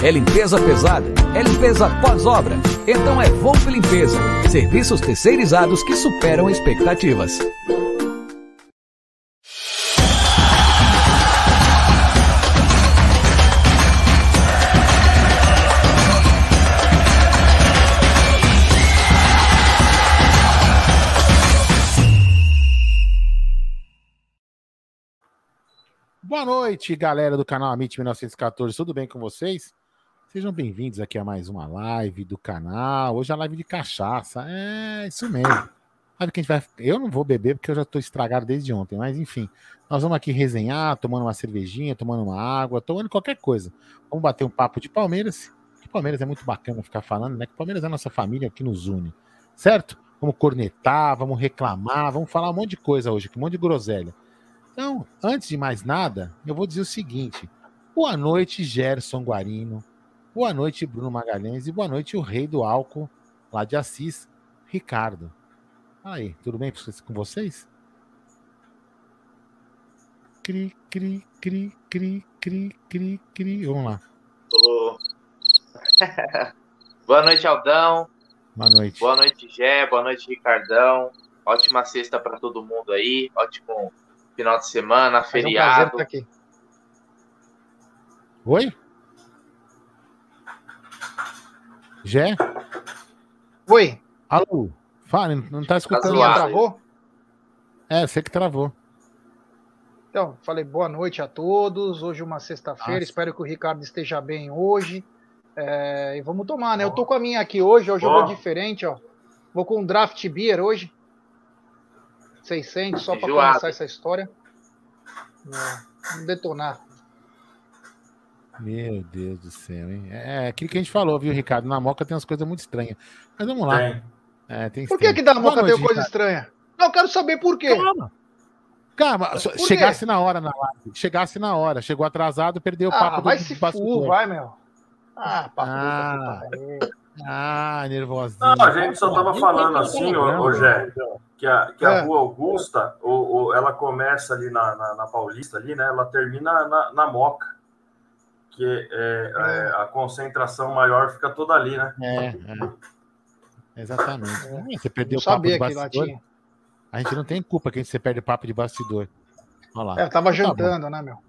É limpeza pesada, é limpeza pós-obra. Então é Volpe Limpeza. Serviços terceirizados que superam expectativas. Boa noite, galera do canal Amit 1914. Tudo bem com vocês? Sejam bem-vindos aqui a mais uma live do canal. Hoje é a live de cachaça. É isso mesmo. Sabe que a gente vai. Eu não vou beber porque eu já estou estragado desde ontem, mas enfim. Nós vamos aqui resenhar, tomando uma cervejinha, tomando uma água, tomando qualquer coisa. Vamos bater um papo de Palmeiras. Que Palmeiras é muito bacana ficar falando, né? Que Palmeiras é a nossa família que nos une, certo? Vamos cornetar, vamos reclamar, vamos falar um monte de coisa hoje, um monte de groselha. Então, antes de mais nada, eu vou dizer o seguinte: boa noite, Gerson Guarino. Boa noite, Bruno Magalhães. E boa noite, o rei do álcool lá de Assis, Ricardo. Aí, tudo bem com vocês? Cri, cri, cri, cri, cri, cri, cri. Vamos lá. boa noite, Aldão. Boa noite. Boa noite, Gé. Boa noite, Ricardão. Ótima sexta para todo mundo aí. Ótimo final de semana, feriado. Um aqui. Oi? Jé? Oi. Alô? Fala, não tá escutando. Tá travou? É, você que travou. Então, falei boa noite a todos. Hoje é uma sexta-feira. Espero que o Ricardo esteja bem hoje. É, e vamos tomar, né? Eu tô com a minha aqui hoje. Hoje oh. eu vou diferente, ó. Vou com um draft beer hoje. 600 só para começar essa história. É, vamos detonar. Meu Deus do céu, hein? É, é aquilo que a gente falou, viu, Ricardo? Na Moca tem umas coisas muito estranhas. Mas vamos lá. Tem. É, tem por que, que da Moca tem coisa estranha? Não, eu quero saber por quê. Calma. Calma, por chegasse quê? na hora na live. Chegasse na hora. Chegou atrasado, perdeu o ah, papo vai do, se fu, vai, meu. Ah, papo ah, ah nervosinho. Não, a gente só tava falando assim, ô, Jé, que a, que a é. Rua Augusta, ou, ou, ela começa ali na, na, na, Paulista, ali, né? Ela termina na, na Moca. Que é, é, a concentração maior fica toda ali, né? É, é. Exatamente. É. Você perdeu o papo de bastidor. A gente não tem culpa que você perde o papo de bastidor. Olha lá. É, eu tava tá jantando, bom. né, meu?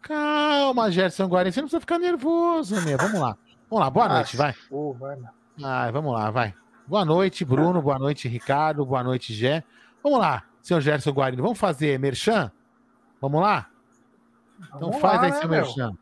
Calma, Gerson Guarani, você não precisa ficar nervoso, meu. Vamos lá. Vamos lá, boa ah, noite, vai. Pô, vai ah, vamos lá, vai. Boa noite, Bruno. Boa noite, Ricardo. Boa noite, Gé. Vamos lá, senhor Gerson Guarino. Vamos fazer merchan? Vamos lá? Então vamos faz lá, aí, né, seu meu?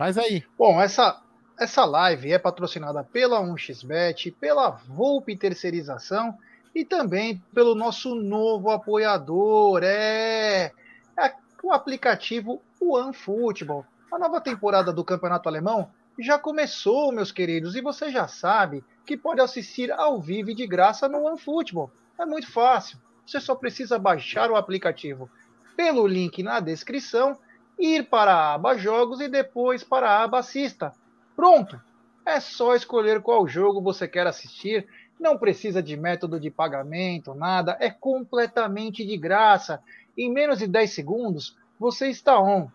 Faz aí. Bom, essa, essa live é patrocinada pela 1xBet, pela Volpe Terceirização e também pelo nosso novo apoiador, é, é o aplicativo OneFootball. A nova temporada do Campeonato Alemão já começou, meus queridos, e você já sabe que pode assistir ao vivo e de graça no OneFootball. É muito fácil. Você só precisa baixar o aplicativo pelo link na descrição, ir para a aba Jogos e depois para a aba Assista. Pronto! É só escolher qual jogo você quer assistir. Não precisa de método de pagamento, nada. É completamente de graça. Em menos de 10 segundos, você está on.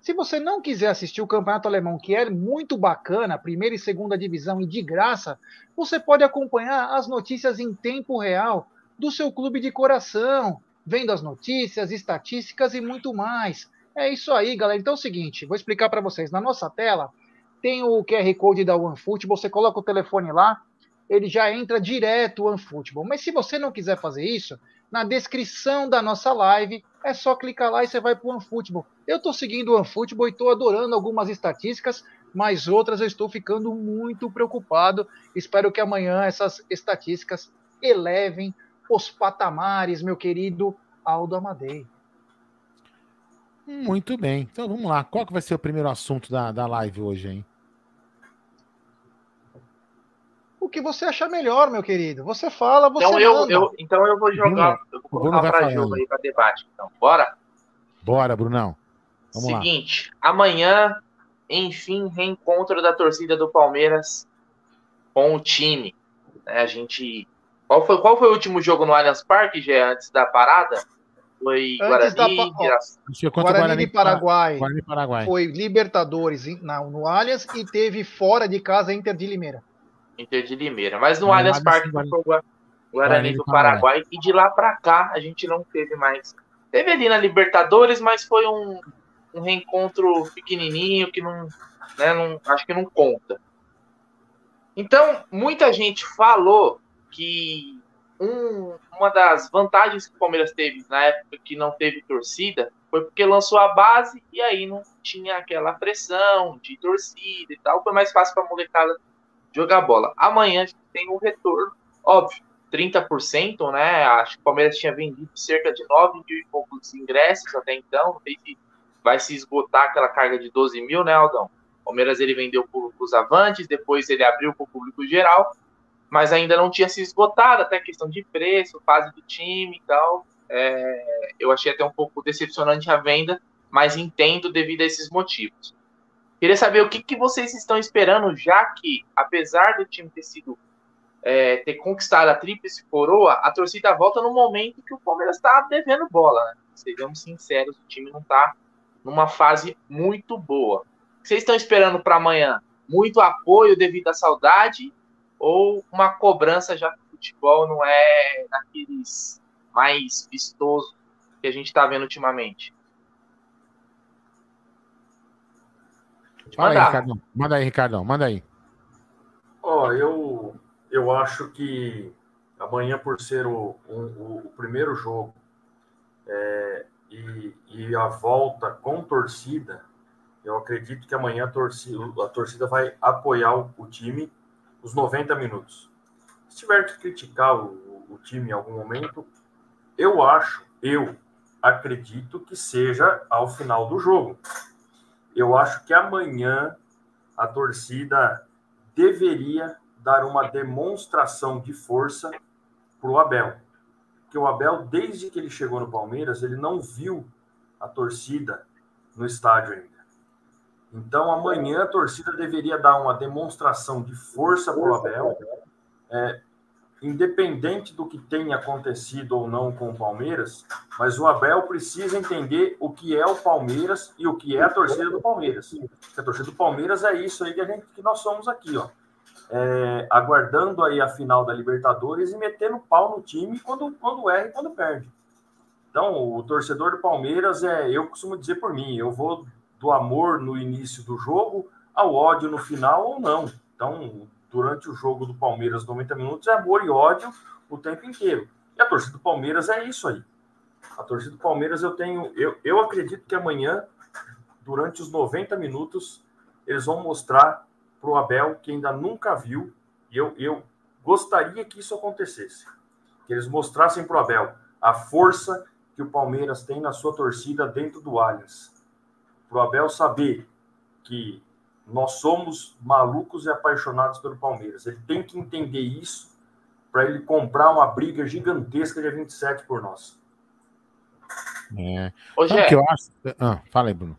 Se você não quiser assistir o Campeonato Alemão, que é muito bacana, primeira e segunda divisão e de graça, você pode acompanhar as notícias em tempo real do seu clube de coração, vendo as notícias, estatísticas e muito mais. É isso aí, galera. Então é o seguinte, vou explicar para vocês. Na nossa tela tem o QR Code da OneFootball, você coloca o telefone lá, ele já entra direto o OneFootball. Mas se você não quiser fazer isso, na descrição da nossa live é só clicar lá e você vai para o OneFootball. Eu estou seguindo o OneFootball e estou adorando algumas estatísticas, mas outras eu estou ficando muito preocupado. Espero que amanhã essas estatísticas elevem os patamares, meu querido Aldo Amadei. Muito bem. Então vamos lá. Qual que vai ser o primeiro assunto da, da live hoje, hein? que você achar melhor, meu querido. Você fala, você então eu, eu Então eu vou jogar, Bruno, eu vou colocar para jogo aí, para debate. Então, bora? Bora, Brunão. Vamos Seguinte, lá. amanhã, enfim, reencontro da torcida do Palmeiras com o time. É, a gente. Qual foi, qual foi o último jogo no Allianz Parque, já antes da parada? Foi Antes Guarani, da... Ó, Guarani, Guarani Paraguai. Guarani Paraguai. Foi Libertadores no Allianz e teve fora de casa Inter de Limeira. Inter de Limeira. Mas no, no Allianz Parque foi o Guarani, Guarani do Paraguai. E de lá para cá a gente não teve mais. Teve ali na Libertadores, mas foi um, um reencontro pequenininho que não, né, não. Acho que não conta. Então, muita gente falou que um, uma das vantagens que o Palmeiras teve na época que não teve torcida foi porque lançou a base e aí não tinha aquela pressão de torcida e tal. Foi mais fácil para a molecada jogar bola. Amanhã a gente tem um retorno, óbvio, 30%, né? Acho que o Palmeiras tinha vendido cerca de 9 mil e poucos ingressos até então. Não sei se vai se esgotar aquela carga de 12 mil, né, Aldão? O Palmeiras ele vendeu para os avantes, depois ele abriu para o público geral mas ainda não tinha se esgotado, até questão de preço, fase do time e tal. É, eu achei até um pouco decepcionante a venda, mas entendo devido a esses motivos. Queria saber o que, que vocês estão esperando, já que, apesar do time ter sido é, ter conquistado a tríplice coroa, a torcida volta no momento que o Palmeiras está devendo bola. Né? Sejamos sinceros, o time não está numa fase muito boa. O que vocês estão esperando para amanhã? Muito apoio devido à saudade ou uma cobrança já que o futebol não é daqueles mais vistosos que a gente está vendo ultimamente. Manda aí, Ricardão. Manda aí, Ricardão. Manda aí. Ó, oh, eu, eu acho que amanhã, por ser o, o, o primeiro jogo é, e, e, a volta com torcida, eu acredito que amanhã a torcida, a torcida vai apoiar o, o time os 90 minutos. Se tiver que criticar o, o time em algum momento, eu acho, eu acredito que seja ao final do jogo. Eu acho que amanhã a torcida deveria dar uma demonstração de força para o Abel. Porque o Abel, desde que ele chegou no Palmeiras, ele não viu a torcida no estádio ainda. Então, amanhã a torcida deveria dar uma demonstração de força para o Abel, é, independente do que tenha acontecido ou não com o Palmeiras, mas o Abel precisa entender o que é o Palmeiras e o que é a torcida do Palmeiras. a torcida do Palmeiras é isso aí que, a gente, que nós somos aqui, ó. É, aguardando aí a final da Libertadores e metendo pau no time quando, quando erra e quando perde. Então, o torcedor do Palmeiras é, eu costumo dizer por mim, eu vou do amor no início do jogo ao ódio no final ou não. Então, durante o jogo do Palmeiras, 90 minutos, é amor e ódio o tempo inteiro. E a torcida do Palmeiras é isso aí. A torcida do Palmeiras, eu tenho. Eu, eu acredito que amanhã, durante os 90 minutos, eles vão mostrar para o Abel, que ainda nunca viu, e eu, eu gostaria que isso acontecesse. Que eles mostrassem para o Abel a força que o Palmeiras tem na sua torcida dentro do Allianz para o Abel saber que nós somos malucos e apaixonados pelo Palmeiras. Ele tem que entender isso para ele comprar uma briga gigantesca dia 27 por nós. É. Hoje é. que eu acho. Ah, fala aí, Bruno.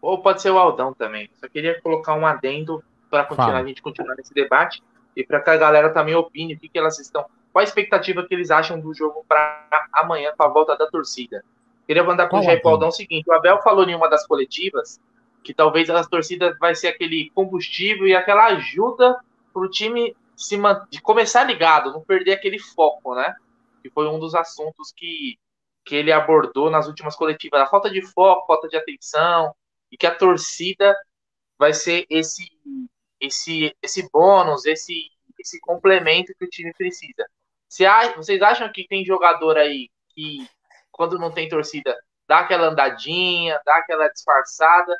Ou pode ser o Aldão também. Só queria colocar um adendo para continuar a gente continuar nesse debate e para que a galera também opine o que, que elas estão. Qual a expectativa que eles acham do jogo para amanhã com a volta da torcida? Queria mandar para o Jair Paudão o seguinte: o Abel falou em uma das coletivas que talvez as torcidas vai ser aquele combustível e aquela ajuda para o time se de começar ligado, não perder aquele foco, né? Que foi um dos assuntos que, que ele abordou nas últimas coletivas, a falta de foco, falta de atenção, e que a torcida vai ser esse esse esse bônus, esse esse complemento que o time precisa. Vocês acham que tem jogador aí que quando não tem torcida, dá aquela andadinha, dá aquela disfarçada.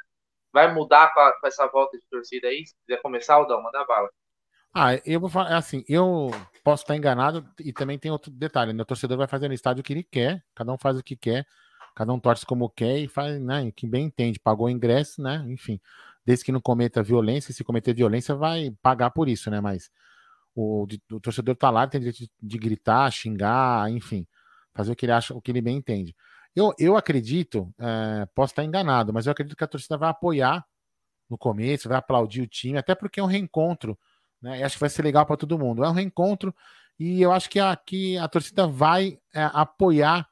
Vai mudar com, essa volta de torcida aí? Se quiser começar, Aldão, manda bala. Ah, eu vou falar assim, eu posso estar enganado e também tem outro detalhe, né? O torcedor vai fazer no estádio o que ele quer, cada um faz o que quer, cada um torce como quer e faz, né, que bem entende, pagou o ingresso, né? Enfim, desde que não cometa violência, se cometer violência vai pagar por isso, né? Mas o, o torcedor tá lá, tem direito de, de, gritar, xingar, enfim, fazer o que ele acha, o que ele bem entende. Eu, eu acredito, é, posso estar enganado, mas eu acredito que a torcida vai apoiar no começo, vai aplaudir o time, até porque é um reencontro, né? E acho que vai ser legal para todo mundo. É um reencontro e eu acho que a, que a torcida vai é, apoiar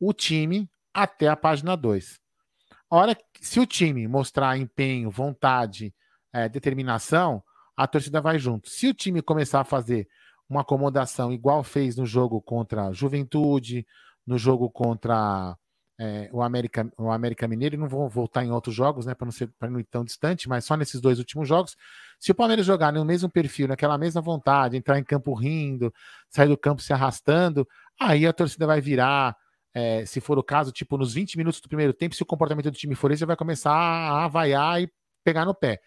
o time até a página 2. A se o time mostrar empenho, vontade, é, determinação, a torcida vai junto. Se o time começar a fazer uma acomodação igual fez no jogo contra a Juventude, no jogo contra é, o, América, o América Mineiro, e não vou voltar em outros jogos, né, para não ser não ir tão distante, mas só nesses dois últimos jogos. Se o Palmeiras jogar no mesmo perfil, naquela mesma vontade, entrar em campo rindo, sair do campo se arrastando, aí a torcida vai virar, é, se for o caso, tipo, nos 20 minutos do primeiro tempo, se o comportamento do time for esse, vai começar a avaiar e pegar no pé.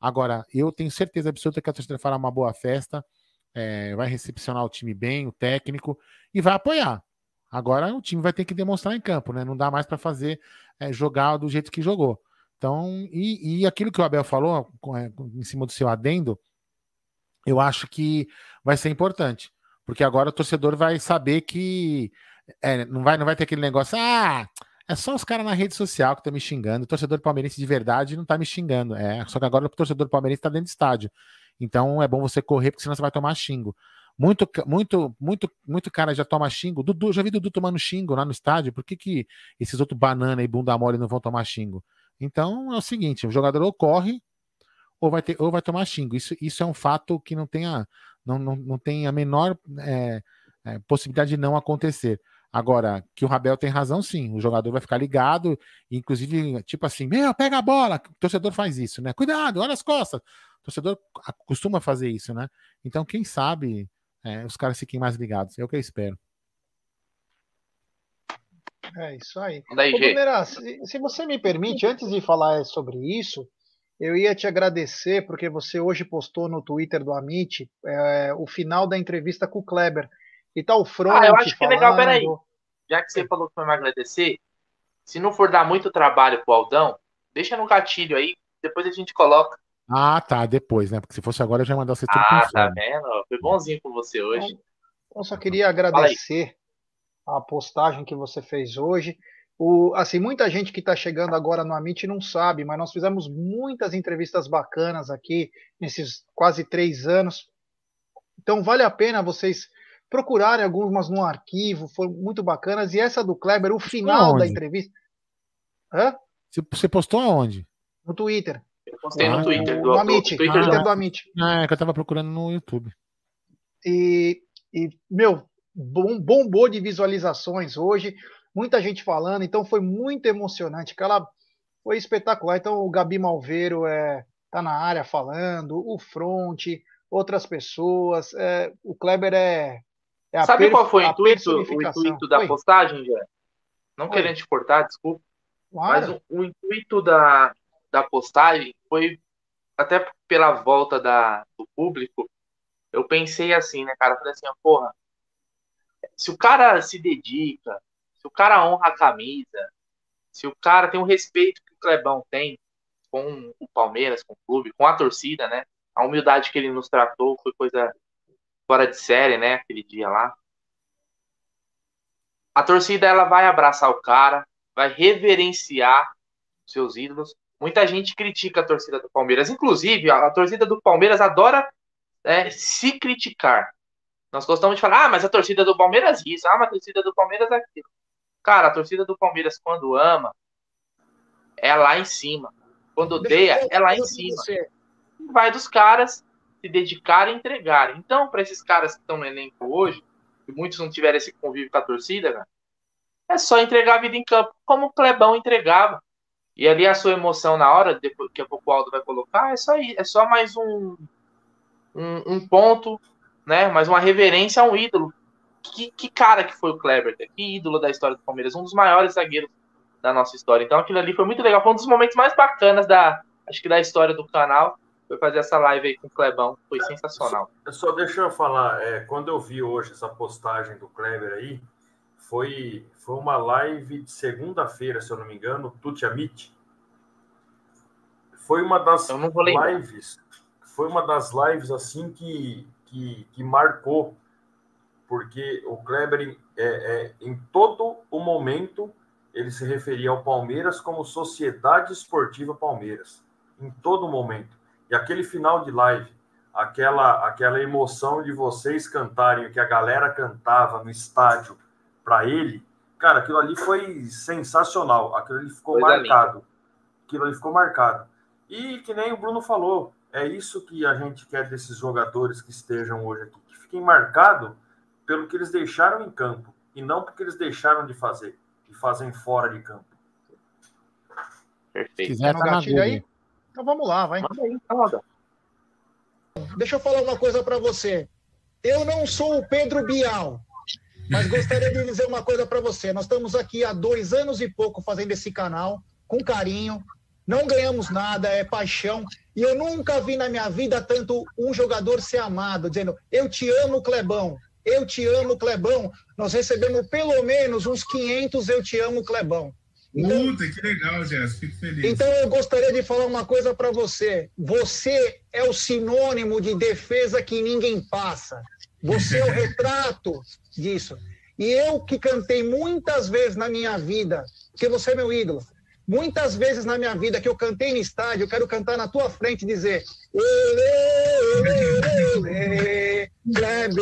Agora, eu tenho certeza absoluta que a torcida fará uma boa festa, é, vai recepcionar o time bem, o técnico, e vai apoiar. Agora o time vai ter que demonstrar em campo, né? Não dá mais para fazer é, jogar do jeito que jogou. Então, e, e aquilo que o Abel falou, é, em cima do seu adendo, eu acho que vai ser importante. Porque agora o torcedor vai saber que é, não, vai, não vai ter aquele negócio, ah, é só os caras na rede social que estão me xingando. O torcedor palmeirense de verdade não está me xingando. É, só que agora o torcedor palmeirense está dentro do estádio. Então é bom você correr, porque senão você vai tomar xingo. Muito, muito, muito, muito cara já toma xingo. Dudu, já vi Dudu tomando xingo lá no estádio. Por que, que esses outros banana e bunda mole não vão tomar xingo? Então é o seguinte: o jogador ou corre ou vai, ter, ou vai tomar xingo. Isso, isso é um fato que não tem a, não, não, não tem a menor é, é, possibilidade de não acontecer. Agora, que o Rabel tem razão, sim. O jogador vai ficar ligado, inclusive, tipo assim, meu, pega a bola. O torcedor faz isso, né? Cuidado, olha as costas. O torcedor costuma fazer isso, né? Então, quem sabe é, os caras fiquem mais ligados. É o que eu espero. É isso aí. Daí, Ô, se, se você me permite, antes de falar sobre isso, eu ia te agradecer porque você hoje postou no Twitter do Amit é, o final da entrevista com o Kleber. E tá o Front. Ah, eu acho que é legal, peraí. Já que você falou que foi me agradecer, se não for dar muito trabalho pro Aldão, deixa no gatilho aí, depois a gente coloca. Ah, tá, depois, né? Porque se fosse agora eu já ia mandar você tudo Ah, tá vendo? Foi bonzinho com você hoje. Então, eu só queria agradecer a postagem que você fez hoje. O, assim, muita gente que está chegando agora no Amit não sabe, mas nós fizemos muitas entrevistas bacanas aqui nesses quase três anos. Então vale a pena vocês procurarem algumas no arquivo, foram muito bacanas. E essa do Kleber, o final da entrevista. Hã? Você postou aonde? No Twitter. Postei ah, no Twitter do, do Amit. Do, Twitter ah, do Amit. Ah, é que eu tava procurando no YouTube. E, e meu, bom, bombou de visualizações hoje. Muita gente falando, então foi muito emocionante. Aquela foi espetacular. Então o Gabi Malveiro é, tá na área falando, o Front, outras pessoas. É, o Kleber é é Sabe qual foi o intuito, o intuito da foi? postagem, Jé? Não foi. querendo te cortar, desculpa. Claro. Mas o, o, intuito da, da postagem foi, até pela volta da, do público, eu pensei assim, né, cara? Falei assim, porra, se o cara se dedica, se o cara honra a camisa, se o cara tem o respeito que o Clebão tem com o Palmeiras, com o clube, com a torcida, né? A humildade que ele nos tratou foi coisa fora de série, né? Aquele dia lá. A torcida ela vai abraçar o cara, vai reverenciar seus ídolos. Muita gente critica a torcida do Palmeiras. Inclusive, a, a torcida do Palmeiras adora é, se criticar. Nós gostamos de falar, ah, mas a torcida do Palmeiras isso, ah, mas a torcida do Palmeiras aquilo. Cara, a torcida do Palmeiras, quando ama, é lá em cima. Quando odeia, é lá em cima. Vai dos caras se dedicar e entregar. Então, para esses caras que estão no elenco hoje, que muitos não tiveram esse convívio com a torcida, cara, é só entregar a vida em campo, como o Clebão entregava. E ali a sua emoção na hora, depois que a pouco o Aldo vai colocar, é só, é só mais um, um, um, ponto, né? Mais uma reverência a um ídolo. Que, que cara que foi o Kleber, que ídolo da história do Palmeiras, um dos maiores zagueiros da nossa história. Então aquilo ali foi muito legal, foi um dos momentos mais bacanas da, acho que da história do canal foi fazer essa live aí com o Clebão. Foi sensacional. Só, só deixa eu falar, é, quando eu vi hoje essa postagem do Kleber aí, foi, foi uma live de segunda-feira, se eu não me engano, Tuti Amit. Foi uma das lives. Foi uma das lives assim que, que, que marcou, porque o Kleber, é, é, em todo o momento, ele se referia ao Palmeiras como Sociedade Esportiva Palmeiras, em todo momento. E aquele final de live, aquela, aquela emoção de vocês cantarem, que a galera cantava no estádio para ele, cara, aquilo ali foi sensacional. Aquilo ali ficou Coisa marcado. Linda. Aquilo ali ficou marcado. E que nem o Bruno falou, é isso que a gente quer desses jogadores que estejam hoje aqui, que fiquem marcados pelo que eles deixaram em campo e não porque eles deixaram de fazer e fazem fora de campo. Perfeito. Quiser tá gatilho aí? Então vamos lá, vai. Deixa eu falar uma coisa para você. Eu não sou o Pedro Bial, mas gostaria de dizer uma coisa para você. Nós estamos aqui há dois anos e pouco fazendo esse canal, com carinho. Não ganhamos nada, é paixão. E eu nunca vi na minha vida tanto um jogador ser amado, dizendo: Eu te amo, Clebão. Eu te amo, Clebão. Nós recebemos pelo menos uns 500 Eu te amo, Clebão. Então, Puta, que legal, Jéssica. Fico feliz. Então eu gostaria de falar uma coisa para você. Você é o sinônimo de defesa que ninguém passa. Você é o retrato disso. E eu que cantei muitas vezes na minha vida, que você é meu ídolo, muitas vezes na minha vida que eu cantei no estádio, eu quero cantar na tua frente e dizer Kleber,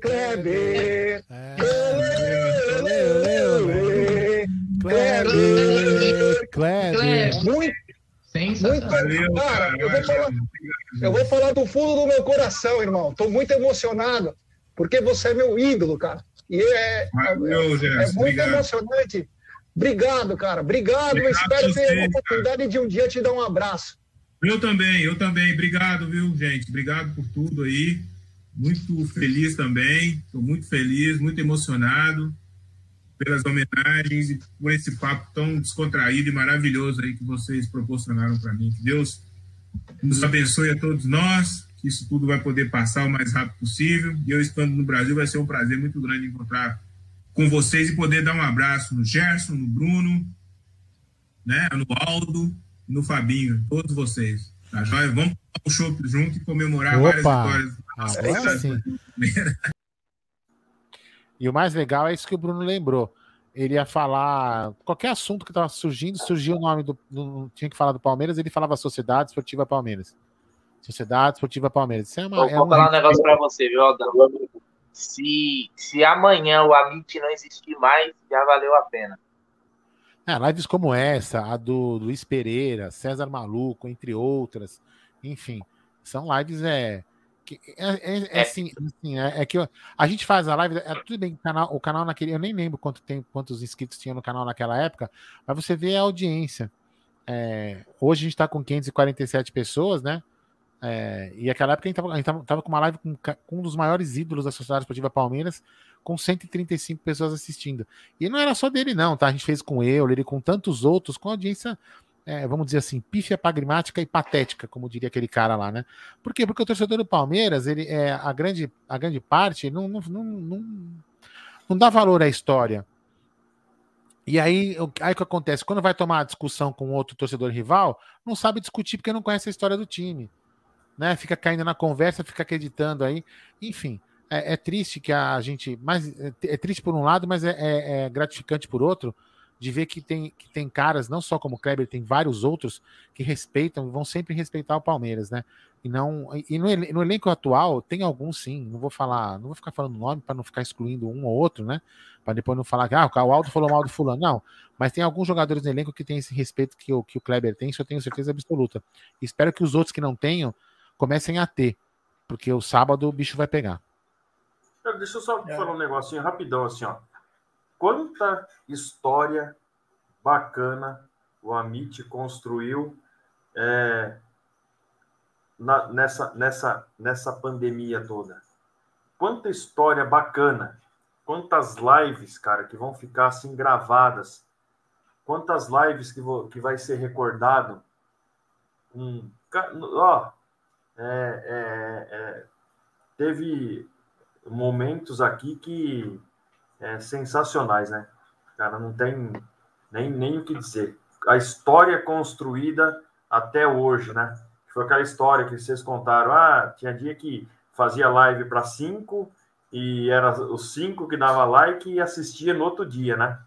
Kleber, Kleber, Kleber, muito muito, cara, eu vou, falar, eu vou falar do fundo do meu coração, irmão. Estou muito emocionado, porque você é meu ídolo, cara. E é, Valeu, é, é muito obrigado. emocionante. Obrigado, cara. Obrigado. obrigado espero você, ter a oportunidade cara. de um dia te dar um abraço. Eu também, eu também. Obrigado, viu, gente? Obrigado por tudo aí. Muito feliz também. Estou muito feliz, muito emocionado pelas homenagens e por esse papo tão descontraído e maravilhoso aí que vocês proporcionaram para mim. Que Deus nos abençoe a todos nós, isso tudo vai poder passar o mais rápido possível. E eu estando no Brasil vai ser um prazer muito grande encontrar com vocês e poder dar um abraço no Gerson, no Bruno, né, no Aldo, no Fabinho, todos vocês. Tá Vamos tomar um show junto e comemorar Opa, várias vitórias. Agora sim. E o mais legal é isso que o Bruno lembrou. Ele ia falar qualquer assunto que estava surgindo, surgiu o nome do, do, Tinha que falar do Palmeiras, ele falava Sociedade Esportiva Palmeiras. Sociedade Esportiva Palmeiras. Isso é uma, vou, é um falar um negócio para você, viu, Aldão? Se, se amanhã o Amit não existir mais, já valeu a pena. É, lives como essa, a do Luiz Pereira, César Maluco, entre outras, enfim, são lives é, é, é, é, é, assim, assim é, é, que eu, a gente faz a live, é, tudo bem, o canal, o canal naquele, eu nem lembro quanto tem, quantos inscritos tinha no canal naquela época, mas você vê a audiência. É, hoje a gente está com 547 pessoas, né? É, e aquela época a gente, tava, a gente tava, tava com uma live com, com, um dos maiores ídolos da Sociedade Esportiva Palmeiras, com 135 pessoas assistindo. E não era só dele, não, tá? A gente fez com eu, ele com tantos outros, com audiência é, vamos dizer assim, pífia, pragmática e patética, como diria aquele cara lá, né? Por quê? Porque o torcedor do Palmeiras, ele é a grande, a grande parte, não, não, não, não, não dá valor à história. E aí, aí o que acontece? Quando vai tomar discussão com outro torcedor rival, não sabe discutir porque não conhece a história do time. Né? Fica caindo na conversa, fica acreditando aí. Enfim, é, é triste que a gente. Mas, é, é, triste por um lado, mas é, é, é gratificante por outro de ver que tem, que tem caras, não só como o Kleber, tem vários outros que respeitam, vão sempre respeitar o Palmeiras, né? E não e no, no elenco atual tem alguns sim, não vou falar, não vou ficar falando nome para não ficar excluindo um ou outro, né? Para depois não falar que ah, o Aldo falou mal do fulano, não. Mas tem alguns jogadores no elenco que tem esse respeito que o, que o Kleber tem, isso eu tenho certeza absoluta. Espero que os outros que não tenham comecem a ter, porque o sábado o bicho vai pegar. Deixa eu só falar um negocinho rapidão assim, ó quanta história bacana o Amit construiu é, na, nessa, nessa, nessa pandemia toda. Quanta história bacana. Quantas lives, cara, que vão ficar assim gravadas. Quantas lives que, vou, que vai ser recordado. Um, ó, é, é, é, teve momentos aqui que é, sensacionais, né? Cara, não tem nem, nem o que dizer. A história construída até hoje, né? Foi aquela história que vocês contaram. Ah, tinha dia que fazia live para cinco e era os cinco que dava like e assistia no outro dia, né?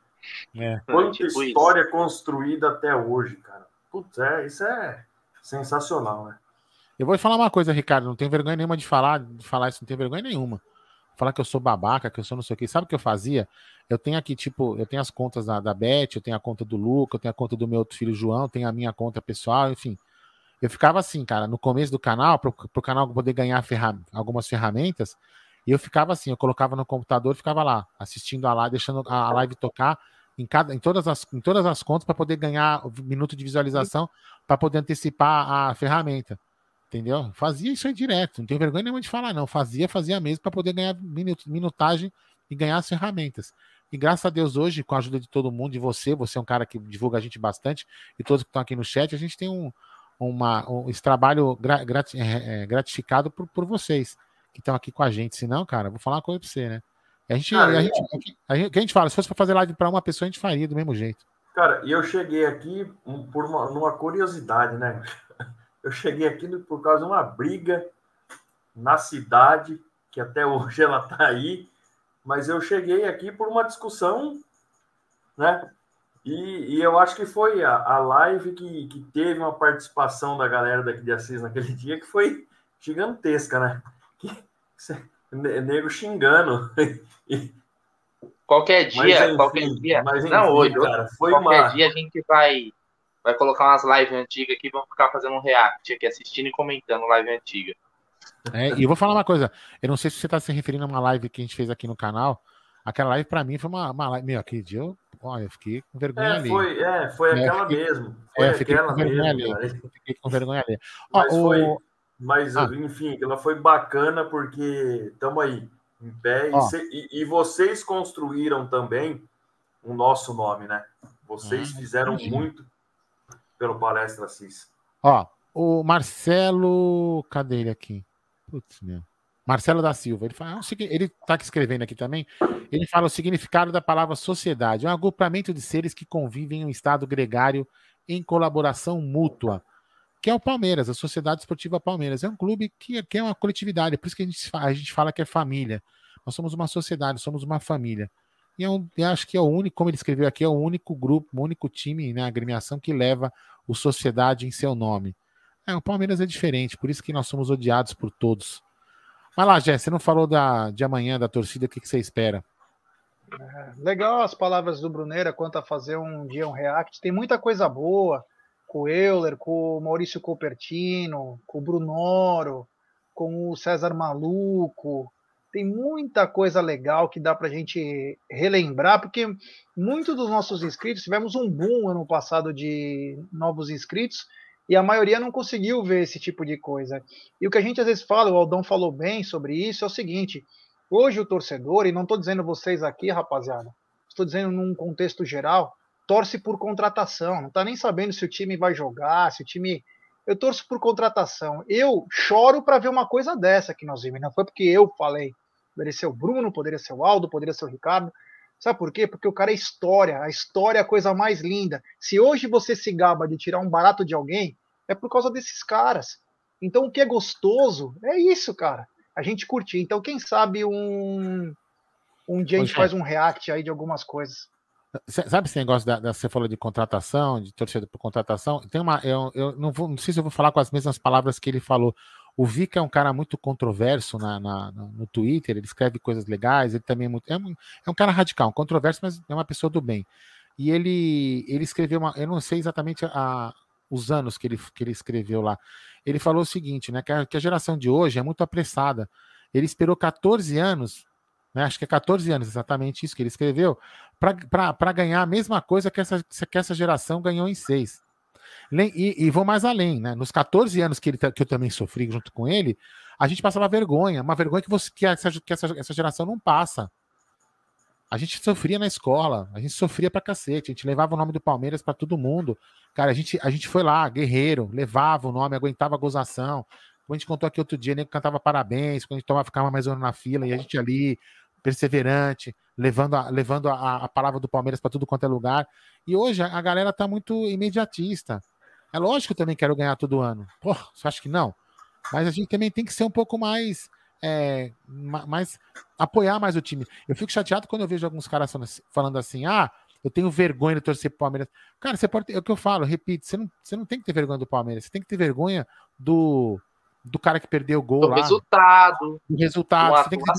É. Quanta tipo história isso. construída até hoje, cara. Putz, é, isso é sensacional, né? Eu vou falar uma coisa, Ricardo, não tenho vergonha nenhuma de falar, de falar isso, não tenho vergonha nenhuma. Falar que eu sou babaca, que eu sou não sei o que. Sabe o que eu fazia? Eu tenho aqui, tipo, eu tenho as contas da, da Beth, eu tenho a conta do Luca, eu tenho a conta do meu outro filho João, tenho a minha conta pessoal, enfim. Eu ficava assim, cara, no começo do canal, para o canal poder ganhar algumas ferramentas, e eu ficava assim, eu colocava no computador e ficava lá, assistindo a live, deixando a live tocar em, cada, em, todas, as, em todas as contas para poder ganhar minuto de visualização, para poder antecipar a ferramenta. Entendeu? Fazia isso aí direto, não tenho vergonha nenhuma de falar, não. Fazia, fazia mesmo para poder ganhar minutagem e ganhar as ferramentas. E graças a Deus, hoje, com a ajuda de todo mundo, de você, você é um cara que divulga a gente bastante, e todos que estão aqui no chat, a gente tem um, uma, um, esse trabalho grati, é, é, gratificado por, por vocês que estão aqui com a gente. Senão, cara, vou falar uma coisa para você, né? A gente, cara, a, gente, a, gente, a gente fala, se fosse para fazer live para uma pessoa, a gente faria do mesmo jeito. Cara, e eu cheguei aqui por uma, numa curiosidade, né? Eu cheguei aqui por causa de uma briga na cidade, que até hoje ela está aí, mas eu cheguei aqui por uma discussão, né? E, e eu acho que foi a, a live que, que teve uma participação da galera daqui de Assis naquele dia que foi gigantesca, né? Que, nego xingando. Qualquer dia, enfim, qualquer dia. Enfim, não, hoje, cara, foi qualquer uma... dia a gente vai vai colocar umas lives antigas aqui e vamos ficar fazendo um react aqui, assistindo e comentando live antiga. É, e eu vou falar uma coisa, eu não sei se você está se referindo a uma live que a gente fez aqui no canal. Aquela live para mim foi uma, uma live. Meu, aquele dia eu, olha, eu fiquei com vergonha é, ali. Foi, é, foi é, aquela fiquei, mesmo. Foi é, fiquei aquela com vergonha mesmo, ali. Fiquei com vergonha ali. Ó, mas, o... foi, mas ah. enfim, ela foi bacana porque estamos aí, em pé. E, se, e, e, vocês construíram também o nosso nome, né? Vocês ah, fizeram imagina. muito pelo Palestra CIS. Ó, o Marcelo. Cadê ele aqui? Putz, meu. Marcelo da Silva, ele fala, ah, ele está escrevendo aqui também. Ele fala o significado da palavra sociedade, é um agrupamento de seres que convivem em um estado gregário em colaboração mútua, que é o Palmeiras, a Sociedade Esportiva Palmeiras. É um clube que, que é uma coletividade, é por isso que a gente, a gente fala que é família. Nós somos uma sociedade, somos uma família. E é um, acho que é o único, como ele escreveu aqui, é o único grupo, o único time, né, agremiação que leva o Sociedade em seu nome. É, o Palmeiras é diferente, por isso que nós somos odiados por todos. Mas lá, Jé, você não falou da, de amanhã, da torcida, o que, que você espera? É, legal as palavras do Bruneira quanto a fazer um dia um react. Tem muita coisa boa com o Euler, com o Maurício Copertino, com o Brunoro, com o César Maluco, tem muita coisa legal que dá para a gente relembrar, porque muitos dos nossos inscritos tivemos um boom ano passado de novos inscritos e a maioria não conseguiu ver esse tipo de coisa. E o que a gente às vezes fala, o Aldão falou bem sobre isso, é o seguinte: hoje o torcedor, e não estou dizendo vocês aqui, rapaziada, estou dizendo num contexto geral, torce por contratação, não está nem sabendo se o time vai jogar, se o time. Eu torço por contratação. Eu choro para ver uma coisa dessa que nós vimos. Não foi porque eu falei poderia ser o Bruno, poderia ser o Aldo, poderia ser o Ricardo. Sabe por quê? Porque o cara é história. A história é a coisa mais linda. Se hoje você se gaba de tirar um barato de alguém, é por causa desses caras. Então o que é gostoso é isso, cara. A gente curtir. Então, quem sabe um, um dia a gente faz um react aí de algumas coisas. Sabe esse negócio da, da, você falou de contratação, de torcida por contratação? Tem uma, eu, eu não, vou, não sei se eu vou falar com as mesmas palavras que ele falou, o Vika é um cara muito controverso na, na, no Twitter, ele escreve coisas legais, ele também é, muito, é, um, é um cara radical, um controverso, mas é uma pessoa do bem. E ele, ele escreveu uma. Eu não sei exatamente a, os anos que ele, que ele escreveu lá. Ele falou o seguinte, né? Que a, que a geração de hoje é muito apressada. Ele esperou 14 anos, né, acho que é 14 anos exatamente isso que ele escreveu, para ganhar a mesma coisa que essa, que essa geração ganhou em seis. E, e, vou mais além, né? Nos 14 anos que, ele, que eu também sofri junto com ele, a gente passava vergonha, uma vergonha que, você, que, essa, que essa, essa geração não passa. A gente sofria na escola, a gente sofria pra cacete, a gente levava o nome do Palmeiras para todo mundo. Cara, a gente, a gente foi lá, guerreiro, levava o nome, aguentava a gozação. Como a gente contou aqui outro dia, nem cantava parabéns, quando a gente tomava, ficava mais ou menos na fila, e a gente ali, perseverante, levando a, levando a, a palavra do Palmeiras para tudo quanto é lugar. E hoje a galera tá muito imediatista. É lógico que eu também quero ganhar todo ano. Pô, você acha que não? Mas a gente também tem que ser um pouco mais é, mais apoiar mais o time. Eu fico chateado quando eu vejo alguns caras falando assim: ah, eu tenho vergonha de torcer pro Palmeiras. Cara, você pode é o que eu falo, repito, você não, você não tem que ter vergonha do Palmeiras, você tem que ter vergonha do, do cara que perdeu o gol do lá. Resultado. Do resultado. Você tem, vergonha,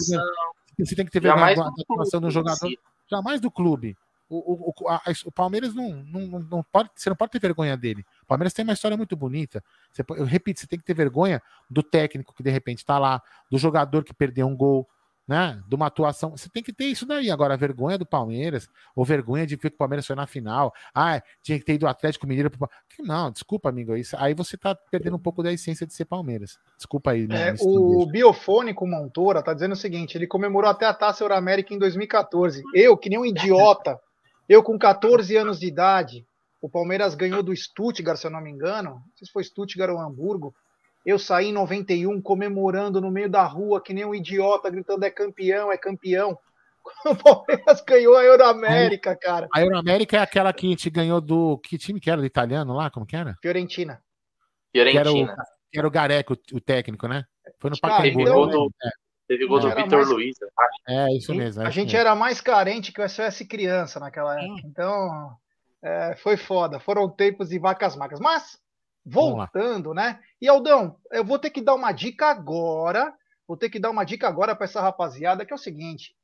você tem, que ter vergonha, da atuação do jogador. Jamais do clube. O, o, a, o Palmeiras não, não, não pode, você não pode ter vergonha dele. O Palmeiras tem uma história muito bonita. Você, eu repito, você tem que ter vergonha do técnico que de repente está lá, do jogador que perdeu um gol, né? De uma atuação. Você tem que ter isso daí. Agora, a vergonha do Palmeiras, ou vergonha de ver que o Palmeiras foi na final. Ah, tinha que ter ido o Atlético Mineiro pro... Não, desculpa, amigo. Isso, aí você está perdendo um pouco da essência de ser Palmeiras. Desculpa aí. É, o Biofônico Montoura tá dizendo o seguinte: ele comemorou até a taça Euramérica em 2014. Eu, que nem um idiota. Eu, com 14 anos de idade, o Palmeiras ganhou do Stuttgart, se eu não me engano. Não sei se foi Stuttgart ou Hamburgo. Eu saí em 91 comemorando no meio da rua, que nem um idiota, gritando: é campeão, é campeão. O Palmeiras ganhou a Euroamérica, cara. A Euroamérica é aquela que a gente ganhou do. Que time que era? Do italiano lá? Como que era? Fiorentina. Fiorentina. Que era o, que era o Gareco, o técnico, né? Foi no Pacaembu. Teve gol do, é. teve gol do Vitor mais... Luiz. É, isso mesmo. É a gente era mais carente que o SOS Criança naquela época. Então, é, foi foda. Foram tempos de vacas magras. Mas, voltando, né? E Aldão, eu vou ter que dar uma dica agora. Vou ter que dar uma dica agora para essa rapaziada, que é o seguinte.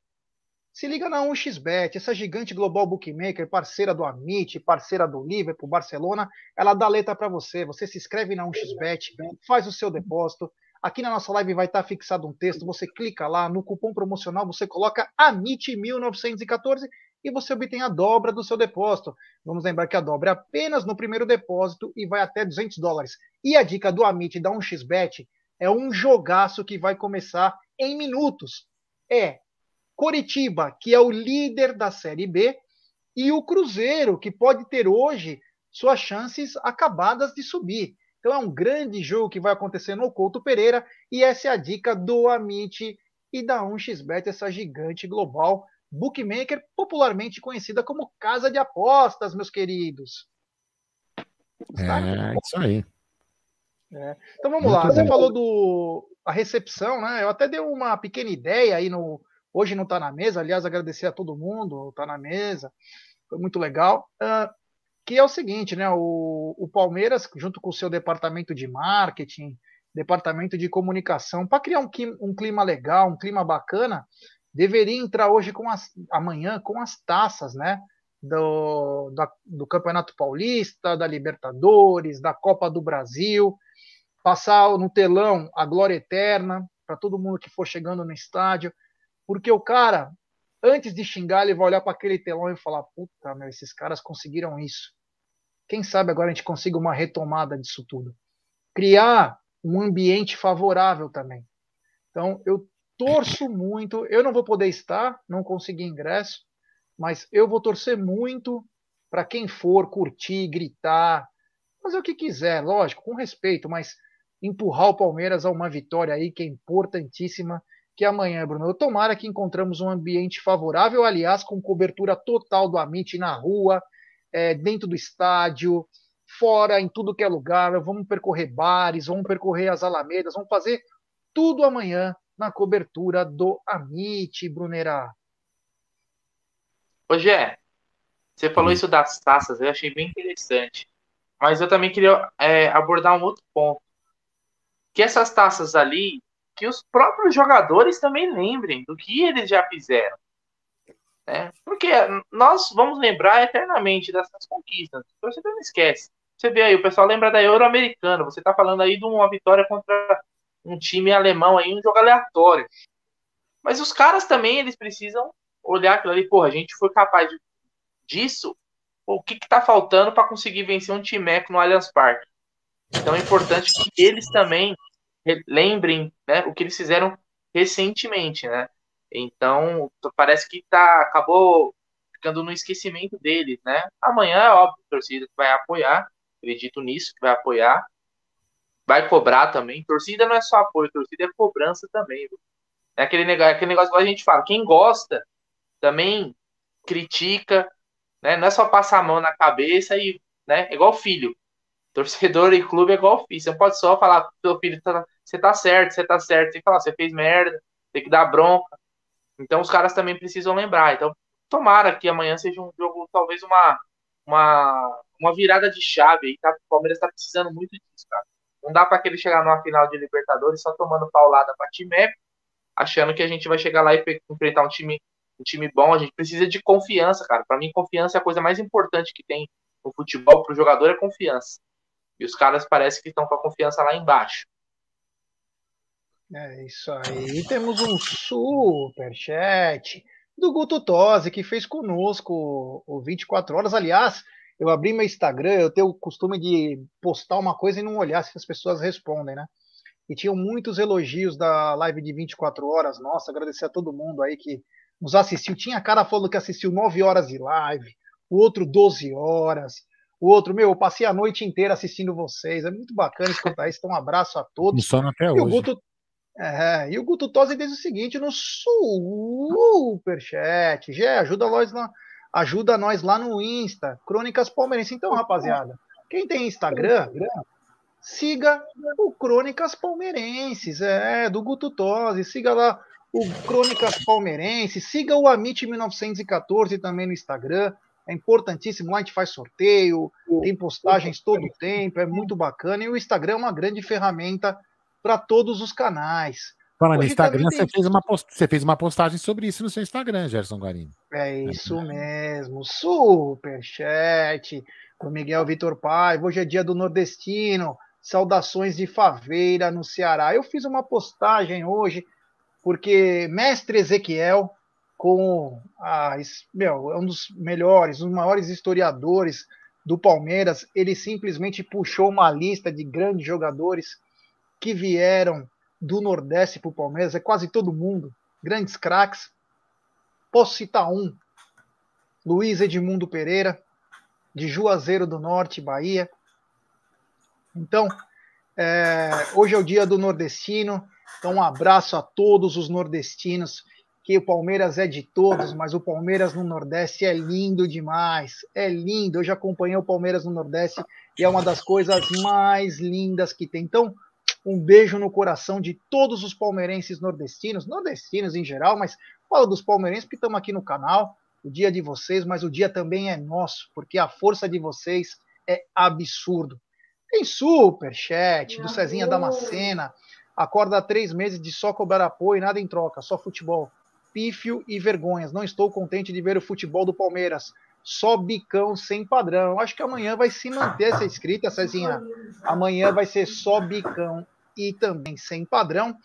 Se liga na 1xBet, essa gigante global bookmaker, parceira do Amit, parceira do Liverpool, Barcelona, ela dá letra para você. Você se inscreve na 1xBet, faz o seu depósito. Aqui na nossa live vai estar fixado um texto, você clica lá, no cupom promocional você coloca AMIT1914 e você obtém a dobra do seu depósito. Vamos lembrar que a dobra é apenas no primeiro depósito e vai até 200 dólares. E a dica do Amit da 1xBet é um jogaço que vai começar em minutos. É Coritiba, que é o líder da Série B, e o Cruzeiro, que pode ter hoje suas chances acabadas de subir. Então é um grande jogo que vai acontecer no Couto Pereira, e essa é a dica do Amit e da 1xBet, essa gigante global bookmaker, popularmente conhecida como casa de apostas, meus queridos. É, isso aí. É. Então vamos Muito lá. Bem. Você falou do a recepção, né? Eu até dei uma pequena ideia aí no hoje não está na mesa. Aliás, agradecer a todo mundo, está na mesa, foi muito legal. Uh, que é o seguinte, né? O, o Palmeiras, junto com o seu departamento de marketing, departamento de comunicação, para criar um, um clima legal, um clima bacana, deveria entrar hoje com as amanhã com as taças, né? Do, da, do Campeonato Paulista, da Libertadores, da Copa do Brasil, passar no telão a glória eterna para todo mundo que for chegando no estádio, porque o cara, antes de xingar, ele vai olhar para aquele telão e falar: puta, meu, esses caras conseguiram isso. Quem sabe agora a gente consiga uma retomada disso tudo. Criar um ambiente favorável também. Então, eu torço muito. Eu não vou poder estar, não consegui ingresso, mas eu vou torcer muito para quem for curtir, gritar, fazer o que quiser, lógico, com respeito, mas empurrar o Palmeiras a uma vitória aí que é importantíssima. Que amanhã, Bruno, eu tomara que encontramos um ambiente favorável, aliás, com cobertura total do Amit na rua, é, dentro do estádio, fora, em tudo que é lugar. Vamos percorrer bares, vamos percorrer as alamedas, vamos fazer tudo amanhã na cobertura do Amit, Brunerá. Ô, Gé, você falou isso das taças, eu achei bem interessante. Mas eu também queria é, abordar um outro ponto. Que essas taças ali, que os próprios jogadores também lembrem do que eles já fizeram. Né? Porque nós vamos lembrar eternamente dessas conquistas. Você não esquece. Você vê aí, o pessoal lembra da Euro-Americana. Você está falando aí de uma vitória contra um time alemão aí, um jogo aleatório. Mas os caras também, eles precisam olhar aquilo ali, porra, a gente foi capaz de, disso, o que que tá faltando para conseguir vencer um timeco no Allianz Parque? Então é importante que eles também lembrem né, o que eles fizeram recentemente, né? Então, parece que tá, acabou ficando no esquecimento deles, né? Amanhã é óbvio, a torcida vai apoiar, acredito nisso, que vai apoiar, vai cobrar também. Torcida não é só apoio, torcida é cobrança também. Viu? É aquele negócio, aquele negócio que a gente fala, quem gosta também critica, né? Não é só passar a mão na cabeça e, né? É igual filho. Torcedor e clube é igual filho. Você não pode só falar seu filho tá, você tá certo, você tá certo. Tem que falar, você fez merda, tem que dar bronca. Então os caras também precisam lembrar. Então, tomara que amanhã seja um jogo, talvez uma, uma, uma virada de chave aí, tá? O Palmeiras tá precisando muito disso, cara. Não dá para aquele chegar numa final de Libertadores só tomando paulada pra time achando que a gente vai chegar lá e enfrentar um time, um time bom. A gente precisa de confiança, cara. Para mim, confiança é a coisa mais importante que tem no futebol pro jogador é confiança. E os caras parece que estão com a confiança lá embaixo. É isso aí. Temos um super chat do Guto Tosi, que fez conosco o 24 horas. Aliás, eu abri meu Instagram, eu tenho o costume de postar uma coisa e não olhar se as pessoas respondem, né? E tinham muitos elogios da live de 24 horas. Nossa, agradecer a todo mundo aí que nos assistiu. Tinha cara falando que assistiu 9 horas de live, o outro 12 horas, o outro, meu, eu passei a noite inteira assistindo vocês. É muito bacana escutar isso. Então, um abraço a todos. Sono até e hoje. O Guto, é, e o Guto Tosi diz o seguinte no superchat. Gé, ajuda nós, lá, ajuda nós lá no Insta, Crônicas Palmeirenses. Então, rapaziada, quem tem Instagram, siga o Crônicas Palmeirenses, é, do Guto Tosi. Siga lá o Crônicas Palmeirenses, siga o Amit 1914 também no Instagram. É importantíssimo, lá a gente faz sorteio, tem postagens todo o tempo, é muito bacana. E o Instagram é uma grande ferramenta para todos os canais. Falando no Instagram, você, fez uma post... você fez uma postagem sobre isso no seu Instagram, Gerson Guarini. É isso mesmo. Superchat com Miguel Vitor Paiva. Hoje é dia do nordestino. Saudações de Faveira, no Ceará. Eu fiz uma postagem hoje, porque Mestre Ezequiel, com a, meu, é um dos melhores, um dos maiores historiadores do Palmeiras, ele simplesmente puxou uma lista de grandes jogadores que vieram do Nordeste para o Palmeiras, é quase todo mundo, grandes craques. Posso citar um: Luiz Edmundo Pereira, de Juazeiro do Norte, Bahia. Então, é, hoje é o dia do nordestino, então um abraço a todos os nordestinos, que o Palmeiras é de todos, mas o Palmeiras no Nordeste é lindo demais, é lindo. Eu já acompanhei o Palmeiras no Nordeste e é uma das coisas mais lindas que tem. Então, um beijo no coração de todos os palmeirenses nordestinos, nordestinos em geral, mas falo dos palmeirenses porque estamos aqui no canal. O dia de vocês, mas o dia também é nosso, porque a força de vocês é absurdo. Tem super chat do Cezinha Damascena. Acorda há três meses de só cobrar apoio e nada em troca, só futebol. Pífio e vergonhas. Não estou contente de ver o futebol do Palmeiras. Só bicão sem padrão. Acho que amanhã vai se manter essa escrita, Cezinha. Amanhã vai ser só bicão e também sem padrão,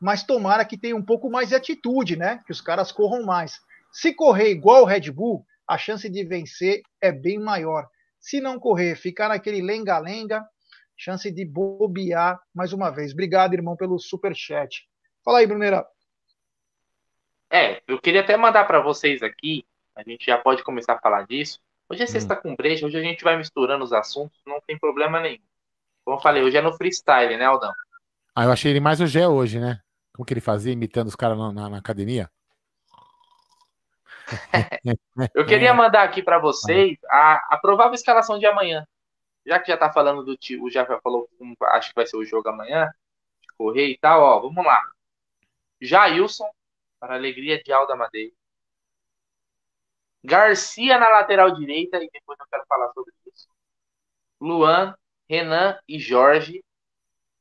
mas tomara que tenha um pouco mais de atitude, né? Que os caras corram mais. Se correr igual o Red Bull, a chance de vencer é bem maior. Se não correr, ficar naquele lenga-lenga, chance de bobear mais uma vez. Obrigado, irmão, pelo super chat. Fala aí, Bruneira. É, eu queria até mandar para vocês aqui, a gente já pode começar a falar disso. Hoje é sexta hum. com breja, hoje a gente vai misturando os assuntos, não tem problema nenhum. Como eu falei, hoje é no freestyle, né, Aldão? Ah, eu achei ele mais o Gé hoje, né? Como que ele fazia, imitando os caras na, na, academia? eu queria mandar aqui para vocês a, a provável escalação de amanhã. Já que já tá falando do tio, já falou acho que vai ser o jogo amanhã, de correr e tal, ó, vamos lá. Jailson, para alegria de Alda Madeira. Garcia na lateral direita, e depois eu quero falar sobre isso. Luan, Renan e Jorge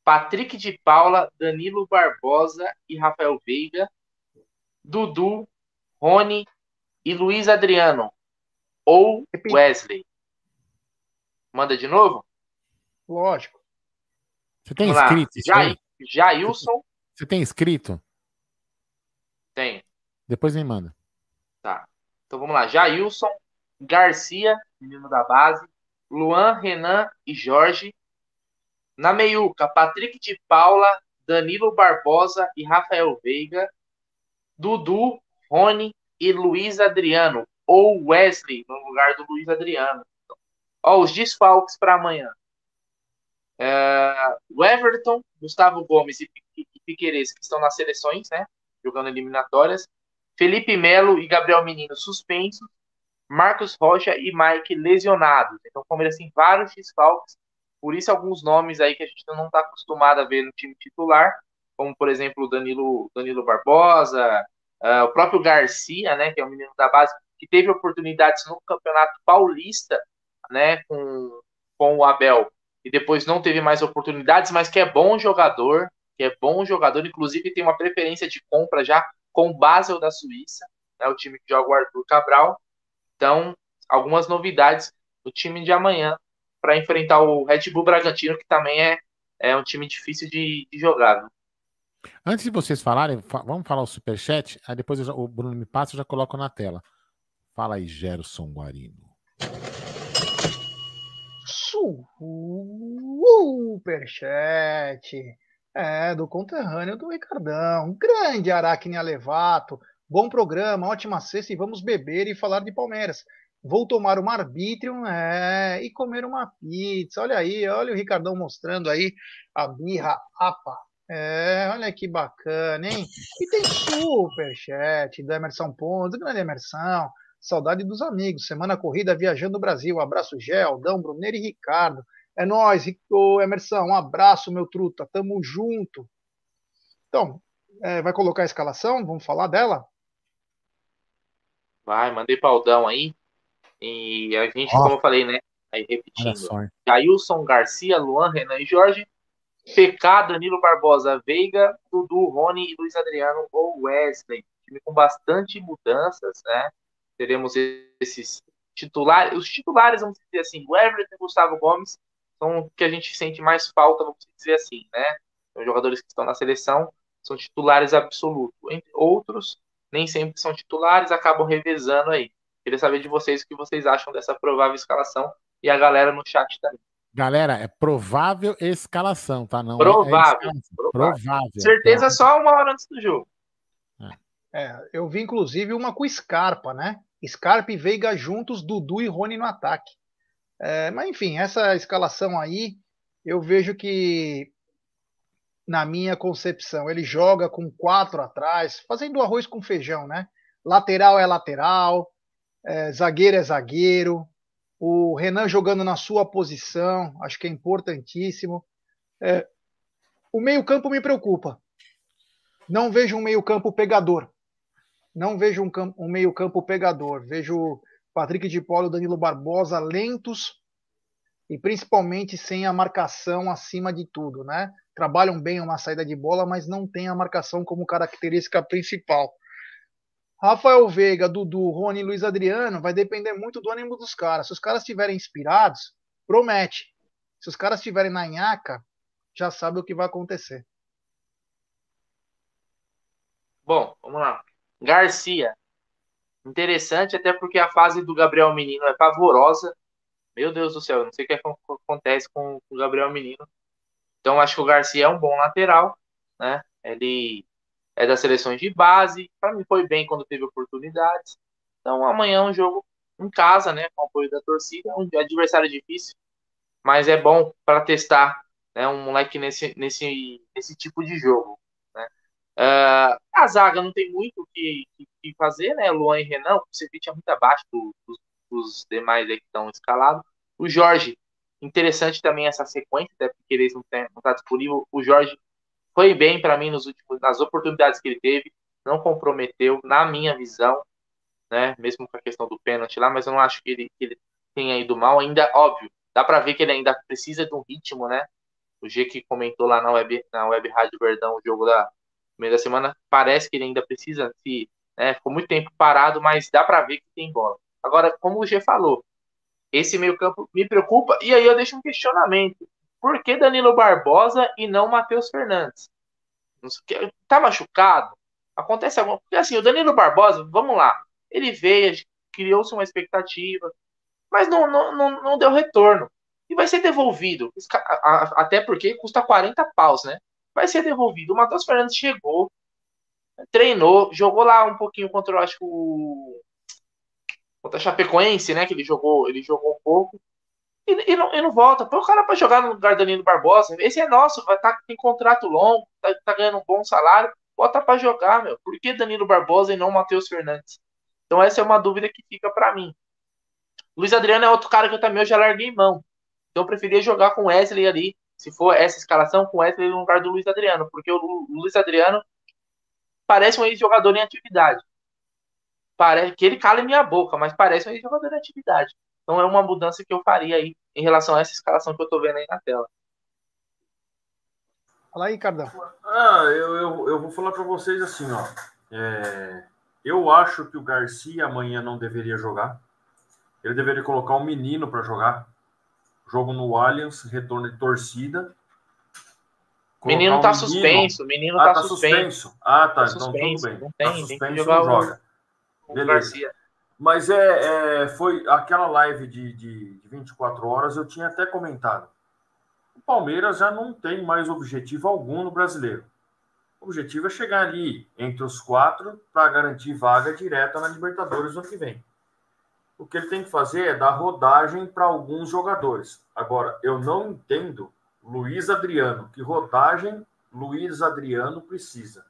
Patrick de Paula, Danilo Barbosa e Rafael Veiga, Dudu, Rony e Luiz Adriano ou Wesley. Manda de novo? Lógico. Você tem Vamos inscrito? Já, Jailson. Você tem inscrito? Tem. Depois me manda. Tá. Então vamos lá. Jailson, Garcia, menino da base, Luan, Renan e Jorge, na meiuca, Patrick de Paula, Danilo Barbosa e Rafael Veiga. Dudu, Rony e Luiz Adriano. Ou Wesley, no lugar do Luiz Adriano. Ó, os desfalques para amanhã. O Everton, Gustavo Gomes e Piqueires, que estão nas seleções, né? Jogando eliminatórias. Felipe Melo e Gabriel Menino suspensos. Marcos Rocha e Mike lesionados. Então o Palmeiras tem vários desfalques Por isso, alguns nomes aí que a gente não está acostumado a ver no time titular, como, por exemplo, o Danilo, Danilo Barbosa, uh, o próprio Garcia, né, que é um menino da base, que teve oportunidades no Campeonato Paulista, né, com, com o Abel, e depois não teve mais oportunidades, mas que é bom jogador, que é bom jogador, inclusive tem uma preferência de compra já com o Basel da Suíça, né, o time que joga o Arthur Cabral. Então, algumas novidades do time de amanhã para enfrentar o Red Bull Bragantino, que também é, é um time difícil de, de jogar. Né? Antes de vocês falarem, fa vamos falar o superchat, aí depois já, o Bruno me passa e eu já coloco na tela. Fala aí, Gerson Guarino. Superchat. É, do conterrâneo do Ricardão. Grande Aracne Alevato. Bom programa, ótima sexta e vamos beber e falar de Palmeiras. Vou tomar uma arbítrio é, e comer uma pizza. Olha aí, olha o Ricardão mostrando aí a birra apa. É, olha que bacana, hein? E tem superchat do Emerson Pontes, grande Emerson. Saudade dos amigos. Semana corrida viajando o Brasil. Abraço, Gel, Dão, Bruneiro e Ricardo. É nóis, Rico, Emerson. Um abraço, meu truta. Tamo junto. Então, é, vai colocar a escalação? Vamos falar dela? Vai, mandei paudão aí. E a gente, oh. como eu falei, né? Aí repetindo. Jailson, Garcia, Luan, Renan e Jorge. PK, Danilo Barbosa, Veiga, Dudu, Rony e Luiz Adriano ou Wesley. Time com bastante mudanças, né? Teremos esses titulares. Os titulares, vamos dizer assim, o Everton e o Gustavo Gomes são o que a gente sente mais falta, vamos dizer assim, né? Os jogadores que estão na seleção são titulares absolutos. Entre outros, nem sempre são titulares, acabam revezando aí. Queria saber de vocês o que vocês acham dessa provável escalação e a galera no chat também. Galera, é provável escalação, tá? Não provável. É provável. provável. Certeza é. só uma hora antes do jogo. É. é, eu vi inclusive uma com Scarpa, né? Scarpa e Veiga juntos, Dudu e Rony no ataque. É, mas enfim, essa escalação aí, eu vejo que, na minha concepção, ele joga com quatro atrás, fazendo arroz com feijão, né? Lateral é lateral, é, zagueiro é zagueiro, o Renan jogando na sua posição, acho que é importantíssimo. É, o meio-campo me preocupa. Não vejo um meio-campo pegador. Não vejo um, um meio-campo pegador. Vejo Patrick de Paulo Danilo Barbosa lentos e principalmente sem a marcação acima de tudo, né? Trabalham bem uma saída de bola, mas não tem a marcação como característica principal. Rafael Veiga, Dudu, Rony, Luiz Adriano, vai depender muito do ânimo dos caras. Se os caras estiverem inspirados, promete. Se os caras estiverem na nhaca, já sabe o que vai acontecer. Bom, vamos lá. Garcia. Interessante, até porque a fase do Gabriel Menino é pavorosa. Meu Deus do céu, não sei o que acontece com o Gabriel Menino. Então, acho que o Garcia é um bom lateral, né? Ele é das seleções de base. Para mim foi bem quando teve oportunidades. Então amanhã é um jogo em casa, né, com apoio da torcida, um adversário difícil, mas é bom para testar, né, um moleque nesse nesse nesse tipo de jogo. Né? Uh, a zaga não tem muito o que, que, que, fazer, né? Luan e Renan, o Ceviche é muito abaixo do, dos, dos demais que estão escalados. O Jorge, interessante também essa sequência, até porque eles não estão disponível. O Jorge foi bem para mim nos últimos, nas oportunidades que ele teve, não comprometeu, na minha visão, né? Mesmo com a questão do pênalti lá, mas eu não acho que ele, que ele tenha ido mal. Ainda, óbvio, dá para ver que ele ainda precisa de um ritmo, né? O G que comentou lá na web, na web Rádio Verdão o jogo da meio da semana, parece que ele ainda precisa se. Né, ficou muito tempo parado, mas dá para ver que tem bola. Agora, como o G falou, esse meio-campo me preocupa, e aí eu deixo um questionamento. Por que Danilo Barbosa e não Matheus Fernandes? Tá machucado? Acontece alguma Porque assim, o Danilo Barbosa, vamos lá, ele veio, criou-se uma expectativa, mas não, não, não, não deu retorno. E vai ser devolvido. Até porque custa 40 paus, né? Vai ser devolvido. O Matheus Fernandes chegou, treinou, jogou lá um pouquinho contra, acho que o. Contra a Chapecoense, né? Que ele jogou, ele jogou um pouco e, e, não, e não volta. Põe o cara para jogar no lugar do Danilo Barbosa. Esse é nosso, vai tá, tem contrato longo, tá, tá, ganhando um bom salário. Bota para jogar, meu. Por que Danilo Barbosa e não Matheus Fernandes? Então essa é uma dúvida que fica para mim. Luiz Adriano é outro cara que eu também eu já larguei mão. Então eu preferia jogar com Wesley ali, se for essa escalação, com Wesley no lugar do Luiz Adriano, porque o Luiz Adriano parece um ex-jogador em atividade. Parece que ele cala minha boca, mas parece um ex-jogador em atividade. Então é uma mudança que eu faria aí em relação a essa escalação que eu tô vendo aí na tela. Fala aí, Cardão. Ah, eu, eu, eu vou falar para vocês assim, ó. É, eu acho que o Garcia amanhã não deveria jogar. Ele deveria colocar um menino para jogar. Jogo no Allianz, retorno de torcida. Menino tá um suspenso, menino ah, tá, tá suspenso. suspenso. Ah, tá, tá então suspenso, tudo bem. Não tem, tá suspenso, tem que jogar não joga. o, o Beleza. Garcia. Mas é, é, foi aquela live de, de, de 24 horas, eu tinha até comentado. O Palmeiras já não tem mais objetivo algum no brasileiro. O objetivo é chegar ali entre os quatro para garantir vaga direta na Libertadores no ano que vem. O que ele tem que fazer é dar rodagem para alguns jogadores. Agora, eu não entendo Luiz Adriano, que rodagem Luiz Adriano precisa.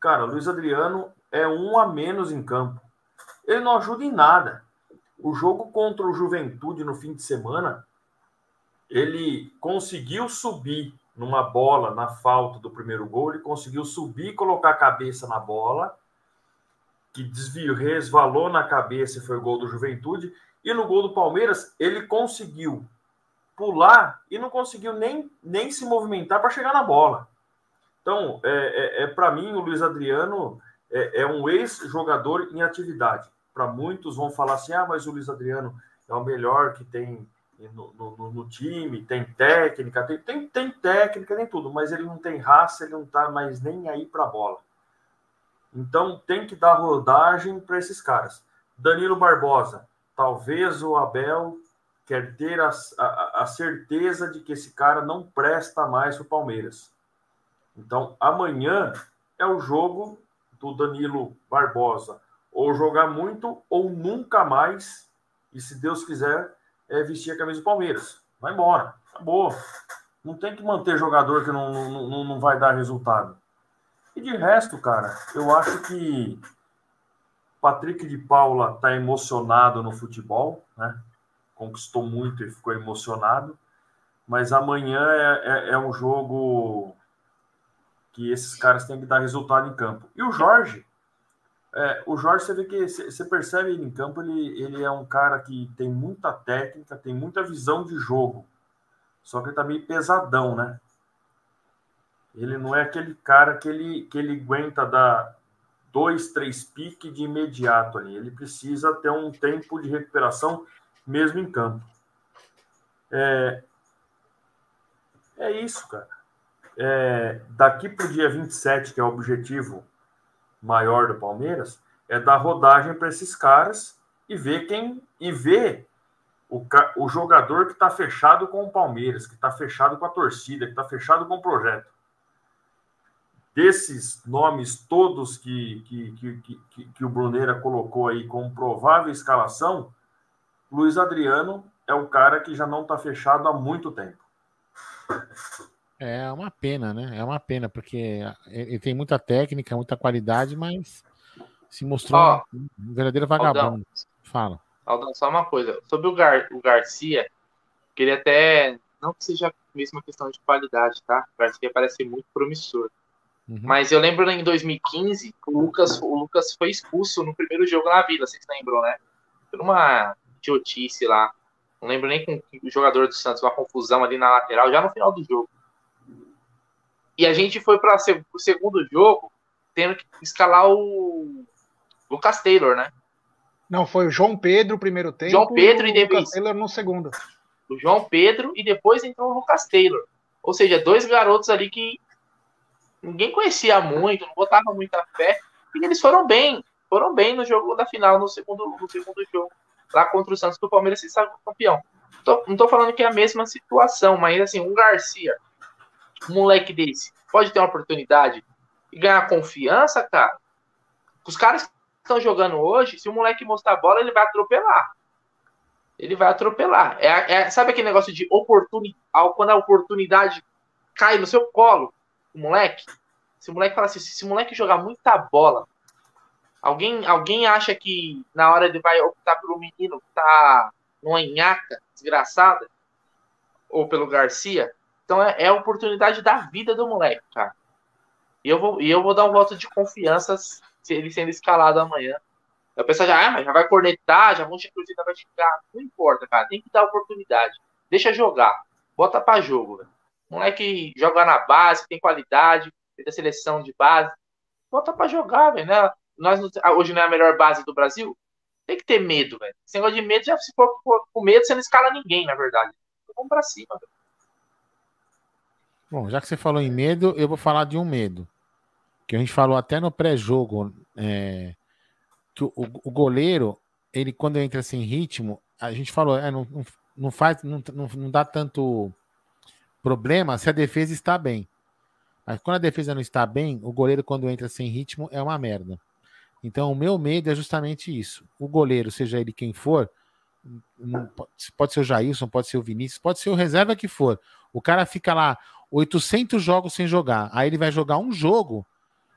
Cara, Luiz Adriano é um a menos em campo. Ele não ajuda em nada. O jogo contra o Juventude no fim de semana, ele conseguiu subir numa bola na falta do primeiro gol, ele conseguiu subir e colocar a cabeça na bola, que desviou, resvalou na cabeça e foi o gol do Juventude. E no gol do Palmeiras, ele conseguiu pular e não conseguiu nem, nem se movimentar para chegar na bola. Então, é, é, é para mim, o Luiz Adriano é, é um ex-jogador em atividade. Para muitos vão falar assim: ah, mas o Luiz Adriano é o melhor que tem no, no, no time, tem técnica, tem, tem, tem, técnica, tem tudo, mas ele não tem raça, ele não está mais nem aí para bola. Então tem que dar rodagem para esses caras. Danilo Barbosa, talvez o Abel quer ter a, a, a certeza de que esse cara não presta mais para o Palmeiras. Então amanhã é o jogo do Danilo Barbosa. Ou jogar muito ou nunca mais. E se Deus quiser, é vestir a camisa do Palmeiras. Vai embora. Acabou. Não tem que manter jogador que não, não, não vai dar resultado. E de resto, cara, eu acho que Patrick de Paula está emocionado no futebol, né? Conquistou muito e ficou emocionado. Mas amanhã é, é, é um jogo que esses caras têm que dar resultado em campo. E o Jorge, é, o Jorge, você vê que você percebe ele em campo, ele, ele é um cara que tem muita técnica, tem muita visão de jogo. Só que ele tá meio pesadão, né? Ele não é aquele cara que ele, que ele aguenta dar dois, três piques de imediato ali. Ele precisa ter um tempo de recuperação mesmo em campo. É, é isso, cara. É, daqui para o dia 27, que é o objetivo maior do Palmeiras é dar rodagem para esses caras e ver quem e ver o, o jogador que está fechado com o Palmeiras, que está fechado com a torcida, que está fechado com o projeto. Desses nomes todos que, que, que, que, que o Bruneira colocou aí como provável escalação, Luiz Adriano é o cara que já não está fechado há muito tempo. É uma pena, né? É uma pena, porque ele tem muita técnica, muita qualidade, mas se mostrou Ó, um verdadeiro vagabundo. Aldão, Fala. Aldão, só uma coisa. Sobre o, Gar, o Garcia, queria até. Não que seja a mesma questão de qualidade, tá? O Garcia parece muito promissor. Uhum. Mas eu lembro em 2015, o Lucas, o Lucas foi expulso no primeiro jogo na Vila, vocês lembram, né? Por uma idiotice lá. Não lembro nem com o jogador do Santos, uma confusão ali na lateral, já no final do jogo. E a gente foi para o segundo jogo tendo que escalar o Lucas Taylor, né? Não, foi o João Pedro o primeiro tempo. João Pedro e, o depois. Lucas Taylor no segundo. O João Pedro e depois entrou o Lucas Taylor. Ou seja, dois garotos ali que ninguém conhecia muito, não botava muita fé. E eles foram bem. Foram bem no jogo da final, no segundo, no segundo jogo. Lá contra o Santos, do Palmeiras se sabe campeão. Tô, não tô falando que é a mesma situação, mas assim, um Garcia moleque desse pode ter uma oportunidade e ganhar confiança, cara. Os caras que estão jogando hoje, se o moleque mostrar a bola, ele vai atropelar. Ele vai atropelar. É, é, sabe aquele negócio de oportunidade, quando a oportunidade cai no seu colo, o moleque? Se o moleque fala assim, se o moleque jogar muita bola, alguém, alguém acha que na hora ele vai optar pelo menino que tá numa nhaca desgraçada, ou pelo Garcia. Então é, é a oportunidade da vida do moleque, cara. E eu vou, e eu vou dar um voto de confiança se ele sendo escalado amanhã. O pessoal já, ah, mas já vai cornetar, já vão te torcida vai xingar. Não importa, cara. Tem que dar oportunidade. Deixa jogar. Bota pra jogo, velho. Moleque joga na base, tem qualidade, tem a seleção de base. Bota pra jogar, velho. Né? Nós, hoje não é a melhor base do Brasil. Tem que ter medo, velho. Esse negócio de medo, já se for com medo, você não escala ninguém, na verdade. Vamos pra cima, velho. Bom, já que você falou em medo, eu vou falar de um medo. Que a gente falou até no pré-jogo. É, que o, o, goleiro, ele quando entra assim em ritmo, a gente falou, é, não, não, faz, não, não dá tanto problema se a defesa está bem. Mas quando a defesa não está bem, o goleiro, quando entra sem ritmo, é uma merda. Então, o meu medo é justamente isso. O goleiro, seja ele quem for, pode ser o Jailson, pode ser o Vinícius, pode ser o reserva que for. O cara fica lá 800 jogos sem jogar. Aí ele vai jogar um jogo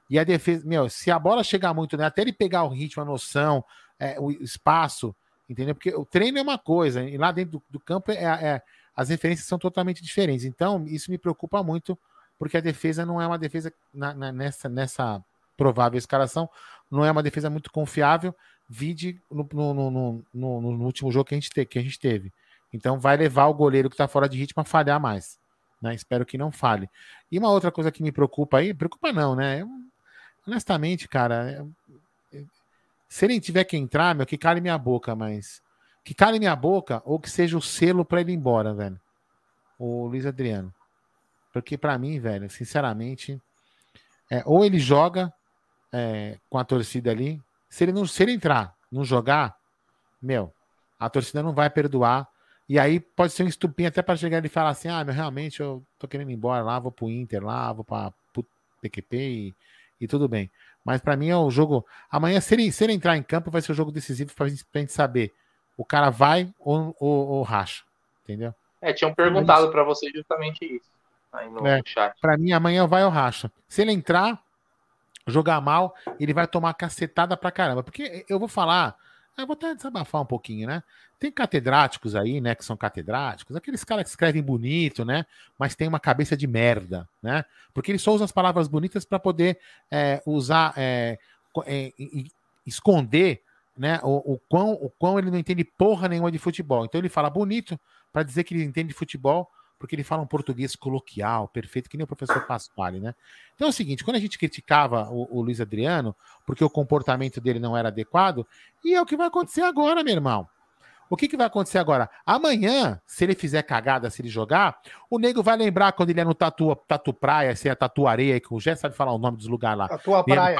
e a defesa, meu, se a bola chegar muito, né, até ele pegar o ritmo, a noção, é, o espaço, entendeu? Porque o treino é uma coisa, e lá dentro do, do campo é, é, as referências são totalmente diferentes. Então, isso me preocupa muito, porque a defesa não é uma defesa na, na, nessa, nessa provável escalação, não é uma defesa muito confiável. Vide no, no, no, no, último jogo que a, gente te, que a gente teve. Então, vai levar o goleiro que está fora de ritmo a falhar mais. Né? Espero que não fale. E uma outra coisa que me preocupa aí, preocupa não, né? honestamente, cara, se ele tiver que entrar, meu, que cale minha boca, mas que cale minha boca ou que seja o selo para ele ir embora, velho. O Luiz Adriano. Porque para mim, velho, sinceramente, é, ou ele joga é, com a torcida ali, se ele não se ele entrar, não jogar, meu, a torcida não vai perdoar. E aí pode ser um estupinho até para chegar e falar assim: ah, meu, realmente eu tô querendo ir embora lá, vou pro Inter lá, vou para PQP e e tudo bem. Mas para mim é o jogo. Amanhã, se ele, se ele entrar em campo, vai ser o jogo decisivo para a gente saber o cara vai ou, ou, ou racha. Entendeu? É, tinham perguntado para você justamente isso. Aí no é, chat. Para mim, amanhã vai ou racha. Se ele entrar, jogar mal, ele vai tomar cacetada pra caramba. Porque eu vou falar, eu vou até desabafar um pouquinho, né? Tem catedráticos aí, né, que são catedráticos, aqueles caras que escrevem bonito, né, mas tem uma cabeça de merda, né? Porque eles só usam as palavras bonitas para poder é, usar, é, é, esconder, né, o, o, quão, o quão ele não entende porra nenhuma de futebol. Então ele fala bonito para dizer que ele entende de futebol, porque ele fala um português coloquial, perfeito, que nem o professor Pasquale, né? Então é o seguinte, quando a gente criticava o, o Luiz Adriano, porque o comportamento dele não era adequado, e é o que vai acontecer agora, meu irmão. O que, que vai acontecer agora? Amanhã, se ele fizer cagada, se ele jogar, o nego vai lembrar quando ele é no Tatu, tatu Praia, se é Tatu Areia, que o Jé sabe falar o nome dos lugares lá. Tatu Praia.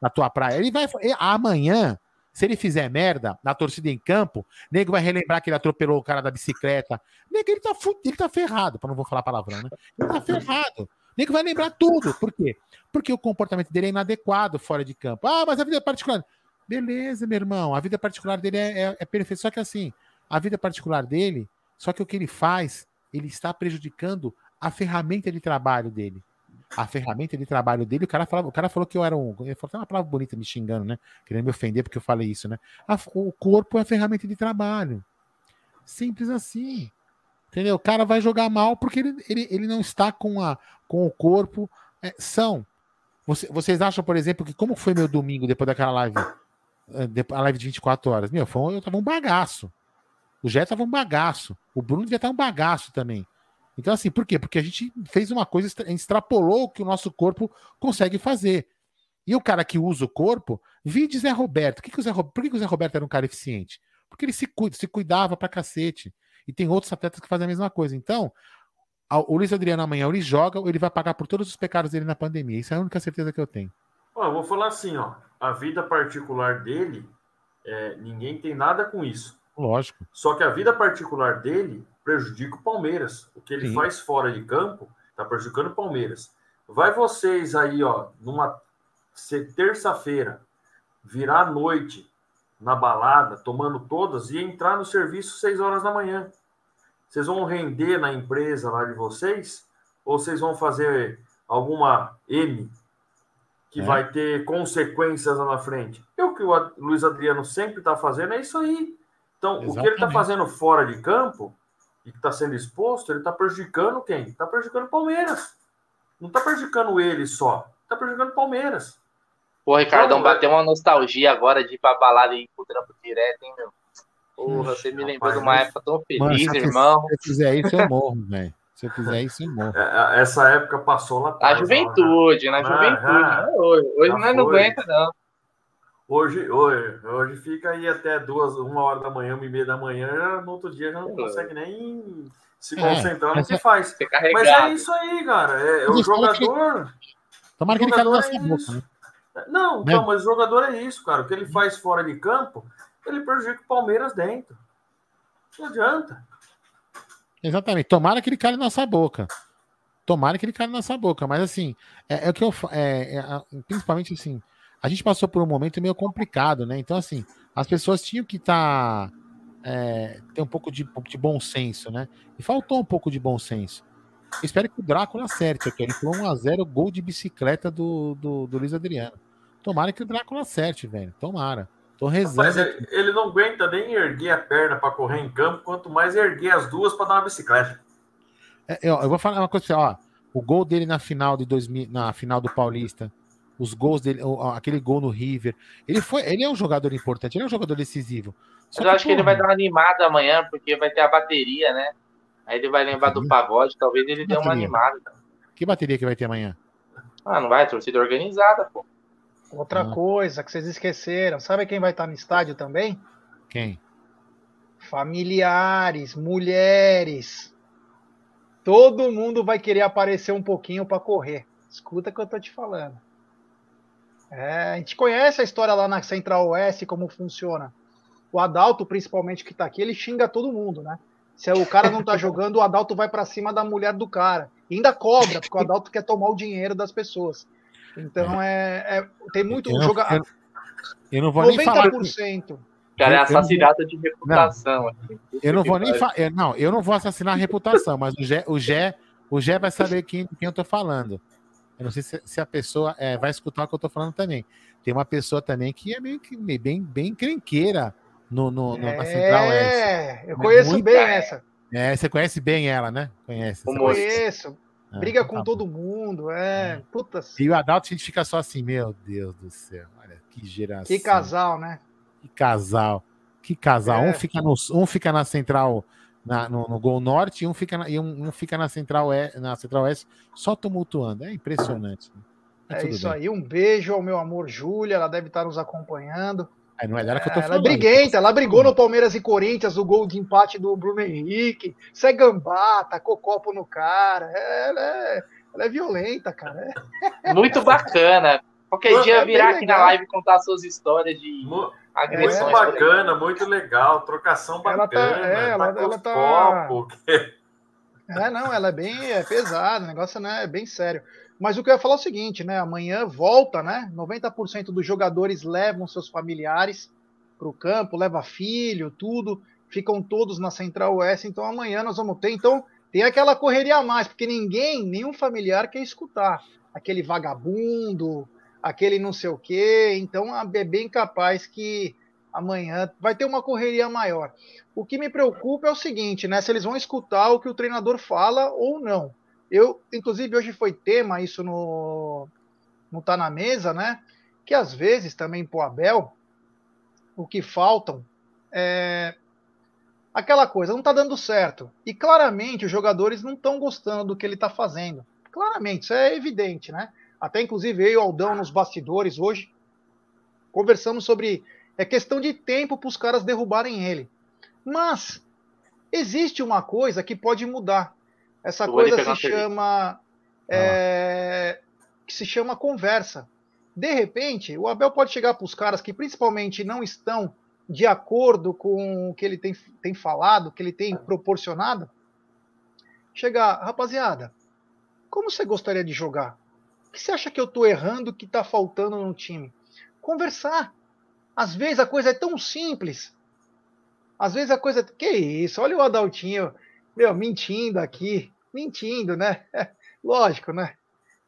na tua praia. Ele vai. Amanhã, se ele fizer merda na torcida em campo, nego vai relembrar que ele atropelou o cara da bicicleta. Nego, ele tá, ele tá ferrado, para não vou falar palavrão, né? Ele tá ferrado. Nego vai lembrar tudo. Por quê? Porque o comportamento dele é inadequado fora de campo. Ah, mas a vida é particular. Beleza, meu irmão. A vida particular dele é, é, é perfeita. Só que assim, a vida particular dele, só que o que ele faz, ele está prejudicando a ferramenta de trabalho dele. A ferramenta de trabalho dele, o cara, falava, o cara falou que eu era um. Ele falou uma palavra bonita me xingando, né? Querendo me ofender porque eu falei isso, né? A, o corpo é a ferramenta de trabalho. Simples assim. Entendeu? O cara vai jogar mal porque ele, ele, ele não está com, a, com o corpo é, são. Você, vocês acham, por exemplo, que como foi meu domingo depois daquela live? É, a live de 24 horas. Meu, foi, eu tava um bagaço. O Jé tava um bagaço. O Bruno devia estar um bagaço também. Então, assim, por quê? Porque a gente fez uma coisa, extrapolou o que o nosso corpo consegue fazer. E o cara que usa o corpo, vide Zé Roberto. Que que o Zé, por que, que o Zé Roberto era um cara eficiente? Porque ele se, cuida, se cuidava pra cacete. E tem outros atletas que fazem a mesma coisa. Então, o Luiz Adriano amanhã ele joga ou ele vai pagar por todos os pecados dele na pandemia. Isso é a única certeza que eu tenho. Ó, eu vou falar assim, ó. A vida particular dele, é, ninguém tem nada com isso. Lógico. Só que a vida particular dele prejudica o Palmeiras. O que ele Sim. faz fora de campo está prejudicando o Palmeiras. Vai vocês aí, ó, numa terça-feira, virar à noite na balada, tomando todas e entrar no serviço seis horas da manhã. Vocês vão render na empresa lá de vocês? Ou vocês vão fazer alguma M que é. vai ter consequências lá na frente. E o que o Luiz Adriano sempre está fazendo é isso aí. Então, Exatamente. o que ele está fazendo fora de campo, e que está sendo exposto, ele está prejudicando quem? Está prejudicando o Palmeiras. Não está prejudicando ele só, está prejudicando o Palmeiras. Pô, Ricardão, então, bateu uma nostalgia agora de ir pra balada e ir pro trampo direto, hein, meu? Porra, você me lembrou de uma época tão feliz, Mano, se irmão. Se eu fizer isso, eu morro, velho. Se eu fizer isso, eu morro. É, é, essa época passou lá atrás. Na juventude, na juventude. Ah, hoje hoje nós não aguenta, não. Hoje, hoje, hoje fica aí até duas, uma hora da manhã, uma e meia da manhã, no outro dia já não consegue nem se é, concentrar é, no que é, faz. Mas é isso aí, cara. É, é o jogador. Tomara que ele caia nessa boca, né? Não, né? mas o jogador é isso, cara. O que ele faz fora de campo, ele prejudica o Palmeiras dentro. Não adianta. Exatamente. Tomara que ele cale na nossa boca. Tomara que ele cale na nossa boca. Mas assim, é, é o que eu é, é, principalmente assim, a gente passou por um momento meio complicado, né? Então, assim, as pessoas tinham que estar. Tá, é, ter um pouco de, de, bom senso, né? E faltou um pouco de bom senso. Eu espero que o Drácula acerte aqui. Ele falou 1x0 gol de bicicleta do, do, do Luiz Adriano. Tomara que o Drácula acerte, velho. Tomara. Tô rezando. Mas ele não aguenta nem erguer a perna para correr em campo, quanto mais erguer as duas para dar uma bicicleta. É, eu, eu, vou falar uma coisa ó. O gol dele na final de 2000, na final do Paulista, os gols dele, aquele gol no River. Ele foi, ele é um jogador importante, ele é um jogador decisivo. Só eu que, acho que ele vai dar uma animada amanhã, porque vai ter a bateria, né? Aí ele vai lembrar do pagode, talvez ele dê uma animada. Que bateria que vai ter amanhã? Ah, não vai, torcida organizada, pô. Outra ah. coisa que vocês esqueceram, sabe quem vai estar no estádio também? Quem? Familiares, mulheres. Todo mundo vai querer aparecer um pouquinho para correr. Escuta o que eu tô te falando. É, a gente conhece a história lá na Central Oeste, como funciona. O Adalto, principalmente, que tá aqui, ele xinga todo mundo, né? Se o cara não tá jogando, o Adalto vai para cima da mulher do cara. E ainda cobra, porque o Adalto quer tomar o dinheiro das pessoas. Então é, é tem muito eu jogador. Eu, eu, não vou 90%. nem falar. Cara, é assassinato de reputação. Não, eu não vou nem falar. Não, eu não vou assassinar a reputação, mas o Gé, o Gé, o Gé vai saber quem, quem eu tô falando. Eu não sei se, se a pessoa é, vai escutar o que eu tô falando também. Tem uma pessoa também que é meio, bem, bem crenqueira no, no, no na Central Oeste. É, eu conheço Muito, bem essa. É, você conhece bem ela, né? Conhece. Conheço. É, briga então com tá todo mundo, é. é. Puta. E o Adalto a gente fica só assim, meu Deus do céu, olha que geração. Que casal, né? Que casal. Que casal. É. Um, fica no, um fica na central, na, no, no Gol Norte, e um fica na, e um, um fica na central, na central Oeste, só tumultuando. É impressionante. Né? É isso bem. aí. Um beijo ao meu amor Júlia, ela deve estar nos acompanhando. É, não é dela que eu tô falando. Ela é briguenta, ela brigou no Palmeiras e Corinthians, o gol de empate do Bruno Henrique. Isso é gambata, cocopo no cara. Ela é, ela é violenta, cara. É. Muito bacana. Qualquer dia é virar aqui legal. na live contar suas histórias de agressões. Muito bacana, muito legal. Trocação bacana. Ela tá, é, ela, tá ela tá... Copo. É, não, ela é bem é pesada, o negócio né, é bem sério. Mas o que eu ia falar é o seguinte, né? Amanhã volta, né? 90% dos jogadores levam seus familiares para o campo, leva filho, tudo, ficam todos na Central Oeste. Então amanhã nós vamos ter. Então tem aquela correria a mais, porque ninguém, nenhum familiar quer escutar aquele vagabundo, aquele não sei o quê. Então é bem capaz que amanhã vai ter uma correria maior. O que me preocupa é o seguinte, né? Se eles vão escutar o que o treinador fala ou não. Eu, inclusive, hoje foi tema isso no não tá na mesa, né? Que às vezes também pro Abel o que faltam é aquela coisa, não tá dando certo. E claramente os jogadores não estão gostando do que ele tá fazendo. Claramente, isso é evidente, né? Até inclusive eu e o Aldão nos bastidores hoje conversamos sobre é questão de tempo para os caras derrubarem ele. Mas existe uma coisa que pode mudar. Essa coisa se chama. É, que se chama conversa. De repente, o Abel pode chegar para os caras que principalmente não estão de acordo com o que ele tem, tem falado, que ele tem proporcionado. Chegar, rapaziada, como você gostaria de jogar? O que você acha que eu estou errando, que está faltando no time? Conversar. Às vezes a coisa é tão simples. Às vezes a coisa. Que isso? Olha o Adaltinho, meu, mentindo aqui mentindo, né? Lógico, né?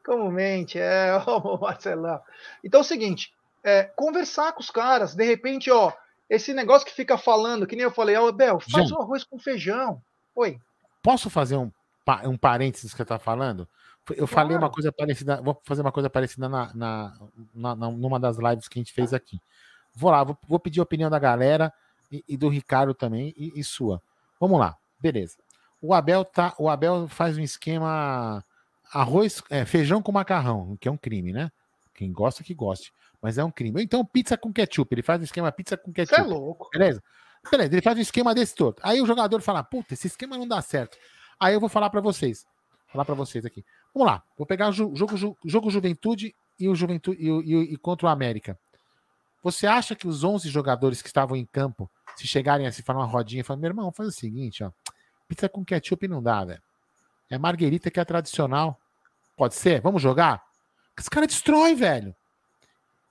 Comumente, é, o Marcelão. Então é o seguinte, é, conversar com os caras, de repente, ó, esse negócio que fica falando, que nem eu falei, ó, Bel, faz o um arroz com feijão. Oi. posso fazer um, um parênteses que você está falando? Eu falei uma coisa parecida, vou fazer uma coisa parecida na, na, na, numa das lives que a gente fez aqui. Vou lá, vou, vou pedir a opinião da galera e, e do Ricardo também e, e, sua. Vamos lá, beleza. O Abel tá, o Abel faz um esquema arroz, é, feijão com macarrão, que é um crime, né? Quem gosta que goste, mas é um crime. Então pizza com ketchup, ele faz um esquema pizza com ketchup. Você é louco. Beleza? Beleza, ele faz um esquema desse todo. Aí o jogador fala: "Puta, esse esquema não dá certo". Aí eu vou falar para vocês. Falar para vocês aqui. Vamos lá, vou pegar o jogo, jogo, jogo Juventude e o Juventude e, e, e contra o América. Você acha que os 11 jogadores que estavam em campo, se chegarem a se falar uma rodinha, falam, meu irmão, faz o seguinte, ó, pizza com ketchup não dá, velho. É marguerita que é tradicional. Pode ser? Vamos jogar? Os caras destroem, velho.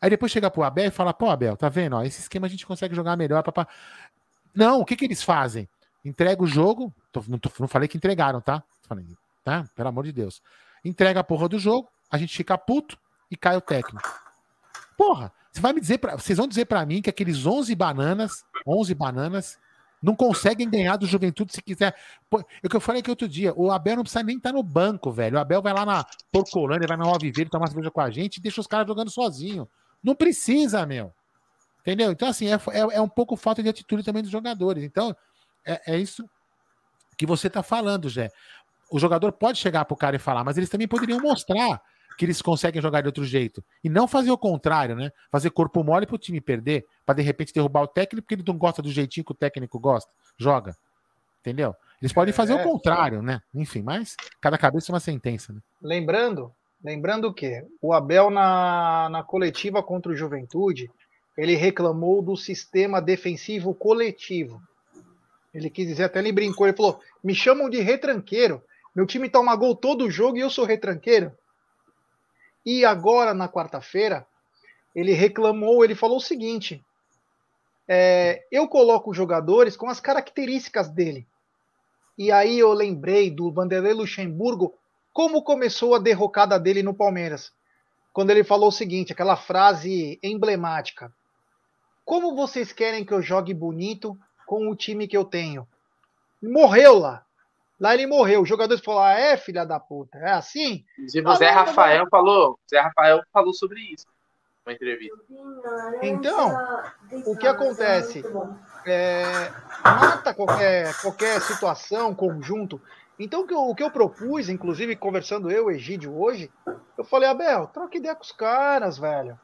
Aí depois chega pro Abel e fala, pô, Abel, tá vendo? Ó, esse esquema a gente consegue jogar melhor. Papá. Não, o que que eles fazem? Entrega o jogo. Tô, não, tô, não falei que entregaram, tá? Falei, tá? Pelo amor de Deus. Entrega a porra do jogo, a gente fica puto e cai o técnico. Porra, você vai me dizer, pra, vocês vão dizer para mim que aqueles 11 bananas, 11 bananas, não conseguem ganhar do Juventude se quiser. Pô, é o que eu falei aqui outro dia, o Abel não precisa nem estar tá no banco, velho. O Abel vai lá na Porcolândia, vai na Nova Viveiro, tomar cerveja com a gente e deixa os caras jogando sozinho. Não precisa, meu. Entendeu? Então, assim, é, é, é um pouco falta de atitude também dos jogadores. Então, é, é isso que você tá falando, Jé. O jogador pode chegar pro cara e falar, mas eles também poderiam mostrar que eles conseguem jogar de outro jeito. E não fazer o contrário, né? Fazer corpo mole pro time perder, para de repente derrubar o técnico porque ele não gosta do jeitinho que o técnico gosta. Joga. Entendeu? Eles podem fazer é, o contrário, né? Enfim, mas cada cabeça é uma sentença. Né? Lembrando, lembrando que o Abel na, na coletiva contra o Juventude, ele reclamou do sistema defensivo coletivo. Ele quis dizer, até ele brincou, ele falou: me chamam de retranqueiro. Meu time toma gol todo jogo e eu sou retranqueiro. E agora, na quarta-feira, ele reclamou, ele falou o seguinte: é, eu coloco jogadores com as características dele. E aí eu lembrei do Vanderlei Luxemburgo, como começou a derrocada dele no Palmeiras. Quando ele falou o seguinte, aquela frase emblemática: Como vocês querem que eu jogue bonito com o time que eu tenho? Morreu lá. Lá ele morreu. Os jogadores falaram: ah, é, filha da puta, é assim? Inclusive, o Zé Rafael falou. Zé Rafael falou sobre isso na entrevista. Então, o que acontece? É, mata qualquer, qualquer situação, conjunto. Então, o que, eu, o que eu propus, inclusive conversando eu, Egídio, hoje, eu falei, Abel, troca ideia com os caras, velho.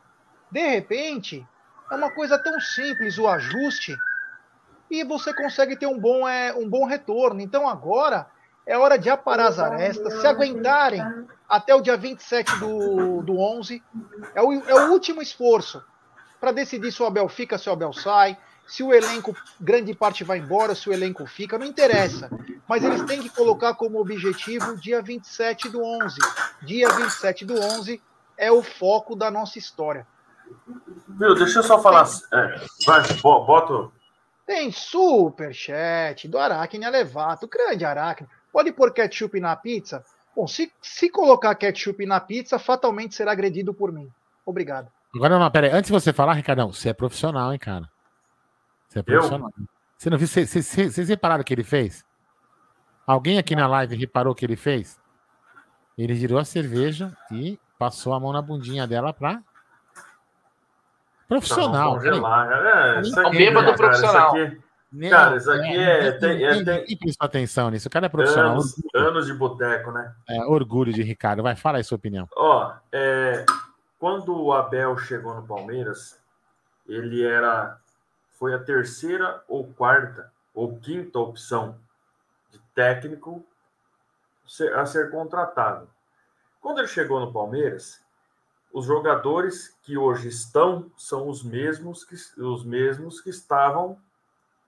De repente, é uma coisa tão simples o ajuste e você consegue ter um bom, é, um bom retorno. Então agora é hora de aparar as arestas, se aguentarem até o dia 27 do, do 11. É o, é o último esforço para decidir se o Abel fica, se o Abel sai, se o elenco, grande parte vai embora, se o elenco fica, não interessa. Mas eles têm que colocar como objetivo dia 27 do 11. Dia 27 do 11 é o foco da nossa história. Viu, deixa eu só falar. É, vai, bota, tem superchat do Aracne Alevato, grande Aracne. Pode pôr ketchup na pizza? Bom, se, se colocar ketchup na pizza, fatalmente será agredido por mim. Obrigado. Agora não, pera aí. Antes de você falar, Ricardão, você é profissional, hein, cara? Você é profissional. Eu? Você não viu? Vocês, vocês repararam o que ele fez? Alguém aqui na live reparou o que ele fez? Ele girou a cerveja e passou a mão na bundinha dela pra Profissional. Congelar, é, isso aqui, bêbado cara, profissional. Isso aqui, cara, isso aqui é. é, tem, é tem, tem, atenção nisso. O cara é profissional. Anos, anos de boteco, né? É, orgulho de Ricardo. Vai, fala aí sua opinião. Ó, é, quando o Abel chegou no Palmeiras, ele era. Foi a terceira ou quarta ou quinta opção de técnico a ser contratado. Quando ele chegou no Palmeiras, os jogadores que hoje estão são os mesmos que, os mesmos que estavam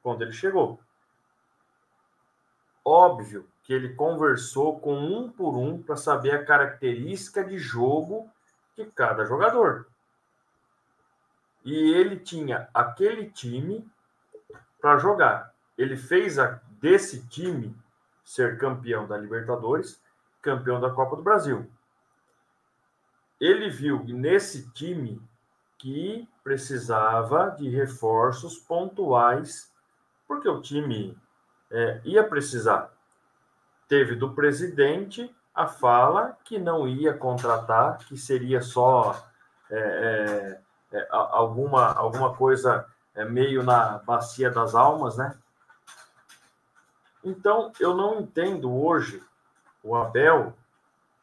quando ele chegou. Óbvio que ele conversou com um por um para saber a característica de jogo de cada jogador. E ele tinha aquele time para jogar. Ele fez a, desse time ser campeão da Libertadores, campeão da Copa do Brasil ele viu nesse time que precisava de reforços pontuais, porque o time é, ia precisar. teve do presidente a fala que não ia contratar, que seria só é, é, é alguma, alguma coisa é, meio na bacia das almas, né? Então, eu não entendo hoje o Abel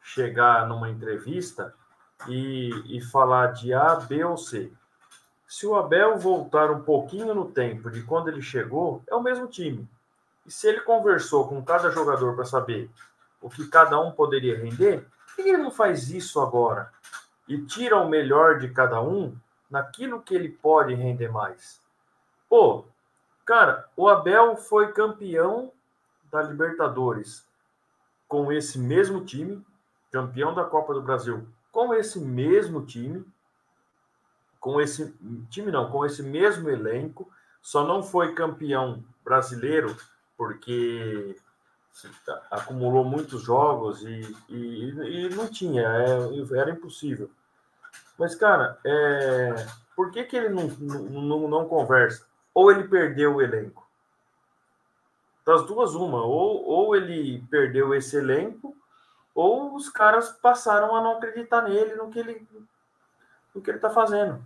chegar numa entrevista e, e falar de A, B ou C. Se o Abel voltar um pouquinho no tempo de quando ele chegou, é o mesmo time. E se ele conversou com cada jogador para saber o que cada um poderia render, por que ele não faz isso agora? E tira o melhor de cada um naquilo que ele pode render mais. Pô, cara, o Abel foi campeão da Libertadores com esse mesmo time, campeão da Copa do Brasil com esse mesmo time, com esse time não, com esse mesmo elenco, só não foi campeão brasileiro porque acumulou muitos jogos e, e, e não tinha, é, era impossível. Mas, cara, é, por que, que ele não, não, não conversa? Ou ele perdeu o elenco? Das duas, uma. Ou, ou ele perdeu esse elenco, ou os caras passaram a não acreditar nele, no que ele no que ele está fazendo.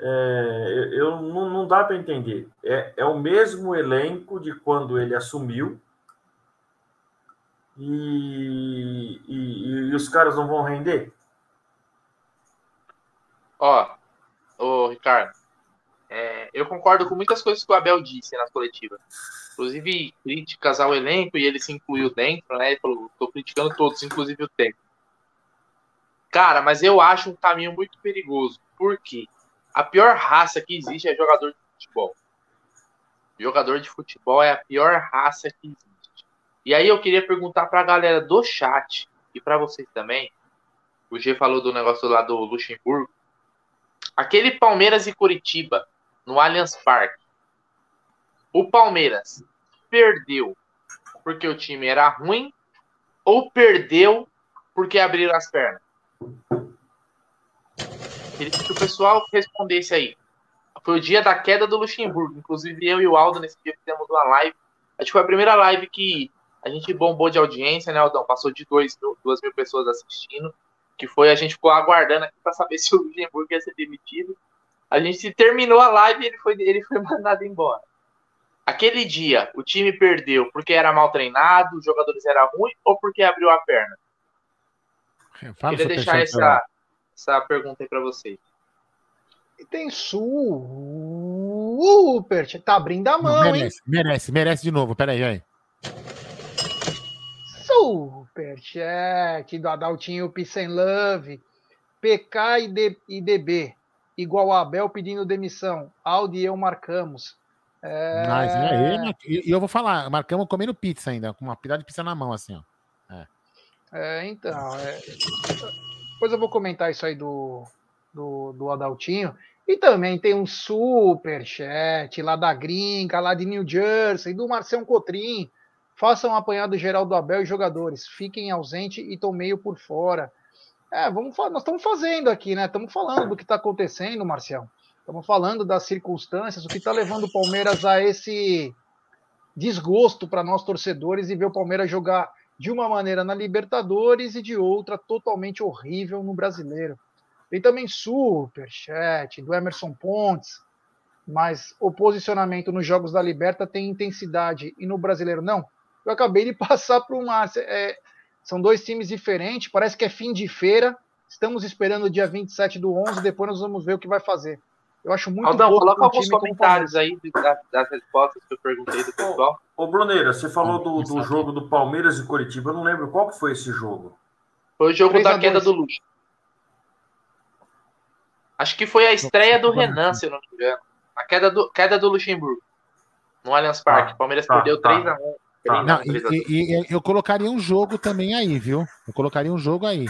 É, eu não, não dá para entender. É, é o mesmo elenco de quando ele assumiu e, e, e os caras não vão render. Ó, ô Ricardo, é, eu concordo com muitas coisas que o Abel disse na coletiva. Inclusive críticas ao elenco, e ele se incluiu dentro, né? Ele falou, tô criticando todos, inclusive o técnico. Cara, mas eu acho um caminho muito perigoso. Por quê? A pior raça que existe é jogador de futebol. Jogador de futebol é a pior raça que existe. E aí eu queria perguntar para a galera do chat e para vocês também. O G falou do negócio lá do Luxemburgo. Aquele Palmeiras e Curitiba no Allianz Parque. O Palmeiras perdeu porque o time era ruim ou perdeu porque abriram as pernas? Queria que o pessoal respondesse aí. Foi o dia da queda do Luxemburgo. Inclusive, eu e o Aldo, nesse dia, fizemos uma live. Acho que foi a primeira live que a gente bombou de audiência, né, Aldão? Passou de dois, duas mil pessoas assistindo. Que foi, a gente ficou aguardando aqui para saber se o Luxemburgo ia ser demitido. A gente terminou a live e ele foi, ele foi mandado embora. Aquele dia, o time perdeu porque era mal treinado, os jogadores eram ruins ou porque abriu a perna? Fala Queria deixar essa, essa pergunta aí para vocês. E tem super. Tá abrindo a mão, Não, merece, hein? Merece, merece de novo. Peraí, aí. Superchat do Adaltinho Peace and Love. PK e, D, e DB. Igual a Abel pedindo demissão. Audi e eu marcamos. É... Mas, e eu vou falar, marcamos comendo pizza ainda, com uma pilha de pizza na mão, assim, ó. É, é então. É... Depois eu vou comentar isso aí do, do, do Adaltinho. E também tem um super chat lá da gringa, lá de New Jersey, do Marcelo Cotrim. Façam um apanhado geral do Abel e jogadores. Fiquem ausente e tô meio por fora. É, vamos nós estamos fazendo aqui, né? Estamos falando do que está acontecendo, Marcial. Estamos falando das circunstâncias, o que está levando o Palmeiras a esse desgosto para nós torcedores e ver o Palmeiras jogar de uma maneira na Libertadores e de outra totalmente horrível no Brasileiro. Tem também super chat do Emerson Pontes, mas o posicionamento nos jogos da Liberta tem intensidade e no Brasileiro não. Eu acabei de passar para o Márcio. É, são dois times diferentes, parece que é fim de feira. Estamos esperando o dia 27 do 11, depois nós vamos ver o que vai fazer. Eu acho muito Aldão, coloca alguns comentários aí das, das, respostas que eu perguntei do pessoal. Ô, ô Bruneira, você falou do, do jogo do Palmeiras e Curitiba. Eu não lembro qual que foi esse jogo. Foi o jogo da queda do Luxo. Acho que foi a estreia do Renan, se eu não me engano. A queda do, queda do Luxemburgo. No Allianz Parque. Ah, Palmeiras tá, perdeu tá. 3x1. Tá. Não, e, e, eu colocaria um jogo também aí, viu? Eu colocaria um jogo aí.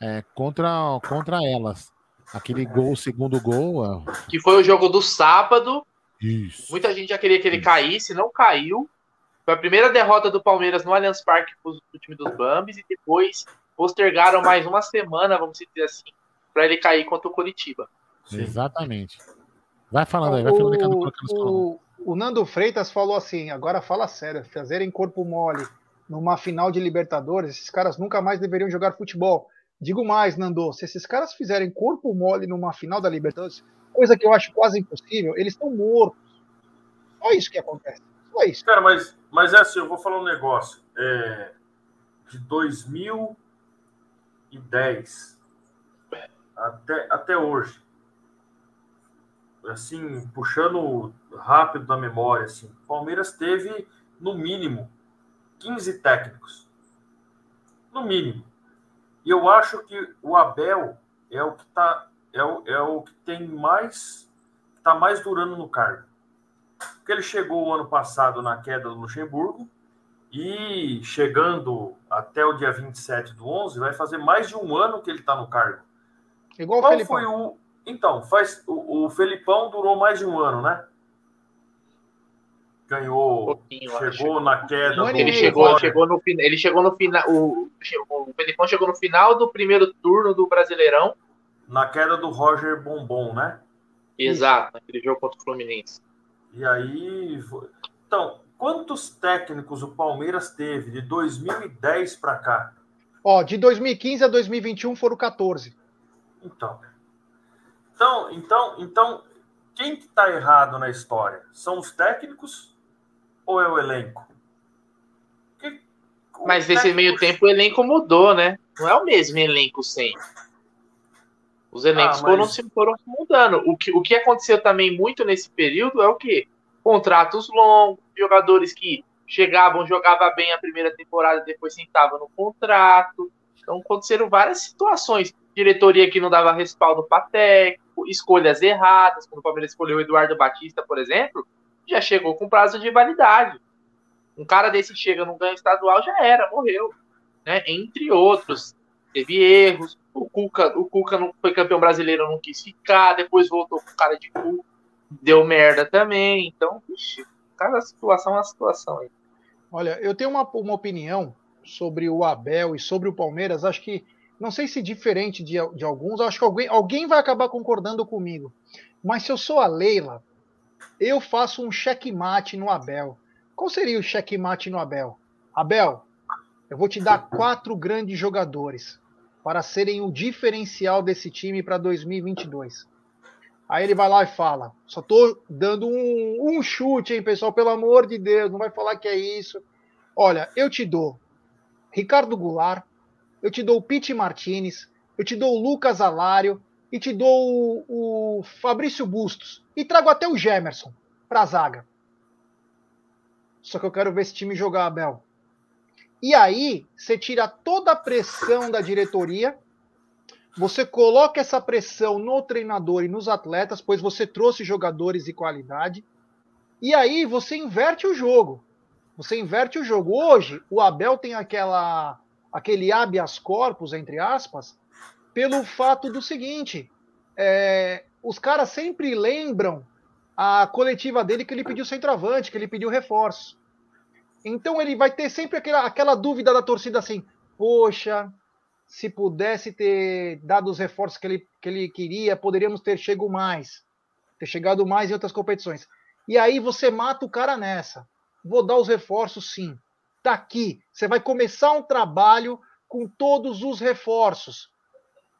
É, contra, contra elas. Aquele gol, segundo gol. Que foi o jogo do sábado. Isso. Muita gente já queria que ele Isso. caísse, não caiu. Foi a primeira derrota do Palmeiras no Allianz Parque pro, pro time dos Bambis e depois postergaram mais uma semana, vamos dizer assim, para ele cair contra o Curitiba. Sim. Exatamente. Vai falando aí, vai falando aí. O, o, o Nando Freitas falou assim: agora fala sério, fazerem corpo mole numa final de Libertadores, esses caras nunca mais deveriam jogar futebol. Digo mais, Nando, se esses caras fizerem corpo mole numa final da Libertadores, coisa que eu acho quase impossível, eles estão mortos. Só isso que acontece. Só isso. Cara, mas, mas é assim, eu vou falar um negócio. É, de 2010 até, até hoje, assim, puxando rápido da memória, assim, Palmeiras teve, no mínimo, 15 técnicos. No mínimo. E eu acho que o Abel é o que tá é o, é o que tem mais está mais durando no cargo. Porque ele chegou o ano passado na queda do Luxemburgo e chegando até o dia 27 do 11, vai fazer mais de um ano que ele está no cargo. Igual Qual o foi o então, faz o, o Felipão durou mais de um ano, né? Ganhou, Um chegou acho. na queda. Um do- Ele chegou, chegou no final. Ele chegou no final. O, o Felipão chegou no final do primeiro turno do Brasileirão. na queda do Roger Bombom, né? Exato, naquele jogo contra o Fluminense. E aí, então, quantos técnicos o Palmeiras teve de 2010 para cá? Ó, de 2015 a 2021 foram 14. Então, então, então, então, quem que tá errado na história? São os técnicos ou é o elenco? Que- o Mas nesse técnico- meio tempo o elenco mudou, né? Não é o mesmo elenco sempre. Os elencos Ah, mas- foram, se foram se mudando. O que, o que aconteceu também muito nesse período é o quê? Contratos longos, jogadores que chegavam, jogavam bem a primeira temporada, depois sentavam no contrato. Então aconteceram várias situações. Diretoria que não dava respaldo para técnico, escolhas erradas. Quando o Palmeiras escolheu o Eduardo Batista, por exemplo, já chegou com prazo de validade. Um cara desse chega num ganho estadual, já era, morreu. Né? Entre outros. Teve erros. O Cuca, o Cuca não foi campeão brasileiro, não quis ficar. Depois voltou com cara de cu. Deu merda também. Então, vixi, cada situação é uma situação aí. Olha, eu tenho uma, uma opinião sobre o Abel e sobre o Palmeiras. Acho que, não sei se diferente de, de alguns, acho que alguém, alguém vai acabar concordando comigo. Mas se eu sou a Leila, eu faço um checkmate no Abel. Qual seria o checkmate no Abel? Abel, eu vou te dar quatro grandes jogadores para serem o diferencial desse time para 2022. Aí ele vai lá e fala: só tô dando um, um chute, hein, pessoal? Pelo amor de Deus, não vai falar que é isso. Olha, eu te dou Ricardo Goulart, eu te dou o Pete Martinez, eu te dou o Lucas Alário e te dou o, o Fabrício Bustos. E trago até o Gemerson pra zaga. Só que eu quero ver esse time jogar, Abel. E aí, você tira toda a pressão da diretoria, você coloca essa pressão no treinador e nos atletas, pois você trouxe jogadores de qualidade, e aí você inverte o jogo. Você inverte o jogo. Hoje, o Abel tem aquela aquele habeas corpus, entre aspas, pelo fato do seguinte: é, os caras sempre lembram a coletiva dele que ele pediu centroavante, que ele pediu reforço. Então ele vai ter sempre aquela, aquela dúvida da torcida assim: poxa, se pudesse ter dado os reforços que ele, que ele queria, poderíamos ter chegado mais, ter chegado mais em outras competições. E aí você mata o cara nessa. Vou dar os reforços, sim. Tá aqui. Você vai começar um trabalho com todos os reforços.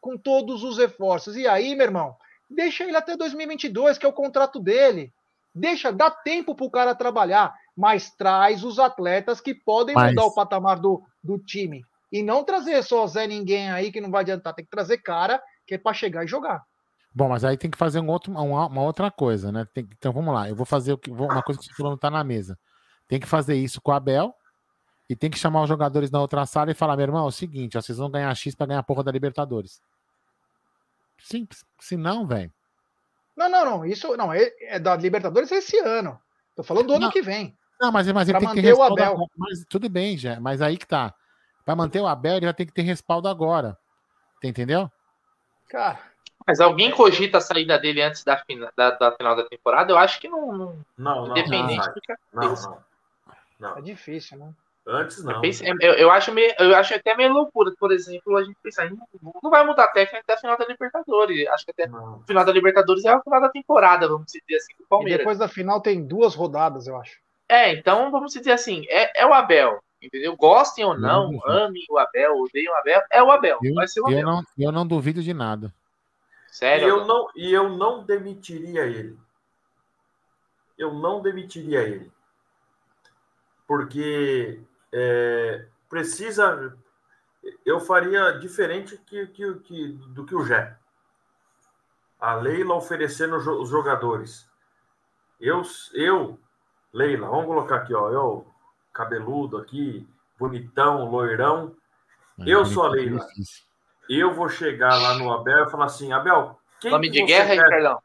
Com todos os reforços. E aí, meu irmão, deixa ele até 2022, que é o contrato dele. Deixa, dá tempo pro cara trabalhar, mas traz os atletas que podem Mas- mudar o patamar do, do time. E não trazer só Zé Ninguém aí que não vai adiantar. Tem que trazer cara que é pra chegar e jogar. Bom, mas aí tem que fazer um outro, uma, uma outra coisa, né? Tem- então vamos lá, eu vou fazer o que, uma coisa que você falou não tá na mesa. Tem que fazer isso com o Abel e tem que chamar os jogadores na outra sala e falar: meu irmão, é o seguinte, ó, vocês vão ganhar X pra ganhar a porra da Libertadores. Simples. Se não, velho. Não, não, não. Isso não é, é da Libertadores esse ano. Tô falando do ano Não. que vem. Não, mas, mas ele tem que ter manter o Abel. agora. Mas tudo bem, já. Mas aí que tá. Pra manter o Abel, ele vai ter que ter respaldo agora. Tá Entendeu? Cara, Mas alguém cogita a saída dele antes da, fina, da, da final da temporada? Eu acho que não. não Não, não, independente não, não. Não. é difícil, né? Antes não. Eu, eu acho meio, eu acho até meio loucura, por exemplo, a gente pensar, não, não vai mudar a técnica até a final da Libertadores. Acho que até Não. o final da Libertadores é o final da temporada, vamos dizer assim, do E Palmeiras. depois da final tem duas rodadas, eu acho. É, então vamos dizer assim, é, é o Abel. Entendeu? Gostem ou não, não amem o Abel, odeiem o Abel, é o Abel. Eu, vai ser o Abel. Eu não, eu não duvido de nada. Sério? E eu, não, e eu não demitiria ele. Eu não demitiria ele. Porque é, precisa. Eu faria diferente que, que, que, do que o Jé. A Leila oferecendo os jogadores. Eu, eu, Leila, vamos colocar aqui, ó. Eu, cabeludo aqui, bonitão, loirão. eu sou a Leila. Eu vou chegar lá no Abel e falar assim, Abel, quem Nome de guerra, quer...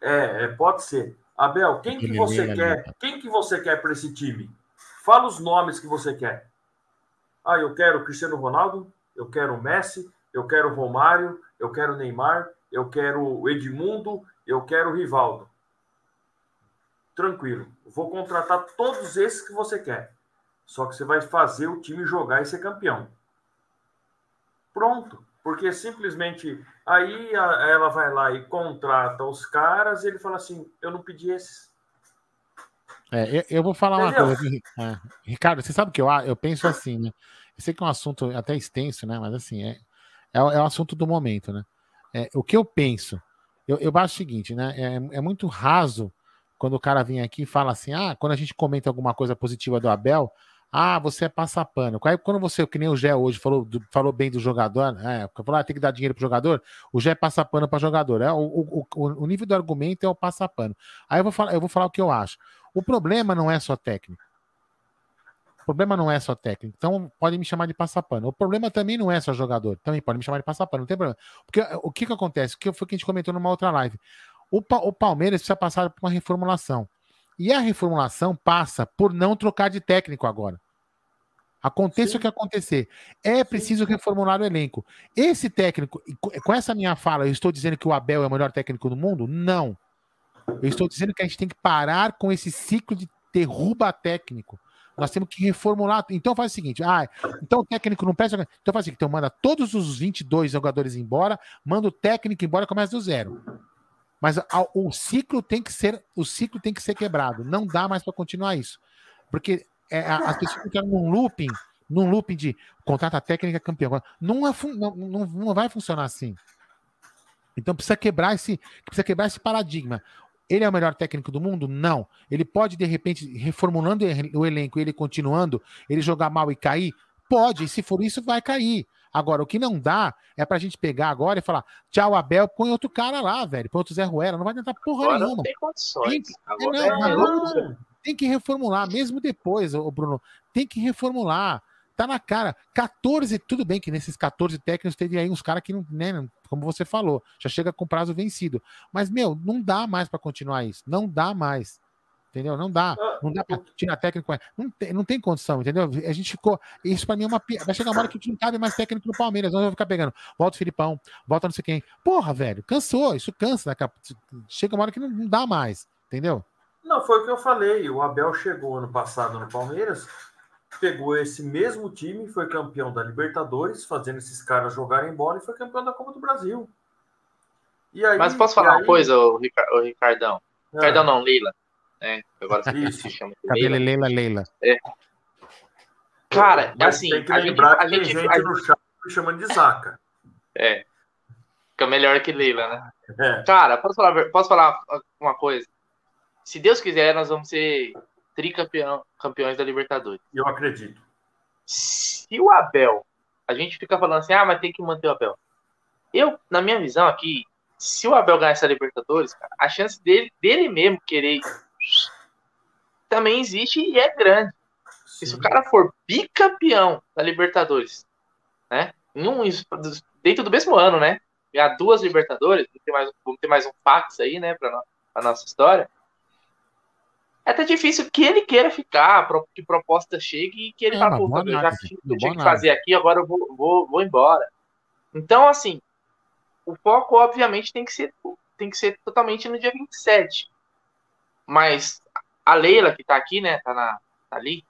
É, é, pode ser. Abel, quem que você quer? Quem que você quer para esse time? Fala os nomes que você quer. Ah, eu quero Cristiano Ronaldo, eu quero Messi, eu quero Romário, eu quero Neymar, eu quero Edmundo, eu quero Rivaldo. Tranquilo. Vou contratar todos esses que você quer. Só que você vai fazer o time jogar e ser campeão. Pronto. Porque simplesmente aí ela vai lá e contrata os caras e ele fala assim: eu não pedi esses. É, eu, vou falar Entendeu? uma coisa. É, Ricardo, você sabe que eu, eu penso assim, né? Eu sei que é um assunto até extenso, né? Mas assim, é, é, é o assunto do momento, né? É, o que eu penso, eu, eu acho o seguinte, né? É, é muito raso quando o cara vem aqui e fala assim: ah, quando a gente comenta alguma coisa positiva do Abel, ah, você é passapano. Quando você, que nem o Gé hoje falou, falou bem do jogador, é, falou, ah, tem que dar dinheiro pro jogador, o Gé é passapano para jogador. É, o, o, o, nível do argumento é o passapano. Aí eu vou, falar, eu vou falar o que eu acho. O problema não é só técnico. O problema não é só técnico. Então, pode me chamar de passapano. O problema também não é só jogador. Também pode me chamar de passapano, não tem problema. Porque o que, que acontece? O que foi que a gente comentou numa outra live? O, o Palmeiras precisa passar por uma reformulação. E a reformulação passa por não trocar de técnico agora. Aconteça Sim. o que acontecer. É preciso reformular o elenco. Esse técnico, com essa minha fala, eu estou dizendo que o Abel é o melhor técnico do mundo? Não. Eu estou dizendo que a gente tem que parar com esse ciclo de derruba técnico. Nós temos que reformular. Então faz o seguinte: ah, então o técnico não presta. Então faz o seguinte: então manda todos os 22 jogadores embora, manda o técnico embora começa do zero. Mas o ciclo tem que ser, o ciclo tem que ser quebrado. Não dá mais para continuar isso. Porque é, as pessoas ficam num looping, num looping de contrata técnica campeão. Não, é, não, não, não vai funcionar assim. Então precisa quebrar esse, precisa quebrar esse paradigma. Ele é o melhor técnico do mundo? Não. Ele pode, de repente, reformulando o elenco e ele continuando, ele jogar mal e cair? Pode, e se for isso, vai cair. Agora, o que não dá é pra gente pegar agora e falar, tchau, Abel, põe outro cara lá, velho. Põe outro Zé Ruela, não vai tentar porra agora nenhuma. Não tem condições. Tem, agora é, não, é, tem que reformular, mesmo depois, o Bruno. Tem que reformular. Tá na cara. 14, tudo bem que nesses 14 técnicos teve aí uns caras que não, né, como você falou, já chega com prazo vencido. Mas, meu, não dá mais para continuar isso. Não dá mais. Entendeu? Não dá. Ah, não dá para tirar técnico. Não tem, não tem condição, entendeu? A gente ficou. Isso para mim é uma. Vai chegar uma hora que não cabe mais técnico no Palmeiras. Nós vamos ficar pegando. Volta o Filipão, volta não sei quem. Porra, velho, cansou. Isso cansa. Né? Chega uma hora que não, não dá mais. Entendeu? Não, foi o que eu falei. O Abel chegou ano passado no Palmeiras, pegou esse mesmo time, foi campeão da Libertadores, fazendo esses caras jogarem bola e foi campeão da Copa do Brasil. Aí, Mas posso falar aí... uma coisa, o Ricardão? É. Ricardão não, Leila. É, agora se chama Leila. Leila, Leila. É. Cara, Mas assim, tem que lembrar a gente, que tem gente, gente no chat chamando de Zaca. É. Fica melhor que Leila, né? É. Cara, posso falar, posso falar uma coisa? se Deus quiser, nós vamos ser tricampeão, campeões da Libertadores. Eu acredito. Se o Abel, a gente fica falando assim, ah, mas tem que manter o Abel. Eu, na minha visão aqui, se o Abel ganhar essa Libertadores, cara, a chance dele, dele mesmo querer também existe e é grande. Sim. Se o cara for bicampeão da Libertadores, né? Um, dentro do mesmo ano, né? Ganhar duas Libertadores, vamos ter mais, vamos ter mais um fax aí, né, para a nossa história é até difícil que ele queira ficar, que proposta chegue e que ele é, fala, pô, eu já tinha que fazer aqui, agora eu vou, vou, vou embora. Então, assim, o foco, obviamente, tem que ser, tem que ser totalmente no dia 27. Mas a Leila, que tá aqui, né, tá, na, tá ali,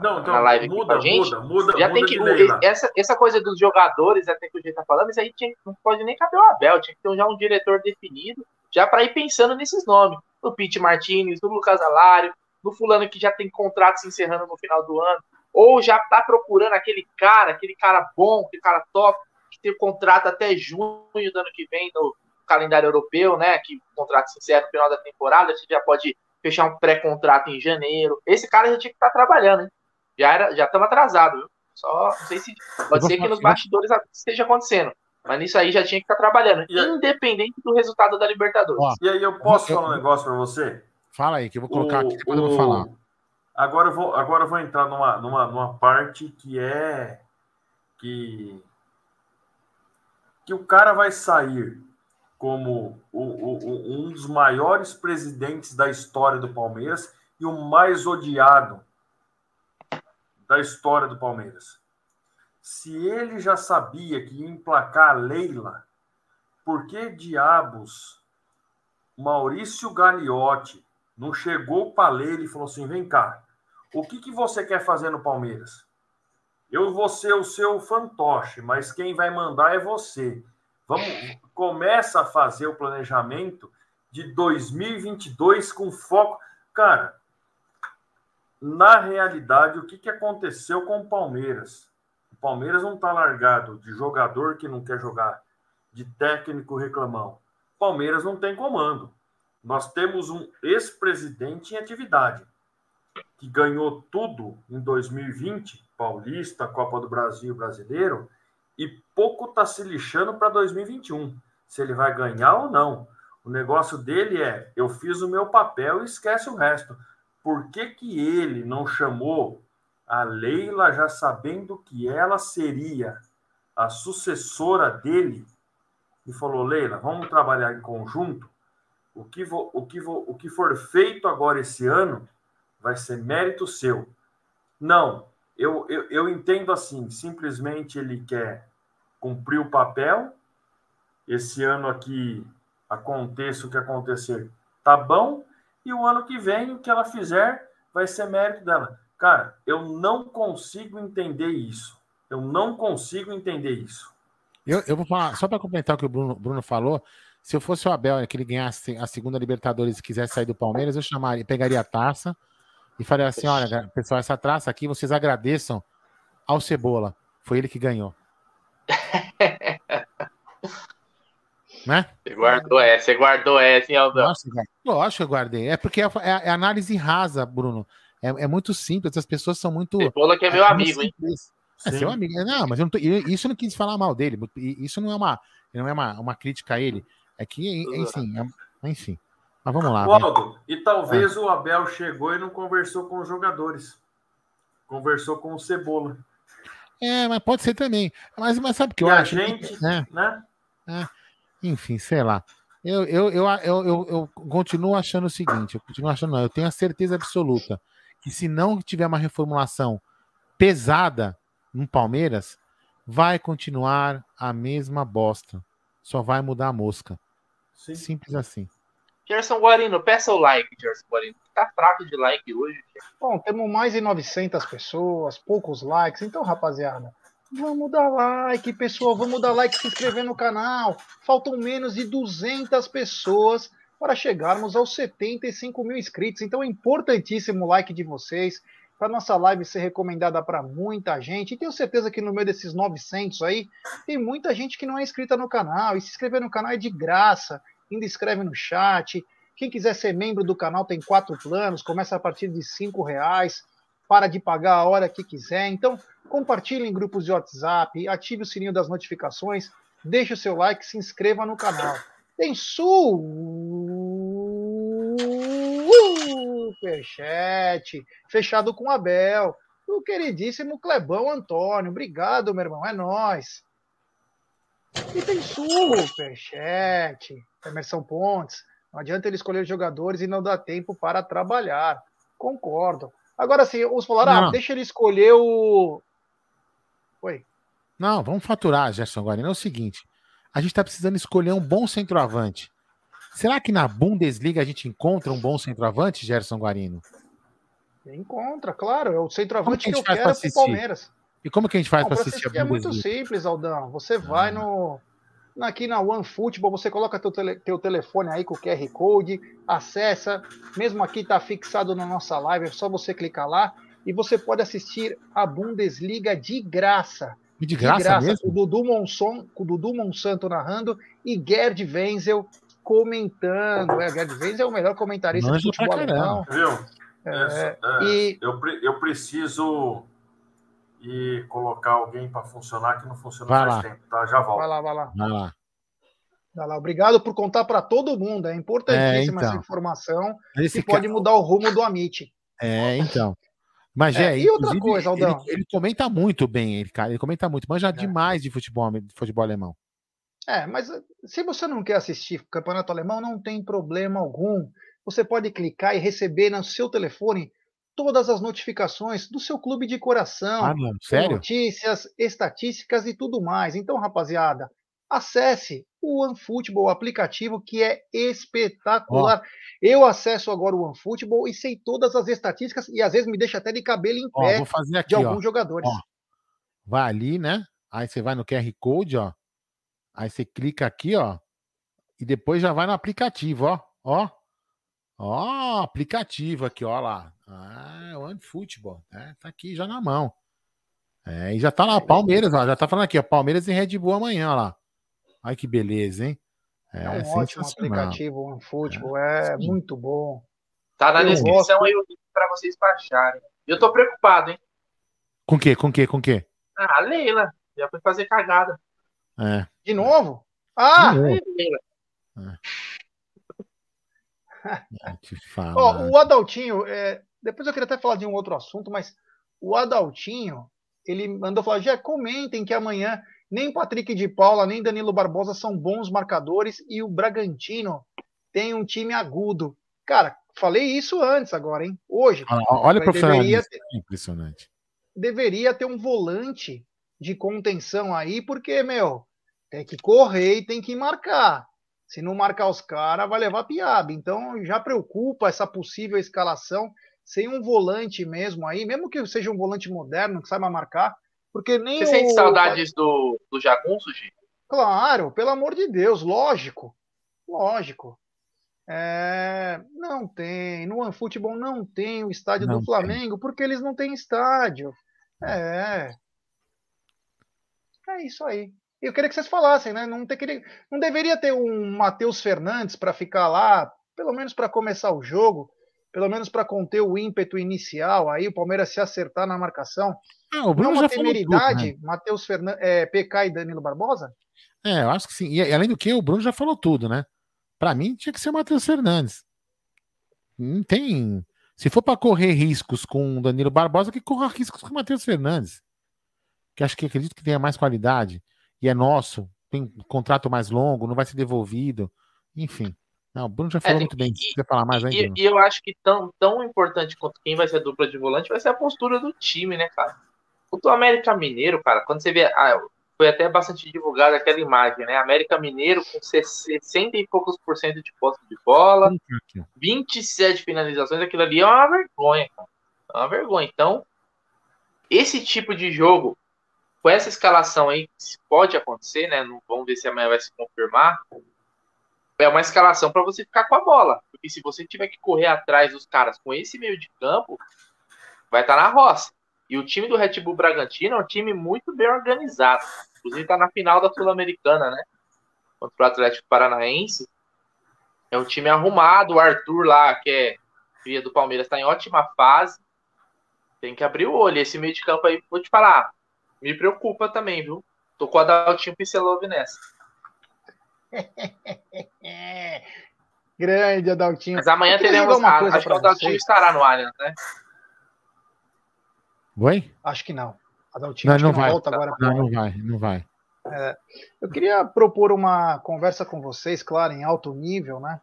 não, então, na live muda, gente, muda, muda, já tem que essa, essa coisa dos jogadores, até que o jeito tá falando, isso aí tinha, não pode nem caber o Abel, tinha que ter já um diretor definido, já para ir pensando nesses nomes no Pete Martinez, no Lucas Alário, no fulano que já tem contratos encerrando no final do ano. ou já está procurando aquele cara, aquele cara bom, aquele cara top, que tem contrato até junho do ano que vem no calendário europeu, né? Que o contrato se encerra no final da temporada, você já pode fechar um pré-contrato em janeiro. Esse cara já tinha que estar tá trabalhando, hein? Já era, já estamos atrasados, viu? Só não sei se pode ser que nos bastidores esteja acontecendo. Mas nisso aí já tinha que estar trabalhando, independente do resultado da Libertadores. Ó, e aí eu posso eu, falar um negócio para você? Fala aí, que eu vou colocar o, aqui, depois o, eu vou falar. Agora eu vou, agora eu vou entrar numa, numa, numa parte que é que, que o cara vai sair como o, o, um dos maiores presidentes da história do Palmeiras e o mais odiado da história do Palmeiras. Se ele já sabia que ia emplacar Leila, por que diabos Maurício Gagliotti não chegou para Leila e falou assim: vem cá, o que, que você quer fazer no Palmeiras? Eu vou ser o seu fantoche, mas quem vai mandar é você. Vamos, começa a fazer o planejamento de 2022 com foco. Cara, na realidade, o que, que aconteceu com o Palmeiras? Palmeiras não está largado de jogador que não quer jogar, de técnico reclamão. Palmeiras não tem comando. Nós temos um ex-presidente em atividade, que ganhou tudo em 2020, Paulista, Copa do Brasil, Brasileiro, e pouco está se lixando para 2021, se ele vai ganhar ou não. O negócio dele é: eu fiz o meu papel e esquece o resto por que, que ele não chamou a Leila já sabendo que ela seria a sucessora dele e falou: Leila, vamos trabalhar em conjunto. O que, vo, o, que vo, o que for feito agora esse ano vai ser mérito seu. Não, eu, eu, eu entendo assim: simplesmente ele quer cumprir o papel. Esse ano aqui aconteça o que acontecer, tá bom e o ano que vem o que ela fizer vai ser mérito dela. Cara, eu não consigo entender isso. Eu não consigo entender isso. Eu, eu vou falar, só para complementar o que o Bruno, Bruno falou, se eu fosse o Abel, que ele ganhasse a segunda Libertadores e quisesse sair do Palmeiras, eu chamaria, pegaria a taça e faria assim: olha, pessoal, essa taça aqui vocês agradeçam ao Cebola. Foi ele que ganhou. Né? Você guardou essa, você guardou essa, hein, Aldão? Nossa, lógico que eu guardei. É porque é, é, é análise rasa, Bruno. É, é, muito simples, as pessoas são muito. Cebola que é meu é amigo, hein? É seu amigo. Não, mas eu não tô, isso eu não quis falar mal dele. Isso não é uma, não é uma, uma crítica a ele. É que, enfim, é, enfim. Mas vamos lá. Waldo, né? e talvez o Abel chegou e não conversou com os jogadores. Conversou com o Cebola. É, mas pode ser também. Mas, mas sabe o que e eu a acho? Gente, né? né? É. Enfim, sei lá. Eu, eu, eu, eu, eu, eu continuo achando o seguinte: eu continuo achando, não, eu tenho a certeza absoluta que se não tiver uma reformulação pesada no Palmeiras, vai continuar a mesma bosta. Só vai mudar a mosca. Sim. Simples assim. Gerson Guarino, peça o like, Gerson Guarino. Tá fraco de like hoje. Bom, temos mais de 900 pessoas, poucos likes. Então, rapaziada, Vamos dar like, pessoal. Vamos dar like, se inscrever no canal. Faltam menos de 200 pessoas para chegarmos aos 75 mil inscritos. Então é importantíssimo o like de vocês para nossa live ser recomendada para muita gente. E tenho certeza que no meio desses 900 aí, tem muita gente que não é inscrita no canal. E se inscrever no canal é de graça. Ainda escreve no chat. Quem quiser ser membro do canal tem quatro planos, começa a partir de cinco reais para de pagar a hora que quiser. Então, compartilhe em grupos de WhatsApp, ative o sininho das notificações, deixe o seu like, se inscreva no canal. Tem superchat fechado com Abel, o queridíssimo Clebão Antônio. Obrigado, meu irmão, é nós. E tem superchat, Emerson Pontes. Não adianta ele escolher jogadores e não dá tempo para trabalhar. Concordo. Agora sim, os falaram, ah, deixa ele escolher o. Oi. Não, vamos faturar, Gerson Guarino. É o seguinte: a gente está precisando escolher um bom centroavante. Será que na Bundesliga a gente encontra um bom centroavante, Gerson Guarino? Encontra, claro. É o centroavante que, que eu quero pro Palmeiras. E como que a gente faz para assistir, assistir a Bundesliga? É muito simples, Aldão. Você vai ah. no aqui na OneFootball, você coloca teu, tele, teu telefone aí com o QR Code, acessa, mesmo aqui está fixado na nossa live, é só você clicar lá e você pode assistir a Bundesliga de graça. De graça, de graça mesmo? Com o Dudu, Monson, com o Dudu Monsanto narrando e Gerd Wenzel comentando. É, Gerd Wenzel é o melhor comentarista Manja de futebol alemão. Viu? É, é, e... eu, eu preciso e colocar alguém para funcionar que não funciona vai faz lá. tempo, tá? Já volto. Vai lá, vai lá. Vai lá. Vai lá. Obrigado por contar para todo mundo. É importantíssima é, então. essa informação Esse e pode mudar o rumo do Amit. É, então. Mas é, e outra coisa, Aldão. Ele, ele, comenta muito bem, ele, cara. Ele comenta muito, mas já é. demais de futebol, de futebol alemão. É, mas eh, se você não quer assistir campeonato alemão, não tem problema algum. Você pode clicar e receber no seu telefone todas as notificações do seu clube de coração. Ah, não, sério? Notícias, estatísticas e tudo mais. Então, rapaziada, acesse o OneFootball, aplicativo que é espetacular. Oh. Eu acesso agora o OneFootball e sei todas as estatísticas e às vezes me deixa até de cabelo em pé fazer aqui, de alguns ó. jogadores. Ó. Vai ali, né? Aí você vai no QR Code, ó. Aí você clica aqui, ó. E depois já vai no aplicativo, ó. Ó. Ó, aplicativo aqui, ó lá. Ah, One Football, né? Tá aqui já na mão. É, e já tá lá, Palmeiras, ó, já tá falando aqui, ó, Palmeiras e Red Bull amanhã, ó lá. Ai que beleza, hein? É, é um ótimo aplicativo, One Football, é, é muito bom. Tá na eu descrição gosto. aí o link pra vocês baixarem. Eu tô preocupado, hein? Com que? Com que? Com que? Ah, a Leila. Já foi fazer cagada. É. De novo? Ah! De novo. Leila. É. oh, o Adaltinho, é, depois eu queria até falar de um outro assunto, mas o Adaltinho, ele mandou falar, já comentem que amanhã nem Patrick de Paula, nem Danilo Barbosa são bons marcadores e o Bragantino tem um time agudo. Cara, falei isso antes agora, hein? Hoje. Ah, olha o profissionalismo, ter, impressionante. Deveria ter um volante de contenção aí, porque, meu, tem que correr e tem que marcar. Se não marcar os caras, vai levar piaba. Então já preocupa essa possível escalação sem um volante mesmo aí, mesmo que seja um volante moderno que saiba marcar, porque nem Você o... sente saudades do, do Jagunço, Gi? Claro, pelo amor de Deus, lógico. Lógico. É... não tem. No futebol não tem o estádio não do Flamengo, tem. porque eles não têm estádio. É. É isso aí eu queria que vocês falassem, né? Não, ter, não deveria ter um Matheus Fernandes para ficar lá, pelo menos para começar o jogo, pelo menos para conter o ímpeto inicial, aí o Palmeiras se acertar na marcação. Ah, o Bruno não é uma já temeridade, né? Matheus Fernandes, é, PK e Danilo Barbosa? É, eu acho que sim. E além do que, o Bruno já falou tudo, né? Para mim tinha que ser o Matheus Fernandes. Não tem. Se for para correr riscos com o Danilo Barbosa, que corra riscos com o Matheus Fernandes. Que acho que acredito que tenha mais qualidade e é nosso, tem um contrato mais longo, não vai ser devolvido, enfim. Não, o Bruno já falou é, muito bem. Se quiser falar mais ainda. E, e, eu acho que tão, tão importante quanto quem vai ser a dupla de volante vai ser a postura do time, né, cara? O América Mineiro, cara, quando você vê. Ah, foi até bastante divulgada aquela imagem, né? América Mineiro com 60 e poucos por cento de posse de bola, 27 finalizações, aquilo ali é uma vergonha, cara. É uma vergonha. Então, esse tipo de jogo com essa escalação aí, pode acontecer, né? Não, vamos ver se amanhã vai se confirmar. É uma escalação para você ficar com a bola. Porque se você tiver que correr atrás dos caras com esse meio de campo, vai estar tá na roça. E o time do Red Bull Bragantino é um time muito bem organizado. Inclusive está na final da Sul-Americana, né? Contra o Atlético Paranaense. É um time arrumado. O Arthur lá, que é cria do Palmeiras, está em ótima fase. Tem que abrir o olho. Esse meio de campo aí, vou te falar, me preocupa também, viu? Tô com a Daltinho Pincelov nessa. Grande Adaltinho. Mas amanhã teremos uma coisa Acho que o Adaltinho estará no Allianz, né? Oi? Acho que não. Adaltinho não, não, vai. volta agora. Não, não vai, não vai. É, eu queria propor uma conversa com vocês, claro, em alto nível, né?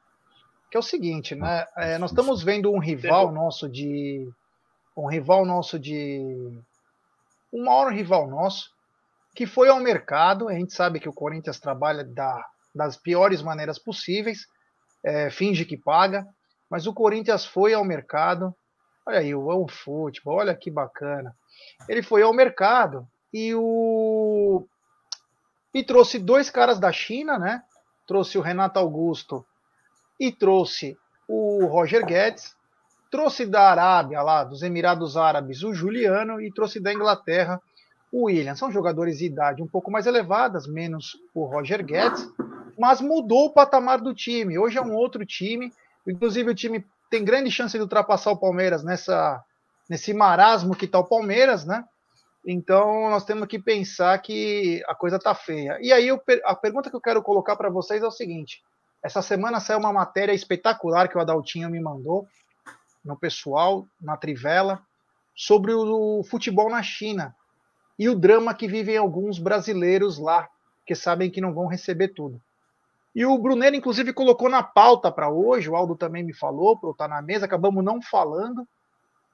Que é o seguinte, né? É, nós estamos vendo um rival nosso de. Um rival nosso de um maior rival nosso, que foi ao mercado. A gente sabe que o Corinthians trabalha da, das piores maneiras possíveis, é, finge que paga, mas o Corinthians foi ao mercado. Olha aí, o futebol, olha que bacana. Ele foi ao mercado e o e trouxe dois caras da China, né? Trouxe o Renato Augusto e trouxe o Roger Guedes. trouxe da Arábia, lá dos Emirados Árabes, o Juliano e trouxe da Inglaterra o William. São jogadores de idade um pouco mais elevadas, menos o Roger Guedes, mas mudou o patamar do time. Hoje é um outro time. Inclusive, o time tem grande chance de ultrapassar o Palmeiras nessa, nesse marasmo que está o Palmeiras, né? Então, nós temos que pensar que a coisa tá feia. E aí, a pergunta que eu quero colocar para vocês é o seguinte: essa semana saiu uma matéria espetacular que o Adaltinho me mandou no pessoal, na Trivela, sobre o futebol na China e o drama que vivem alguns brasileiros lá, que sabem que não vão receber tudo. E o Brunero, inclusive, colocou na pauta para hoje, o Aldo também me falou, para eu estar na mesa, acabamos não falando.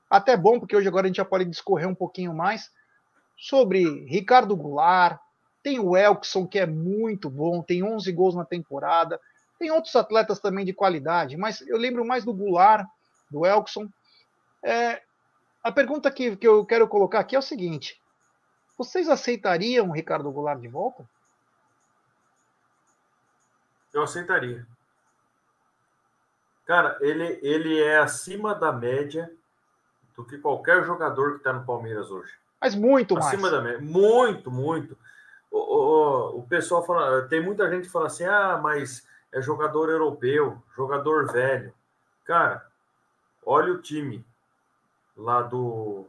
Até bom, porque hoje agora a gente já pode discorrer um pouquinho mais sobre Ricardo Goulart, tem o Elkson, que é muito bom, tem 11 gols na temporada, tem outros atletas também de qualidade, mas eu lembro mais do Goulart, do Elkson. É, a pergunta que, que eu quero colocar aqui é o seguinte: vocês aceitariam o Ricardo Goulart de volta? Eu aceitaria. Cara, ele, ele é acima da média do que qualquer jogador que está no Palmeiras hoje. Mas muito mais. Acima da média. Muito, muito. O, o, o pessoal fala, tem muita gente que fala assim: ah, mas é jogador europeu, jogador velho. Cara, olha o time lá do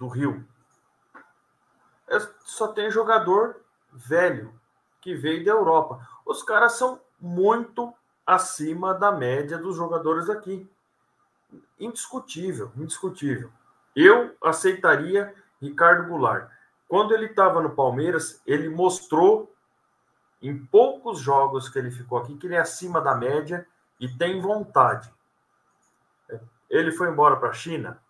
do Rio. É, só tem jogador velho que veio da Europa. Os caras são muito acima da média dos jogadores aqui. Indiscutível, indiscutível. Eu aceitaria Ricardo Goulart. Quando ele estava no Palmeiras, ele mostrou em poucos jogos que ele ficou aqui que ele é acima da média e tem vontade. Ele foi embora para a China,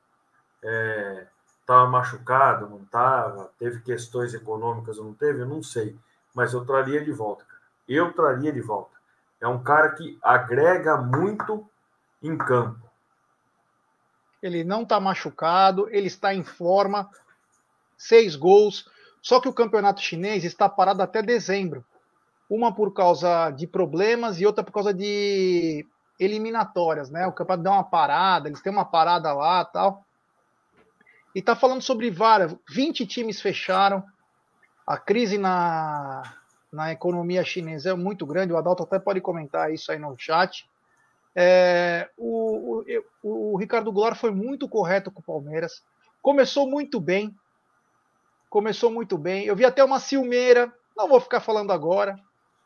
estava machucado, não estava, teve questões econômicas ou não teve, eu não sei, mas eu traria de volta. Cara. Eu traria de volta. É um cara que agrega muito em campo ele não está machucado, ele está em forma, seis gols. Só que o campeonato chinês está parado até dezembro. Uma por causa de problemas e outra por causa de eliminatórias, né? O campeonato deu uma parada, eles têm uma parada lá tal. E tá falando sobre várias. 20 times fecharam. A crise na, na economia chinesa é muito grande. O Adalto até pode comentar isso aí no chat. É, o, o, o, Ricardo Goulart foi muito correto com o Palmeiras. Começou muito bem. Começou muito bem. Eu vi até uma ciumeira, não vou ficar falando agora,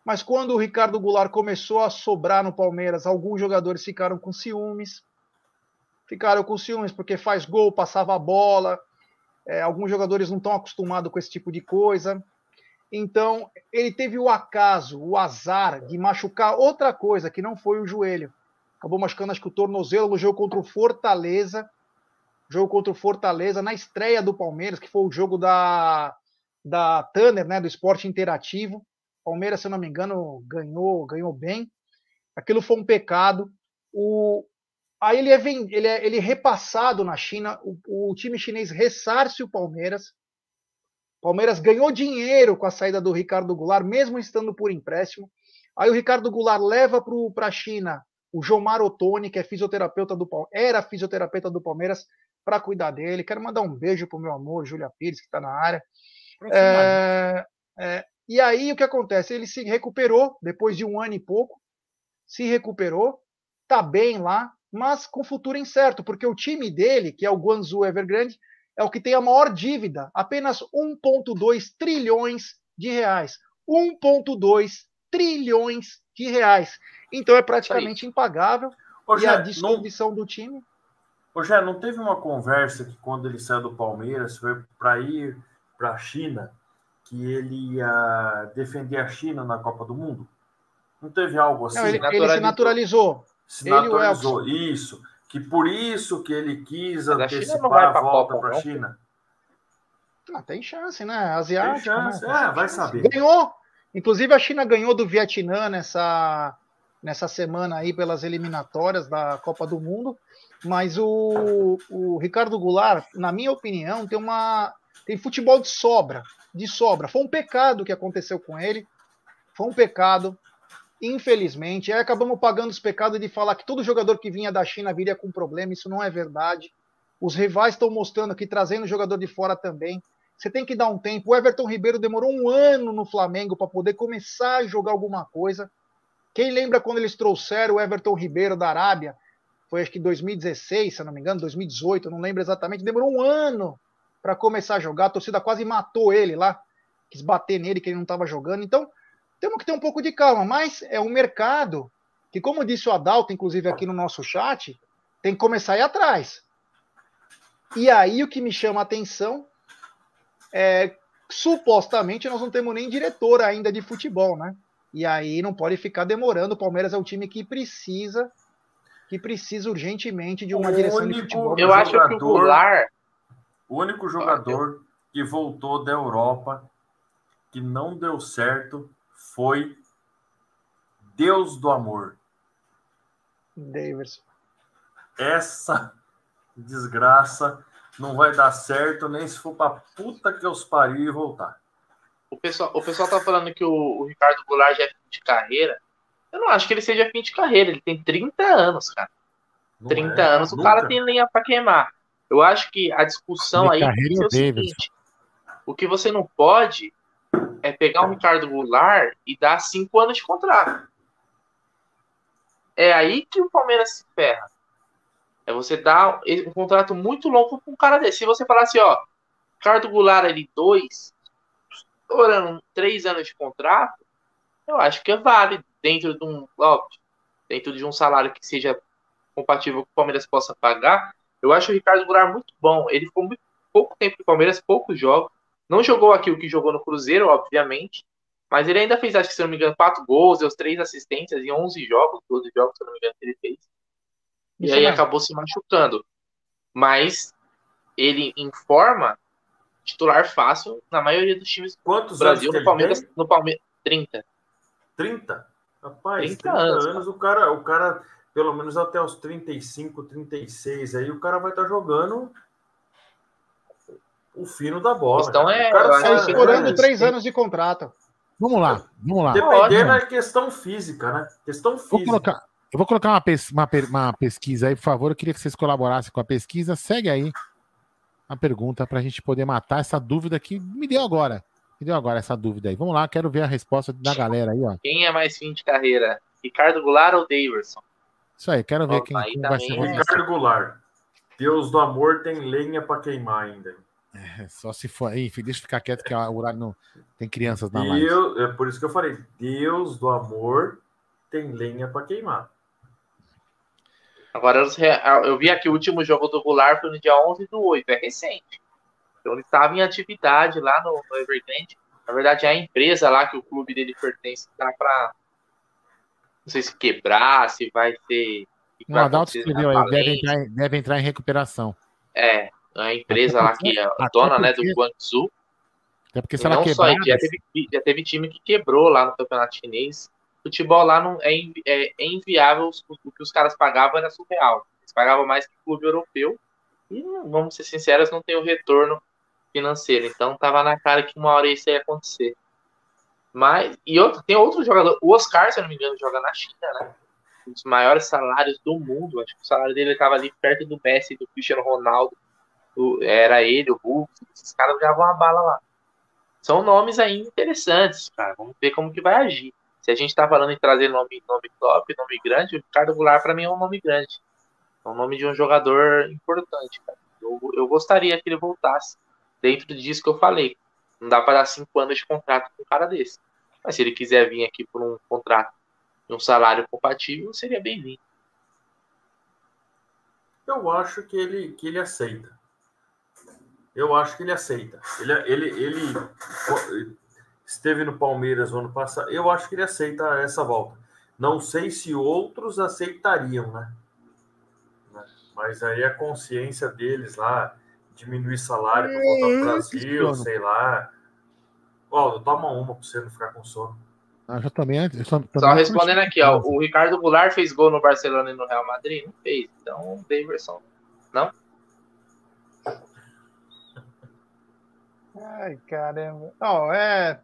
mas quando o Ricardo Goulart começou a sobrar no Palmeiras, alguns jogadores ficaram com ciúmes. Ficaram com ciúmes porque faz gol, passava a bola. É, alguns jogadores não estão acostumados com esse tipo de coisa. Então, ele teve o acaso, o azar de machucar outra coisa que não foi o joelho acabou machucando acho que o tornozelo no jogo contra o Fortaleza. Jogo contra o Fortaleza, na estreia do Palmeiras, que foi o jogo da, da Tanner, né, do esporte interativo. Palmeiras, se eu não me engano, ganhou, ganhou bem. Aquilo foi um pecado. O, aí ele é, ele é, ele é repassado na China. O, o time chinês ressarce o Palmeiras. Palmeiras ganhou dinheiro com a saída do Ricardo Goulart, mesmo estando por empréstimo. Aí o Ricardo Goulart leva para a China o Jomar Ottoni, que é fisioterapeuta do era fisioterapeuta do Palmeiras, para cuidar dele. Quero mandar um beijo pro meu amor, Júlia Pires, que está na área. É, é, e aí o que acontece? Ele se recuperou depois de um ano e pouco, se recuperou, tá bem lá, mas com futuro incerto, porque o time dele, que é o Guangzhou Evergrande, é o que tem a maior dívida, apenas 1,2 trilhões de reais. 1,2 trilhões de reais. Então é praticamente impagável. Ô, e a distribuição não... do time. Ô, Jé, não teve uma conversa que quando ele saiu do Palmeiras foi para ir para a China, que ele ia defender a China na Copa do Mundo? Não teve algo assim? Não, ele, ele, se naturalizou. Se ele naturalizou, isso. Que por isso que ele quis antecipar a, a volta para a China. Ah, tem chance, né? Asiático. Tem chance, né? é, vai saber. Ganhou. Inclusive a China ganhou do Vietnã nessa nessa semana aí pelas eliminatórias da Copa do Mundo, mas o, o Ricardo Goulart, na minha opinião, tem uma tem futebol de sobra, de sobra. Foi um pecado que aconteceu com ele, foi um pecado. Infelizmente. Aí acabamos pagando os pecados de falar que todo jogador que vinha da China viria com problema. Isso não é verdade. Os rivais estão mostrando aqui, trazendo jogador de fora também. Você tem que dar um tempo. O Everton Ribeiro demorou um ano no Flamengo para poder começar a jogar alguma coisa. Quem lembra quando eles trouxeram o Everton Ribeiro da Arábia? Foi acho que 2016, se não me engano, 2018, não lembro exatamente. Demorou um ano para começar a jogar. A torcida quase matou ele lá. Quis bater nele que ele não estava jogando. Então, temos que ter um pouco de calma. Mas é um mercado que, como disse o Adalto, inclusive aqui no nosso chat, tem que começar a ir atrás. E aí o que me chama a atenção é supostamente nós não temos nem diretor ainda de futebol, né? E aí não pode ficar demorando. O Palmeiras é um time que precisa que precisa urgentemente de uma o direção de futebol. Eu acho que o Goulart o único jogador que voltou da Europa que não deu certo foi Deus do Amor. Davidson. Essa desgraça não vai dar certo nem se for pra puta que os pariu e voltar. O pessoal, o pessoal tá falando que o, o, Ricardo Goulart já é fim de carreira. Eu não acho que ele seja fim de carreira. Ele tem 30 anos, cara. Não 30 é, anos, nunca. o cara tem lenha para queimar. Eu acho que a discussão aí é o seguinte: o que você não pode é pegar o Ricardo Goulart e dar 5 anos de contrato. É aí que o Palmeiras se ferra. É você dar um contrato muito longo para um cara desse. Se você falar assim, ó, Ricardo Goulart ali, dois, estourando três anos de contrato, eu acho que é válido dentro de um, óbvio, dentro de um salário que seja compatível com o Palmeiras possa pagar. Eu acho o Ricardo Goulart muito bom. Ele ficou muito pouco tempo no Palmeiras, poucos jogos. Não jogou aquilo que jogou no Cruzeiro, obviamente, mas ele ainda fez, acho que se não me engano, quatro gols, deu três assistências em 11 jogos, 12 jogos, se não me engano, que ele fez. E Isso aí mesmo. acabou se machucando. Mas ele informa titular fácil na maioria dos times Quantos do Brasil, no Palmeiras, no Palmeiras, 30. 30? Rapaz, 30, 30 anos, anos o cara, o cara, pelo menos até os 35, 36, aí o cara vai estar tá jogando o fino da bola. Então é, o cara tá estourando três anos de contrato. Vamos lá, vamos lá. Dependendo da questão física, né? Questão física. Vou colocar, eu vou colocar uma, pes uma, uma, pesquisa aí, por favor. Eu queria que vocês colaborassem com a pesquisa. Segue aí a pergunta para a gente poder matar essa dúvida que me deu agora. Me deu agora essa dúvida aí. Vamos lá, quero ver a resposta da galera aí, ó. Quem é mais fim de carreira? Ricardo Goulart ou Daverson? Isso aí, quero ver quem, quem vai ser. Ricardo Goulart. Deus do amor tem lenha para queimar ainda. É, só se for. Enfim, deixa eu ficar quieto que o horário não tem crianças na live. É por isso que eu falei: Deus do amor tem lenha para queimar. Agora, eu vi aqui o último jogo do Goulart foi no dia 11 do 8, é recente. Então, ele estava em atividade lá no, no Evergrande. Na verdade, é a empresa lá que o clube dele pertence está para. Não sei se quebrar, se vai ter. O Adalto escreveu aí, deve entrar, deve entrar em recuperação. É, a empresa lá que é a dona né, do Guangzhou. Até porque se ela não quebrar, só, já teve, já teve time que quebrou lá no campeonato chinês futebol lá não é, é, é inviável, o que os caras pagavam era surreal. Eles pagavam mais que o clube europeu e, vamos ser sinceros, não tem o retorno financeiro. Então tava na cara que uma hora isso ia acontecer. Mas, e outro, tem outro jogador, o Oscar, se eu não me engano, joga na China, né? Um dos maiores salários do mundo. Acho que o salário dele estava ali perto do Messi, do Cristiano Ronaldo. Era ele, o Hulk, esses caras jogavam a bala lá. São nomes aí interessantes, cara. Vamos ver como que vai agir. Se a gente está falando em trazer nome, nome top, nome grande, o Ricardo Goulart para mim é um nome grande. É um nome de um jogador importante, cara. Eu, eu gostaria que ele voltasse dentro disso que eu falei. Não dá para dar cinco anos de contrato com um cara desse. Mas se ele quiser vir aqui por um contrato e um salário compatível, seria bem-vindo. Eu acho que ele, que ele aceita. Eu acho que ele aceita. Ele, ele, ele esteve no Palmeiras no ano passado. Eu acho que ele aceita essa volta. Não sei se outros aceitariam, né? Mas aí a consciência deles lá, diminuir salário para voltar para o Brasil, sei lá. Ó, toma uma para você não ficar com sono. Ah, já também, eu só, só respondendo aqui, ó. O Ricardo Goulart fez gol no Barcelona e no Real Madrid? Não fez. Então, Daverson. Não? Ai, caramba. Oh, é,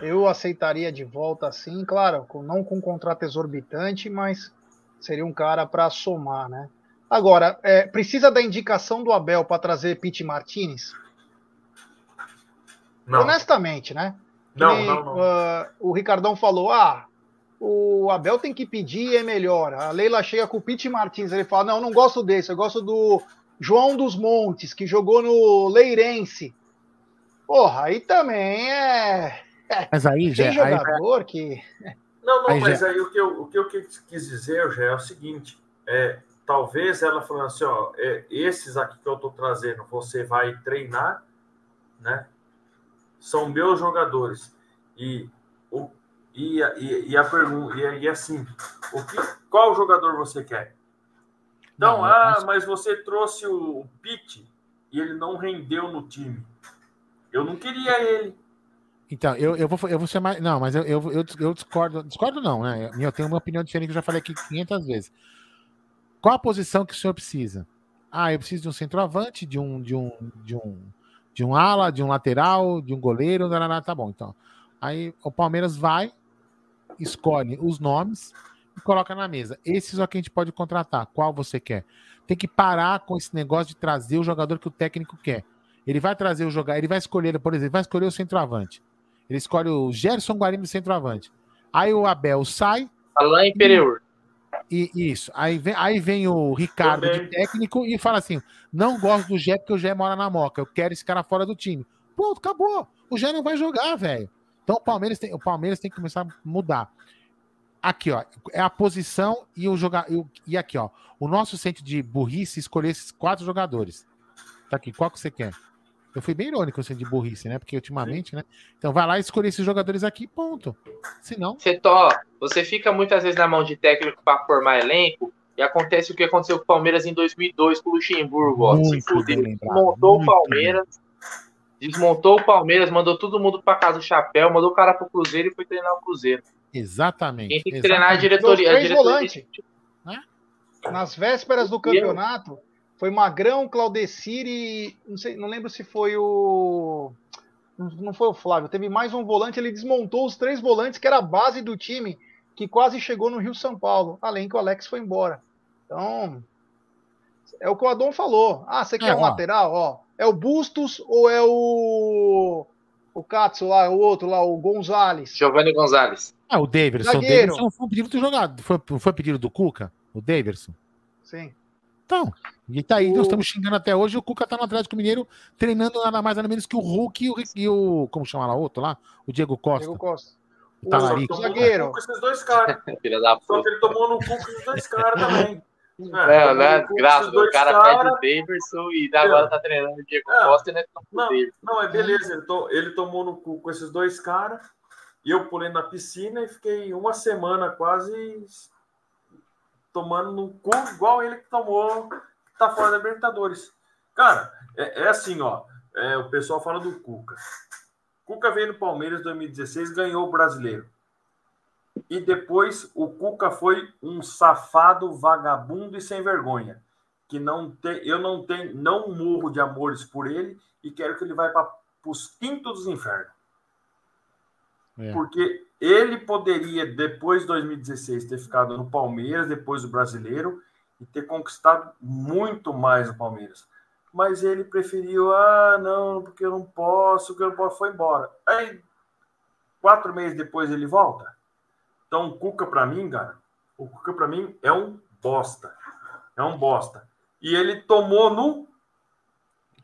eu aceitaria de volta assim, claro, não com um contrato exorbitante, mas seria um cara para somar, né? Agora, é, precisa da indicação do Abel para trazer Pete Martinez? Não. Honestamente, né? Não, não, não. Uh, o Ricardão falou: ah, o Abel tem que pedir e é melhor. A Leila chega com o Pete Martins, ele fala: não, não gosto desse, eu gosto do João dos Montes, que jogou no Leirense. Porra, aí também é. é mas aí já. Tem jogador aí, que. Não, não, aí mas já... aí o que, eu, o que eu quis dizer já é o seguinte: é, talvez ela falando assim, ó, é, esses aqui que eu tô trazendo, você vai treinar, né? São meus jogadores. E o e, e, e a pergunta e, e assim, o que, qual jogador você quer? Então, não, ah, mas você trouxe o, o Pitt e ele não rendeu no time. Eu não queria ele. Então, eu, eu, vou, eu vou ser mais. Não, mas eu, eu, eu, discordo. Discordo, não, né? Eu tenho uma opinião diferente que eu já falei aqui 500 vezes. Qual a posição que o senhor precisa? Ah, eu preciso de um centroavante, de um, de um, de um, de um ala, de um lateral, de um goleiro. Tá bom, então. Aí o Palmeiras vai, escolhe os nomes e coloca na mesa. Esses é que a gente pode contratar. Qual você quer? Tem que parar com esse negócio de trazer o jogador que o técnico quer. Ele vai trazer o jogador, ele vai escolher, por exemplo, vai escolher o centroavante. Ele escolhe o Gerson Guarino centroavante. Aí o Abel sai. Alain Pereur. E, isso. Aí vem, aí vem o Ricardo de técnico e fala assim: não gosto do Gé porque o Gé mora na Moca. Eu quero esse cara fora do time. Pronto, acabou. O Gé não vai jogar, velho. Então o Palmeiras tem, o Palmeiras tem que começar a mudar. Aqui, ó, é a posição e o jogar e aqui, ó, o nosso centro de burrice escolher esses quatro jogadores. Tá aqui, qual que você quer? Eu fui bem irônico centro de burrice, né? Porque ultimamente, né? Então vai lá e escolher esses jogadores aqui, ponto. Se não, você to, você fica muitas vezes na mão de técnico para formar elenco e acontece o que aconteceu com o Palmeiras em 2002 com o Luxemburgo, ó, se fudeu, montou o Palmeiras. Bem Desmontou o Palmeiras, mandou todo mundo para casa do chapéu, mandou o cara pro Cruzeiro e foi treinar o Cruzeiro. Exatamente. Quem tem que exatamente. treinar a diretoria. A diretoria... Né? Nas vésperas do campeonato, foi Magrão, Claudecir e. Não, sei, não lembro se foi o. Não foi o Flávio, teve mais um volante, ele desmontou os três volantes, que era a base do time, que quase chegou no Rio São Paulo, além que o Alex foi embora. Então, é o que o Adon falou. Ah, você quer é, um ó. lateral? Ó, é o Bustos ou é o. O Katsu lá, o outro lá, o Gonzalez? Giovanni Gonzalez. Ah, o Davidson. O Davidson foi um pedido do jogador. Foi, foi pedido do Cuca? O Davidson? Sim. Então, e tá aí, o... nós estamos xingando até hoje. O Cuca tá no Atlético Mineiro treinando nada mais nada menos que o Hulk e o, e o como chama lá outro lá? O Diego Costa. Diego Costa. O Talarico. zagueiro. Com esses dois caras. Só que ele tomou no cu com esses dois caras também. É, né? Graças o cara, cara pede o Davidson e agora tá treinando o Diego é. Costa, né? Não, não, é beleza. Ele, to, ele tomou no cu com esses dois caras. E eu pulei na piscina e fiquei uma semana quase tomando no cu, igual ele que tomou, que tá fora da Libertadores. Cara, é, é assim, ó. É, o pessoal fala do Cuca. Cuca veio no Palmeiras em 2016, ganhou o brasileiro e depois o Cuca foi um safado, vagabundo e sem vergonha. Que não tem, eu não tenho, não morro de amores por ele e quero que ele vá para os quintos dos infernos. É. Porque ele poderia, depois de 2016, ter ficado no Palmeiras, depois do brasileiro, e ter conquistado muito mais o Palmeiras. Mas ele preferiu, ah, não, porque eu não posso, porque eu não posso, foi embora. Aí, quatro meses depois, ele volta. Então, o Cuca, para mim, cara, o Cuca, para mim, é um bosta. É um bosta. E ele tomou no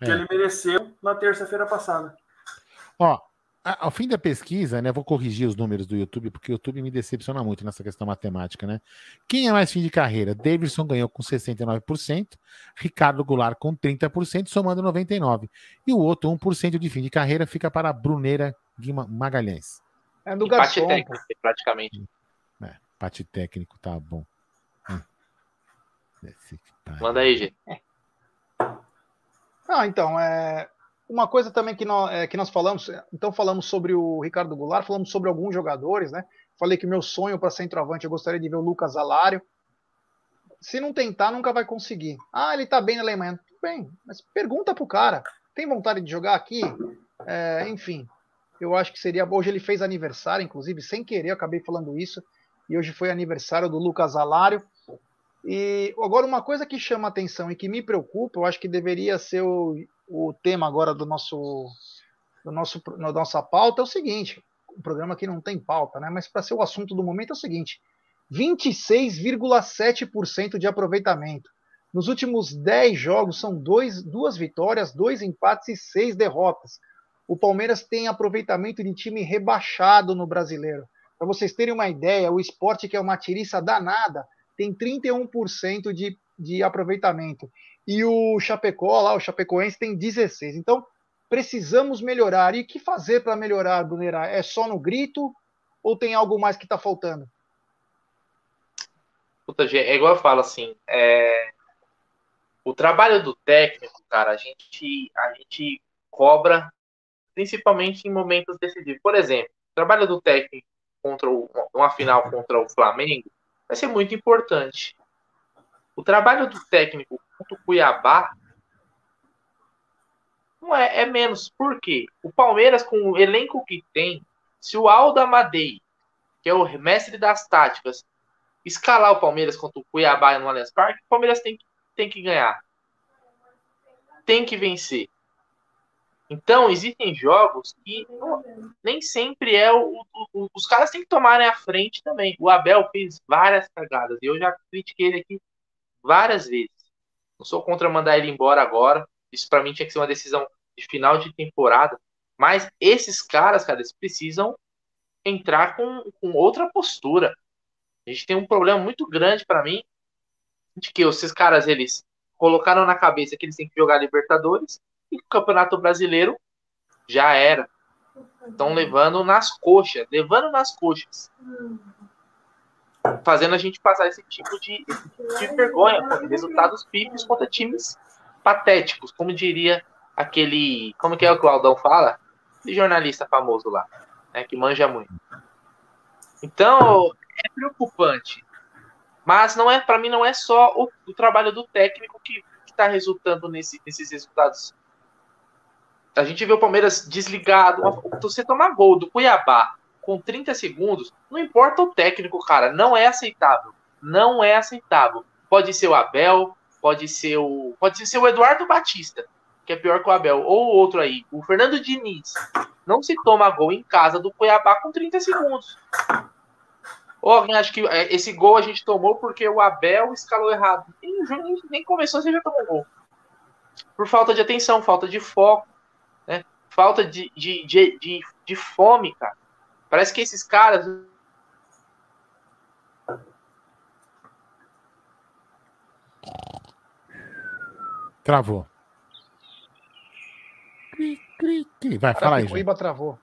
que é. ele mereceu na terça-feira passada. Ó, ao fim da pesquisa, né? Vou corrigir os números do YouTube, porque o YouTube me decepciona muito nessa questão matemática, né? Quem é mais fim de carreira? Davidson ganhou com 69%, Ricardo Goulart com 30%, somando 99%. E o outro 1% de fim de carreira fica para Bruneira Magalhães. É do Garçom. técnico, praticamente. É, parte técnico, tá bom. Hum. Manda aí, gente. Ah, então, é, uma coisa também que nós, é, que nós falamos, então falamos sobre o Ricardo Goulart, falamos sobre alguns jogadores, né? Falei que meu sonho para centroavante eu gostaria de ver o Lucas Alário. Se não tentar, nunca vai conseguir. Ah, ele tá bem na Alemanha. Tudo bem, mas pergunta pro cara. Tem vontade de jogar aqui? É, enfim, eu acho que seria. Hoje ele fez aniversário, inclusive, sem querer, eu acabei falando isso. E hoje foi aniversário do Lucas Alário. E agora, uma coisa que chama atenção e que me preocupa, eu acho que deveria ser o, o tema agora do nosso, do nosso, da nossa pauta, é o seguinte: o programa aqui não tem pauta, né? Mas para ser o assunto do momento é o seguinte: 26,7% de aproveitamento. Nos últimos 10 jogos, são dois, duas vitórias, dois empates e seis derrotas. O Palmeiras tem aproveitamento de time rebaixado no brasileiro. Para vocês terem uma ideia, o esporte, que é uma tiriça danada, tem 31% de, de aproveitamento. E o Chapecó, lá, o Chapecoense, tem 16%. Então, precisamos melhorar. E o que fazer para melhorar, Brunera? É só no grito ou tem algo mais que está faltando? Puta, é igual eu falo assim, é... o trabalho do técnico, cara, a gente, a gente cobra principalmente em momentos decisivos. Por exemplo, o trabalho do técnico contra o, uma final contra o Flamengo vai ser muito importante. O trabalho do técnico contra o Cuiabá não é, é menos. Por quê? O Palmeiras, com o elenco que tem, se o Aldo Amadei, que é o mestre das táticas, escalar o Palmeiras contra o Cuiabá no Allianz Parque, o Palmeiras tem, tem que ganhar. Tem que vencer. Então, existem jogos que nem sempre é o, o, Os caras têm que tomarem a frente também. O Abel fez várias cagadas. Eu já critiquei ele aqui várias vezes. Não sou contra mandar ele embora agora. Isso para mim tinha que ser uma decisão de final de temporada. Mas esses caras, cara, eles precisam entrar com, com outra postura. A gente tem um problema muito grande para mim de que esses caras eles colocaram na cabeça que eles têm que jogar Libertadores e o Campeonato Brasileiro já era. Estão levando nas coxas, levando nas coxas. Fazendo a gente passar esse tipo de, de vergonha, com resultados pífios contra times patéticos, como diria aquele. Como que é o que o Aldão fala? De jornalista famoso lá, né, que manja muito. Então, é preocupante. Mas não é, para mim, não é só o, o trabalho do técnico que está resultando nesse, nesses resultados. A gente vê o Palmeiras desligado. Você tomar gol do Cuiabá com 30 segundos, não importa o técnico, cara, não é aceitável. Não é aceitável. Pode ser o Abel, pode ser o. Pode ser o Eduardo Batista, que é pior que o Abel, ou outro aí, o Fernando Diniz. Não se toma gol em casa do Cuiabá com 30 segundos. Ou alguém acha que é, esse gol a gente tomou porque o Abel escalou errado. Nem, nem começou, você já tomou gol. Por falta de atenção, falta de foco, né? falta de, de, de, de, de fome, cara. Parece que esses caras. Travou. Vai, fala aí. O Iba travou.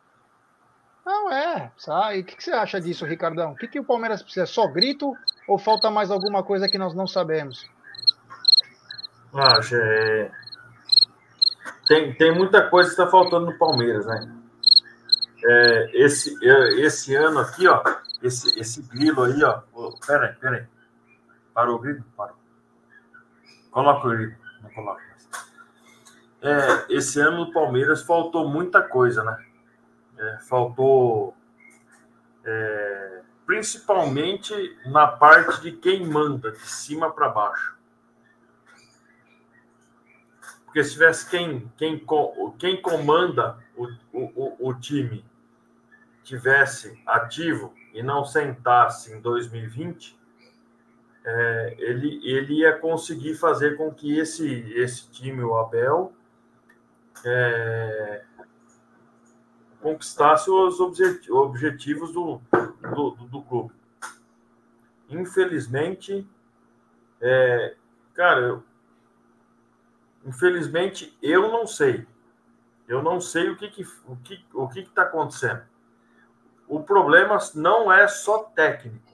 Não, é. Sai. O que, você acha disso, Ricardão? O que, que o Palmeiras precisa? Só grito ou falta mais alguma coisa que nós não sabemos? Ah, é... tem, tem muita coisa que está faltando no Palmeiras, né? É, esse, é, esse ano aqui, ó, esse, esse grilo aí, ó. Peraí, peraí. Parou o grilo? Parou. Coloca o grilo. Não coloca. É, esse ano no Palmeiras faltou muita coisa, né? É, faltou é, principalmente na parte de quem manda, de cima para baixo. Porque se tivesse quem, quem, quem comanda o, o, o time tivesse ativo e não sentasse em 2020, é, ele, ele ia conseguir fazer com que esse, esse time, o Abel, é, conquistasse os objetivos do, do, do clube. Infelizmente, é, cara, eu, infelizmente eu não sei. Eu não sei o que que, o que, o que está acontecendo. O problema não é só técnico,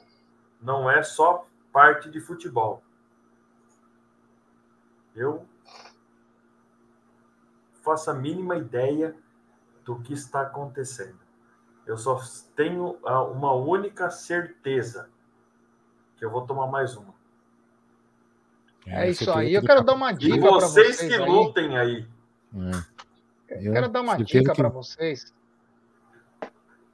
não é só parte de futebol. Eu faço a mínima ideia do que está acontecendo. Eu só tenho uma única certeza que eu vou tomar mais uma. É, é isso aí. Eu quero dar uma dica para vocês. que lutem aí. É. Eu quero dar uma dica que... para vocês.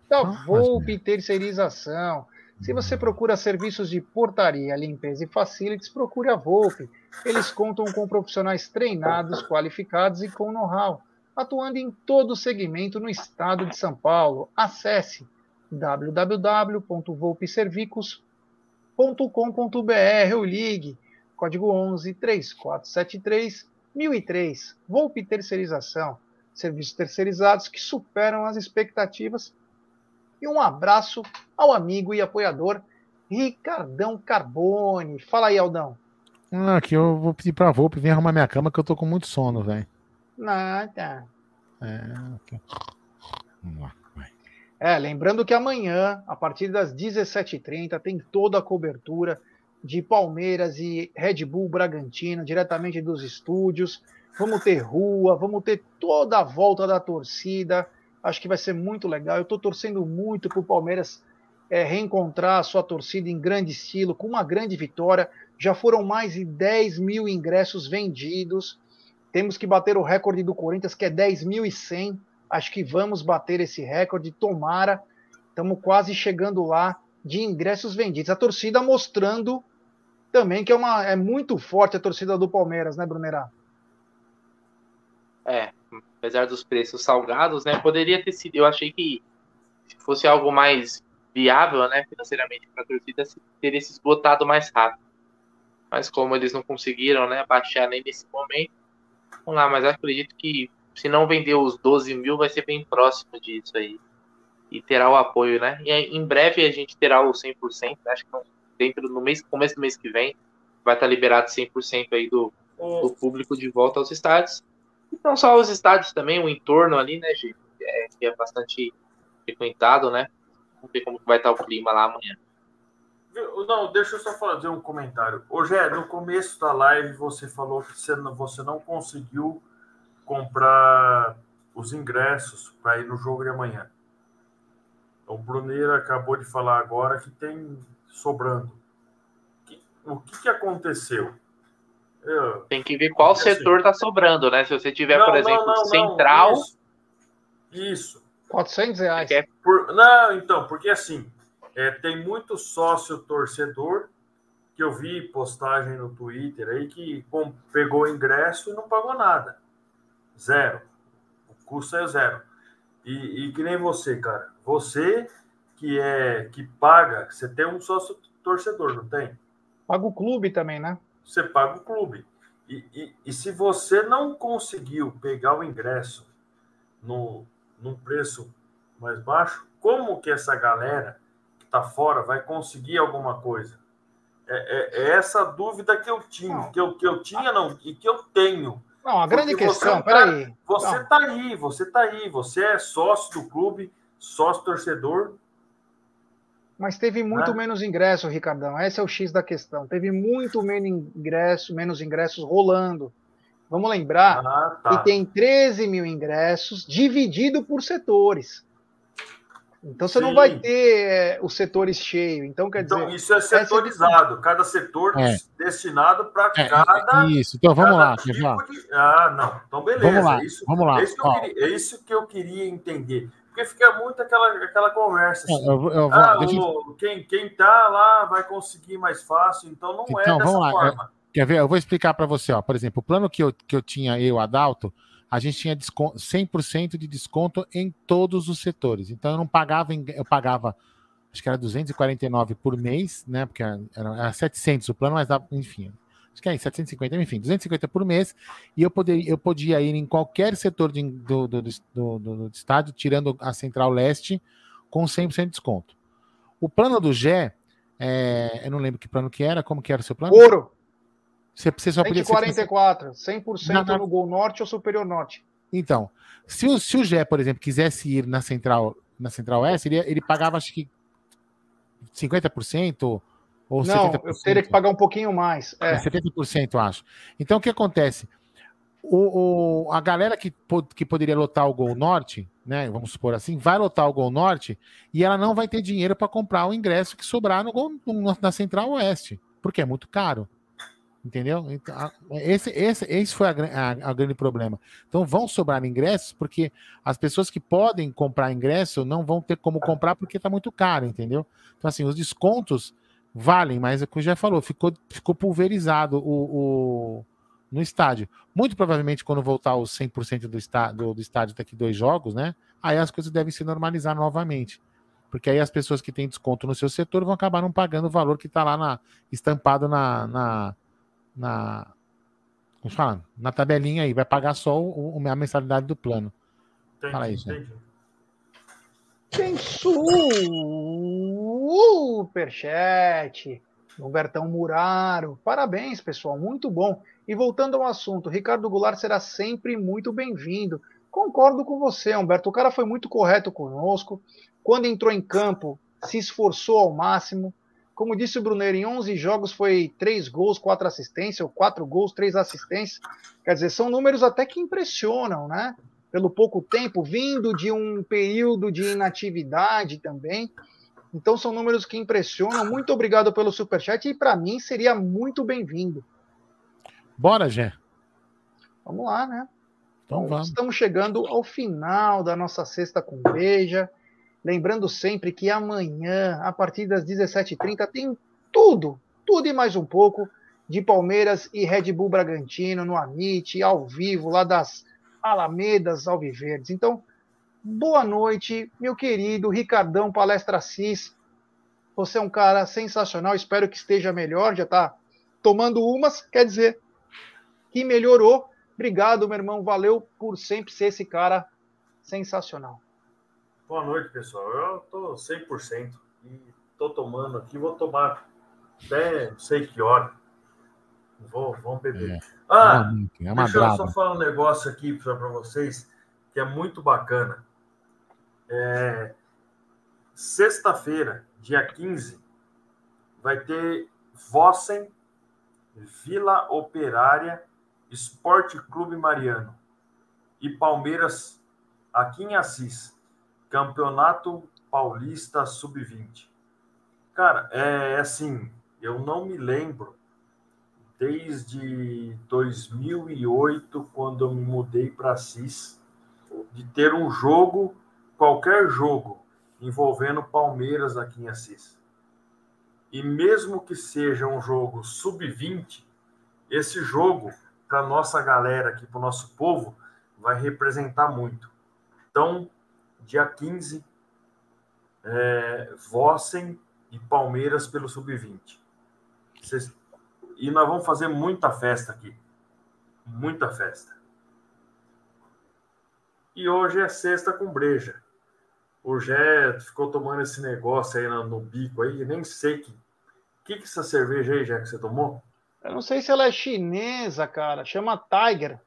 Da ah, Volpe Terceirização. Se você procura serviços de portaria, limpeza e facilities, procure a Volpe. Eles contam com profissionais treinados, qualificados e com know-how, atuando em todo o segmento no estado de São Paulo. Acesse www.volpeservicos.com.br ou ligue código 11 3473 1003. Volpe Terceirização, serviços terceirizados que superam as expectativas. E um abraço ao amigo e apoiador Ricardão Carbone. Fala aí, Aldão. Ah, aqui eu vou pedir pra Volpe vir arrumar minha cama que eu tô com muito sono, velho. Nada. É, okay. Vamos lá. É, lembrando que amanhã, a partir das 17h30, tem toda a cobertura de Palmeiras e Red Bull Bragantino, diretamente dos estúdios. Vamos ter rua, vamos ter toda a volta da torcida. Acho que vai ser muito legal. Eu estou torcendo muito para o Palmeiras é, reencontrar a sua torcida em grande estilo, com uma grande vitória. Já foram mais de 10 mil ingressos vendidos. Temos que bater o recorde do Corinthians, que é 10.100 Acho que vamos bater esse recorde, tomara. Estamos quase chegando lá de ingressos vendidos. A torcida mostrando também que é, uma, é muito forte a torcida do Palmeiras, né, Brunerá? É, apesar dos preços salgados, né? Poderia ter sido. Eu achei que se fosse algo mais viável, né, financeiramente para a torcida, teria se esgotado mais rápido. Mas como eles não conseguiram, né, baixar nem nesse momento, vamos lá. Mas acredito que se não vender os 12 mil, vai ser bem próximo disso aí. E terá o apoio, né? E em breve a gente terá o 100%, acho que dentro no mês, começo do mês que vem, vai estar liberado 100% aí do, do público de volta aos estádios. E não só os estádios também, o entorno ali, né, Gi? É, que é bastante frequentado, né? Vamos ver como vai estar o clima lá amanhã. Não, deixa eu só fazer um comentário. Ô, Gé, no começo da live você falou que você não, você não conseguiu comprar os ingressos para ir no jogo de amanhã. O Bruneira acabou de falar agora que tem sobrando. O que, que aconteceu? Eu, tem que ver qual setor está assim, sobrando, né? Se você tiver, não, por exemplo, não, não, central. Isso. isso. 400 reais. Por, não, então, porque assim, é, tem muito sócio torcedor que eu vi postagem no Twitter aí que pegou ingresso e não pagou nada. Zero. O custo é zero. E, e que nem você, cara. Você que é que paga, você tem um sócio torcedor, não tem? Paga o clube também, né? Você paga o clube. E, e, e se você não conseguiu pegar o ingresso no, num preço mais baixo, como que essa galera que está fora vai conseguir alguma coisa? É, é, é, essa dúvida que eu tinha, que eu, que eu tinha não, e que eu tenho não, a grande Porque questão, você, peraí. Você está aí, você está aí, você é sócio do clube, sócio torcedor. Mas teve muito né? menos ingresso, Ricardão. Esse é o X da questão. Teve muito menos ingresso, menos ingressos rolando. Vamos lembrar ah, tá. que tem 13 mil ingressos dividido por setores. Então você Sim. não vai ter é, os setores cheios. Então, quer então, dizer. Isso é setorizado, é cada setor é. destinado para é, cada. Isso, então vamos lá. Tipo de... Ah, não. Então, beleza. Vamos lá. Isso, vamos lá. É isso, queria, é isso, que eu queria entender. Porque fica muito aquela, aquela conversa. Assim, eu, eu ah, o, quem, quem tá lá vai conseguir mais fácil, então não é então, é dessa vamos lá. forma. Quer ver? Eu vou explicar para você. Ó. Por exemplo, o plano que eu, que eu tinha, eu, Adalto, a gente tinha 100% de desconto em todos os setores. Então eu não pagava, eu pagava, acho que era 249 por mês, né? Porque era, era 700 o plano, mas enfim, acho que é 750, enfim, 250 por mês, e eu poderia, eu podia ir em qualquer setor de, do, do, do, do, estádio, tirando a Central Leste, com 100% de desconto. O plano do GE, é, eu não lembro que plano que era, como que era o seu plano? Ouro. Você, você só 144, 100% na, na... no Gol Norte ou Superior Norte. Então, se o, se o Gé, por exemplo, quisesse ir na Central, na Central S, ele, ele pagava acho que 50% ou Não, 70%. eu teria que pagar um pouquinho mais. É. 70%, acho. Então, o que acontece? O, o, a galera que, que poderia lotar o Gol Norte, né? Vamos supor assim, vai lotar o Gol Norte e ela não vai ter dinheiro para comprar o ingresso que sobrar no, Gol, no, na Central Oeste, porque é muito caro. Entendeu? Então, esse, esse, esse foi a, grande problema. Então vão sobrar ingressos, porque as pessoas que podem comprar ingresso não vão ter como comprar porque está muito caro, entendeu? Então, assim, os descontos valem, mas é o que já falou, ficou, ficou pulverizado o, o, no estádio. Muito provavelmente, quando voltar os 100% do, está, do, do estádio daqui dois jogos, né? Aí as coisas devem se normalizar novamente. Porque aí as pessoas que têm desconto no seu setor vão acabar não pagando o valor que está lá na, estampado na, na, na, como fala? na tabelinha aí. Vai pagar só o, o a mensalidade do plano. Entendi, Fala aí, gente. Tem superchat. Humbertão Muraro. Parabéns, pessoal. Muito bom. E voltando ao assunto, Ricardo Goulart será sempre muito bem-vindo. Concordo com você, Humberto. O cara foi muito correto conosco. Quando entrou em campo, se esforçou ao máximo. Como disse o Brunner, em 11 jogos foi 3 gols, 4 assistências, ou 4 gols, 3 assistências. Quer dizer, são números até que impressionam, né? Pelo pouco tempo, vindo de um período de inatividade também. Então são números que impressionam. Muito obrigado pelo superchat e para mim seria muito bem-vindo. Bora, Gé. Vamos lá, né? Então, vamos. Estamos chegando ao final da nossa sexta com beija. Lembrando sempre que amanhã, a partir das 17h30, tem tudo, tudo e mais um pouco de Palmeiras e Red Bull Bragantino no Amit, ao vivo, lá das Alamedas Alviverdes. Então, boa noite, meu querido Ricardão Palestra Cis. Você é um cara sensacional, espero que esteja melhor, já está tomando umas, quer dizer que melhorou. Obrigado, meu irmão, valeu por sempre ser esse cara sensacional. Boa noite, pessoal. Eu tô 100% e tô tomando aqui, vou tomar até não sei que hora. Vou, vamos beber. É. Ah, é, é deixa eu só falar um negócio aqui para vocês que é muito bacana. É, Sexta-feira, dia 15, vai ter Vossen, Vila Operária, Esporte Clube Mariano e Palmeiras aqui em Assis. Campeonato Paulista Sub-20. Cara, é assim, eu não me lembro desde 2008, quando eu me mudei para Assis, de ter um jogo, qualquer jogo, envolvendo Palmeiras aqui em Assis. E mesmo que seja um jogo sub-20, esse jogo, para nossa galera aqui, para o nosso povo, vai representar muito. Então, dia 15, é, e Palmeiras pelo Sub-20. E nós vamos fazer muita festa aqui. Muita festa. E hoje é sexta com breja. O Jé ficou tomando esse negócio aí no, no bico aí, nem sei que. que que essa cerveja aí, Jé, que você tomou? Eu não sei se ela é chinesa, cara. Chama Tiger.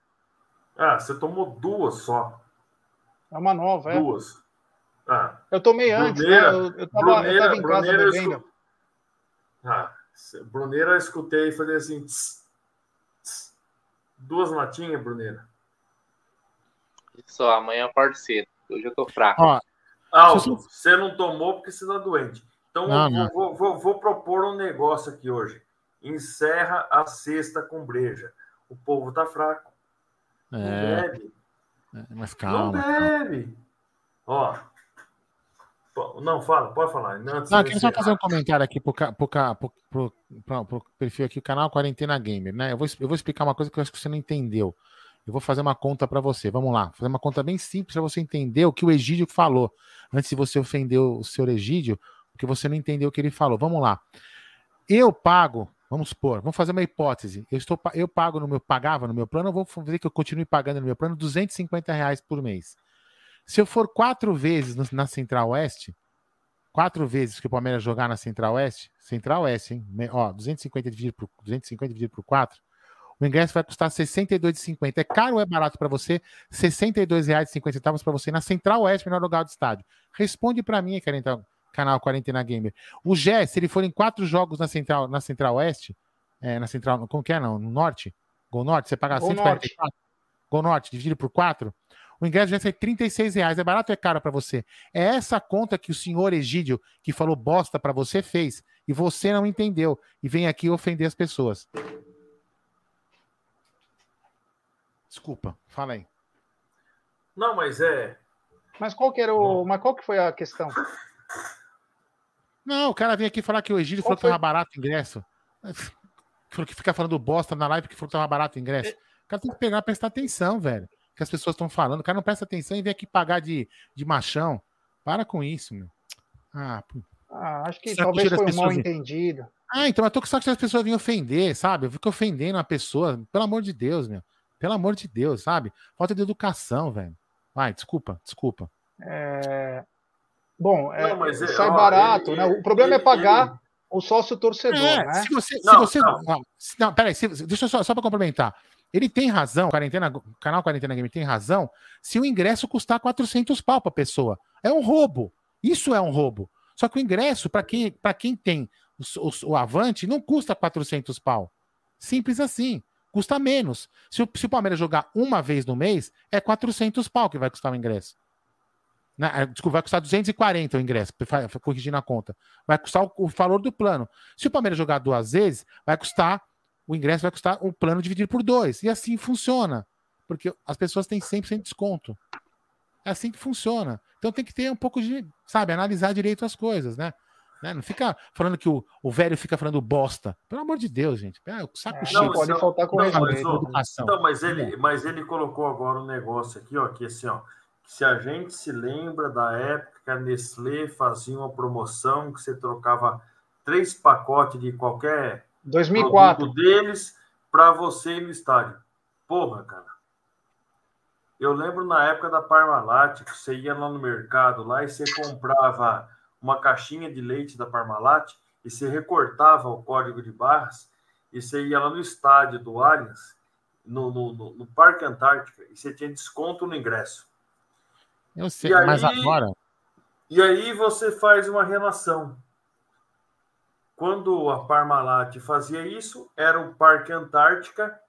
Ah, você tomou duas só. É uma nova, é? Duas. Ah, eu tomei antes, né? Eu, eu, tava, Bruneira, eu tava em casa Bruneira, bebendo. Ah, Bruneira eu escutei fazer assim. Tss, tss. Duas latinhas, Bruneira. Isso, amanhã eu acordo cedo. Hoje eu tô fraco. Ó, Aldo, você não tomou porque você tá doente. Então não, não. Vou, vou, vou, propor um negócio aqui hoje. Encerra a sexta com breja. O povo tá fraco. É. Não bebe. É, mas calma. Não bebe. Ó. Não, fala, pode falar. Não, não eu queria só fazer um comentário aqui pro, pro, pro, pro perfil aqui, o canal Quarentena Gamer, né? Eu vou, eu vou explicar uma coisa que eu acho que você não entendeu. Eu vou fazer uma conta para você. Vamos lá, fazer uma conta bem simples para você entender o que o Egídio falou. Antes de você ofender o senhor Egídio, porque você não entendeu o que ele falou. Vamos lá. Eu pago Vamos supor, vamos fazer uma hipótese. Eu, estou, eu pago no meu, pagava no meu plano, eu vou fazer que eu continue pagando no meu plano 250 reais por mês. Se eu for quatro vezes no, na Central Oeste, quatro vezes que o Palmeiras jogar na Central Oeste, Central Oeste, hein? Ó, 250 dividido por 250 dividido por 4, o ingresso vai custar R$ 62,50. É caro ou é barato para você? R$ 62,50 para você na Central Oeste, melhor lugar do estádio. Responde para mim, cara, então canal Quarentena Gamer. O Gé, se ele for em quatro jogos na Central, na Central Oeste, é, na Central, como que é, não? No Norte? Gol Norte, você paga Gol 144. Norte. Gol Norte, dividido por quatro. O ingresso vai ser 36 reais. É barato ou é caro para você? É essa conta que o senhor Egídio, que falou bosta para você, fez. E você não entendeu. E vem aqui ofender as pessoas. Desculpa, fala aí. Não, mas é. Mas qual que era o. Mas qual que foi a questão? Não, o cara vem aqui falar que o Egídio falou que tava barato o ingresso. Falou que fica falando bosta na live que falou que tava barato o ingresso. O cara tem que pegar e prestar atenção, velho. Que as pessoas estão falando. O cara não presta atenção e vem aqui pagar de, de machão. Para com isso, meu. Ah, ah acho que talvez foi um mal entendido. Ah, então eu tô com saco que as pessoas vêm ofender, sabe? Eu fico ofendendo a pessoa. Pelo amor de Deus, meu. Pelo amor de Deus, sabe? Falta de educação, velho. Vai, desculpa, desculpa. É... Bom, é, não, é, sai barato, ele, né? O problema é ele, é pagar ele... o sócio torcedor, é, né? Se você. Não, se você não. Não, não peraí, se, deixa eu só, só para complementar. Ele tem razão, quarentena, canal Quarentena Game tem razão, se o ingresso custar 400 pau para pessoa. É um roubo. Isso é um roubo. Só que o ingresso, para quem, quem tem o, o, o, Avante, não custa 400 pau. Simples assim. Custa menos. Se o, se o Palmeiras jogar uma vez no mês, é 400 pau que vai custar o ingresso. É, desculpa, vai custar 240 o ingresso, corrigindo a conta. Vai custar o, o, valor do plano. Se o Palmeiras jogar duas vezes, vai custar, o ingresso vai custar o plano dividido por dois. E assim funciona. Porque as pessoas têm 100% de desconto. É assim que funciona. Então tem que ter um pouco de, sabe, analisar direito as coisas, né? né? Não fica falando que o, o velho fica falando bosta. Pelo amor de Deus, gente. É, o saco é, cheio. Não pode faltar com não, mas, não, mas ele, mas ele colocou agora um negócio aqui, ó, que assim, ó se a gente se lembra da época que a Nestlé fazia uma promoção que você trocava três pacotes de qualquer 2004 deles para você ir no estádio. Porra, cara. Eu lembro na época da Parmalat, que você ia lá no mercado lá e você comprava uma caixinha de leite da Parmalat e você recortava o código de barras e você ia lá no estádio do Allianz, no, no, no, no Parque Antártica, e você tinha desconto no ingresso. Eu sei, e mas aí, agora. E aí você faz uma relação. Quando a Parmalat fazia isso, era o Parque Antártica,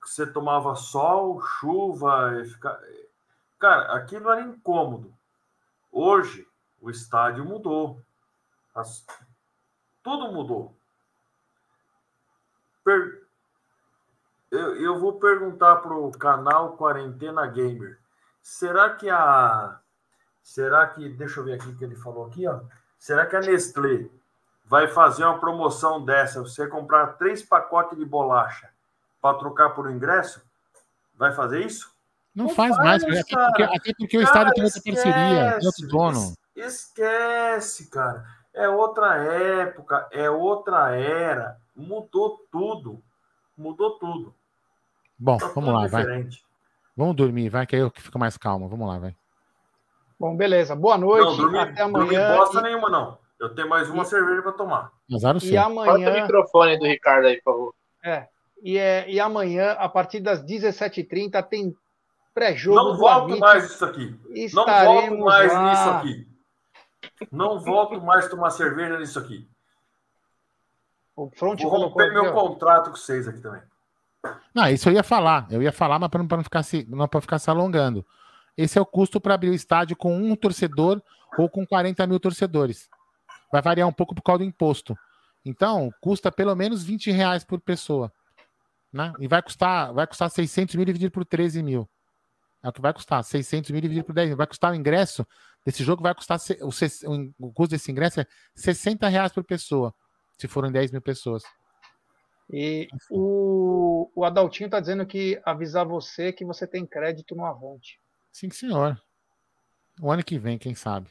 você tomava sol, chuva, fica... cara, aquilo era incômodo. Hoje, o estádio mudou. As... Tudo mudou. Per... Eu, eu vou perguntar para o canal Quarentena Gamer Será que a. Será que. Deixa eu ver aqui o que ele falou aqui, ó. Será que a Nestlé vai fazer uma promoção dessa? Você comprar três pacotes de bolacha para trocar por ingresso? Vai fazer isso? Não, Não faz, faz, mais, até porque, até porque cara, o Estado tem outra parceria, outro dono. Esquece, cara. É outra época, é outra era. Mudou tudo. Mudou tudo. Bom, tá vamos lá, diferente. vai. Vamos dormir, vai, que aí eu fico mais calmo. Vamos lá, vai. Bom, beleza. Boa noite. Não, dormir, até amanhã. Não bosta e... nenhuma, não. Eu tenho mais uma e... cerveja para tomar. Azar o e amanhã. Corta o microfone do Ricardo aí, por favor. É. E, é, e amanhã, a partir das 17h30, tem pré-jogo. Não volto Amit. mais isso aqui. Não volto mais lá. nisso aqui. Não volto mais tomar cerveja nisso aqui. O Front Vou romper meu contrato com vocês aqui também. Não, isso eu ia falar. Eu ia falar, mas para não, não, ficar se, não para ficar se alongando. Esse é o custo para abrir o estádio com um torcedor ou com 40 mil torcedores. Vai variar um pouco por causa do imposto. Então, custa pelo menos 20 reais por pessoa. Né? E vai custar, vai custar 600 mil dividido por 13 mil. É o que vai custar. 600 mil dividido por 10 mil. Vai custar o ingresso desse jogo, vai custar. O, o custo desse ingresso é 60 reais por pessoa. Se forem 10 mil pessoas. E o, o Adaltinho está dizendo que avisar você que você tem crédito no Avante. Sim, senhor. O ano que vem, quem sabe.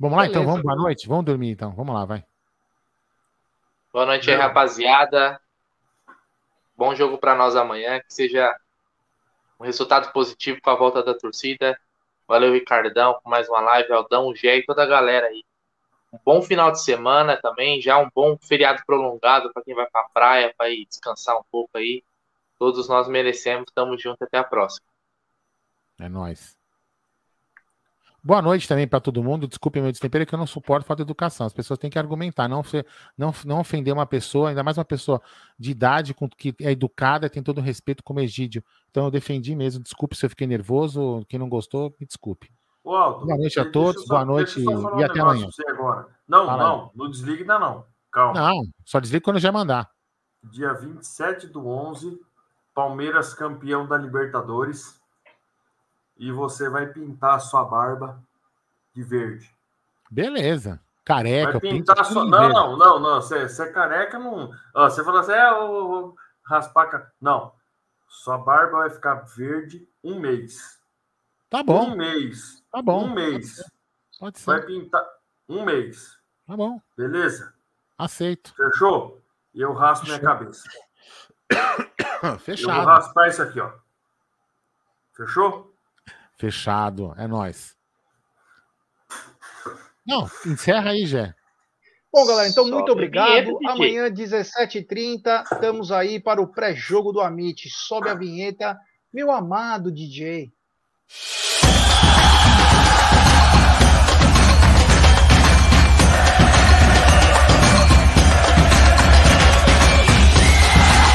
Vamos lá, então, vamos, boa noite. Vamos dormir, então. Vamos lá, vai. Boa noite aí, rapaziada. Bom jogo para nós amanhã. Que seja um resultado positivo com a volta da torcida. Valeu, Ricardão, com mais uma live. Aldão, o Gé e toda a galera aí um bom final de semana também, já um bom feriado prolongado para quem vai para a praia, para ir descansar um pouco aí. Todos nós merecemos. Tamo junto até a próxima. É nóis. Boa noite também para todo mundo. Desculpe meu destempero, é que eu não suporto falta de educação. As pessoas têm que argumentar, não, não, não ofender uma pessoa, ainda mais uma pessoa de idade, com, que é educada, tem todo o respeito como Egídio. Então eu defendi mesmo. Desculpe se eu fiquei nervoso. Quem não gostou, me desculpe. Aldo, boa noite a todos, boa noite e até amanhã. Não, Fala não, aí. não desligue ainda não. Calma. Não, só desligue quando já mandar. Dia 27 do 11, Palmeiras campeão da Libertadores e você vai pintar a sua barba de verde. Beleza. Careca. Vai pintar sua... Não, não, não, não. Você, você é careca, não. Ó, você fala assim, é, o raspar. Não. Sua barba vai ficar verde um mês. Tá bom. Um mês. Tá bom. Um mês. Pode ser. Vai pintar um mês. Tá bom. Beleza? Aceito. Fechou? E eu raspo Fechou. minha cabeça. Fechado. Eu vou raspar isso aqui, ó. Fechou? Fechado. É nós. Não, encerra aí, Jé. Bom, galera, então Sobe muito obrigado. Vinheta, Amanhã, 17h30, estamos aí para o pré-jogo do Amit. Sobe a vinheta, meu amado DJ.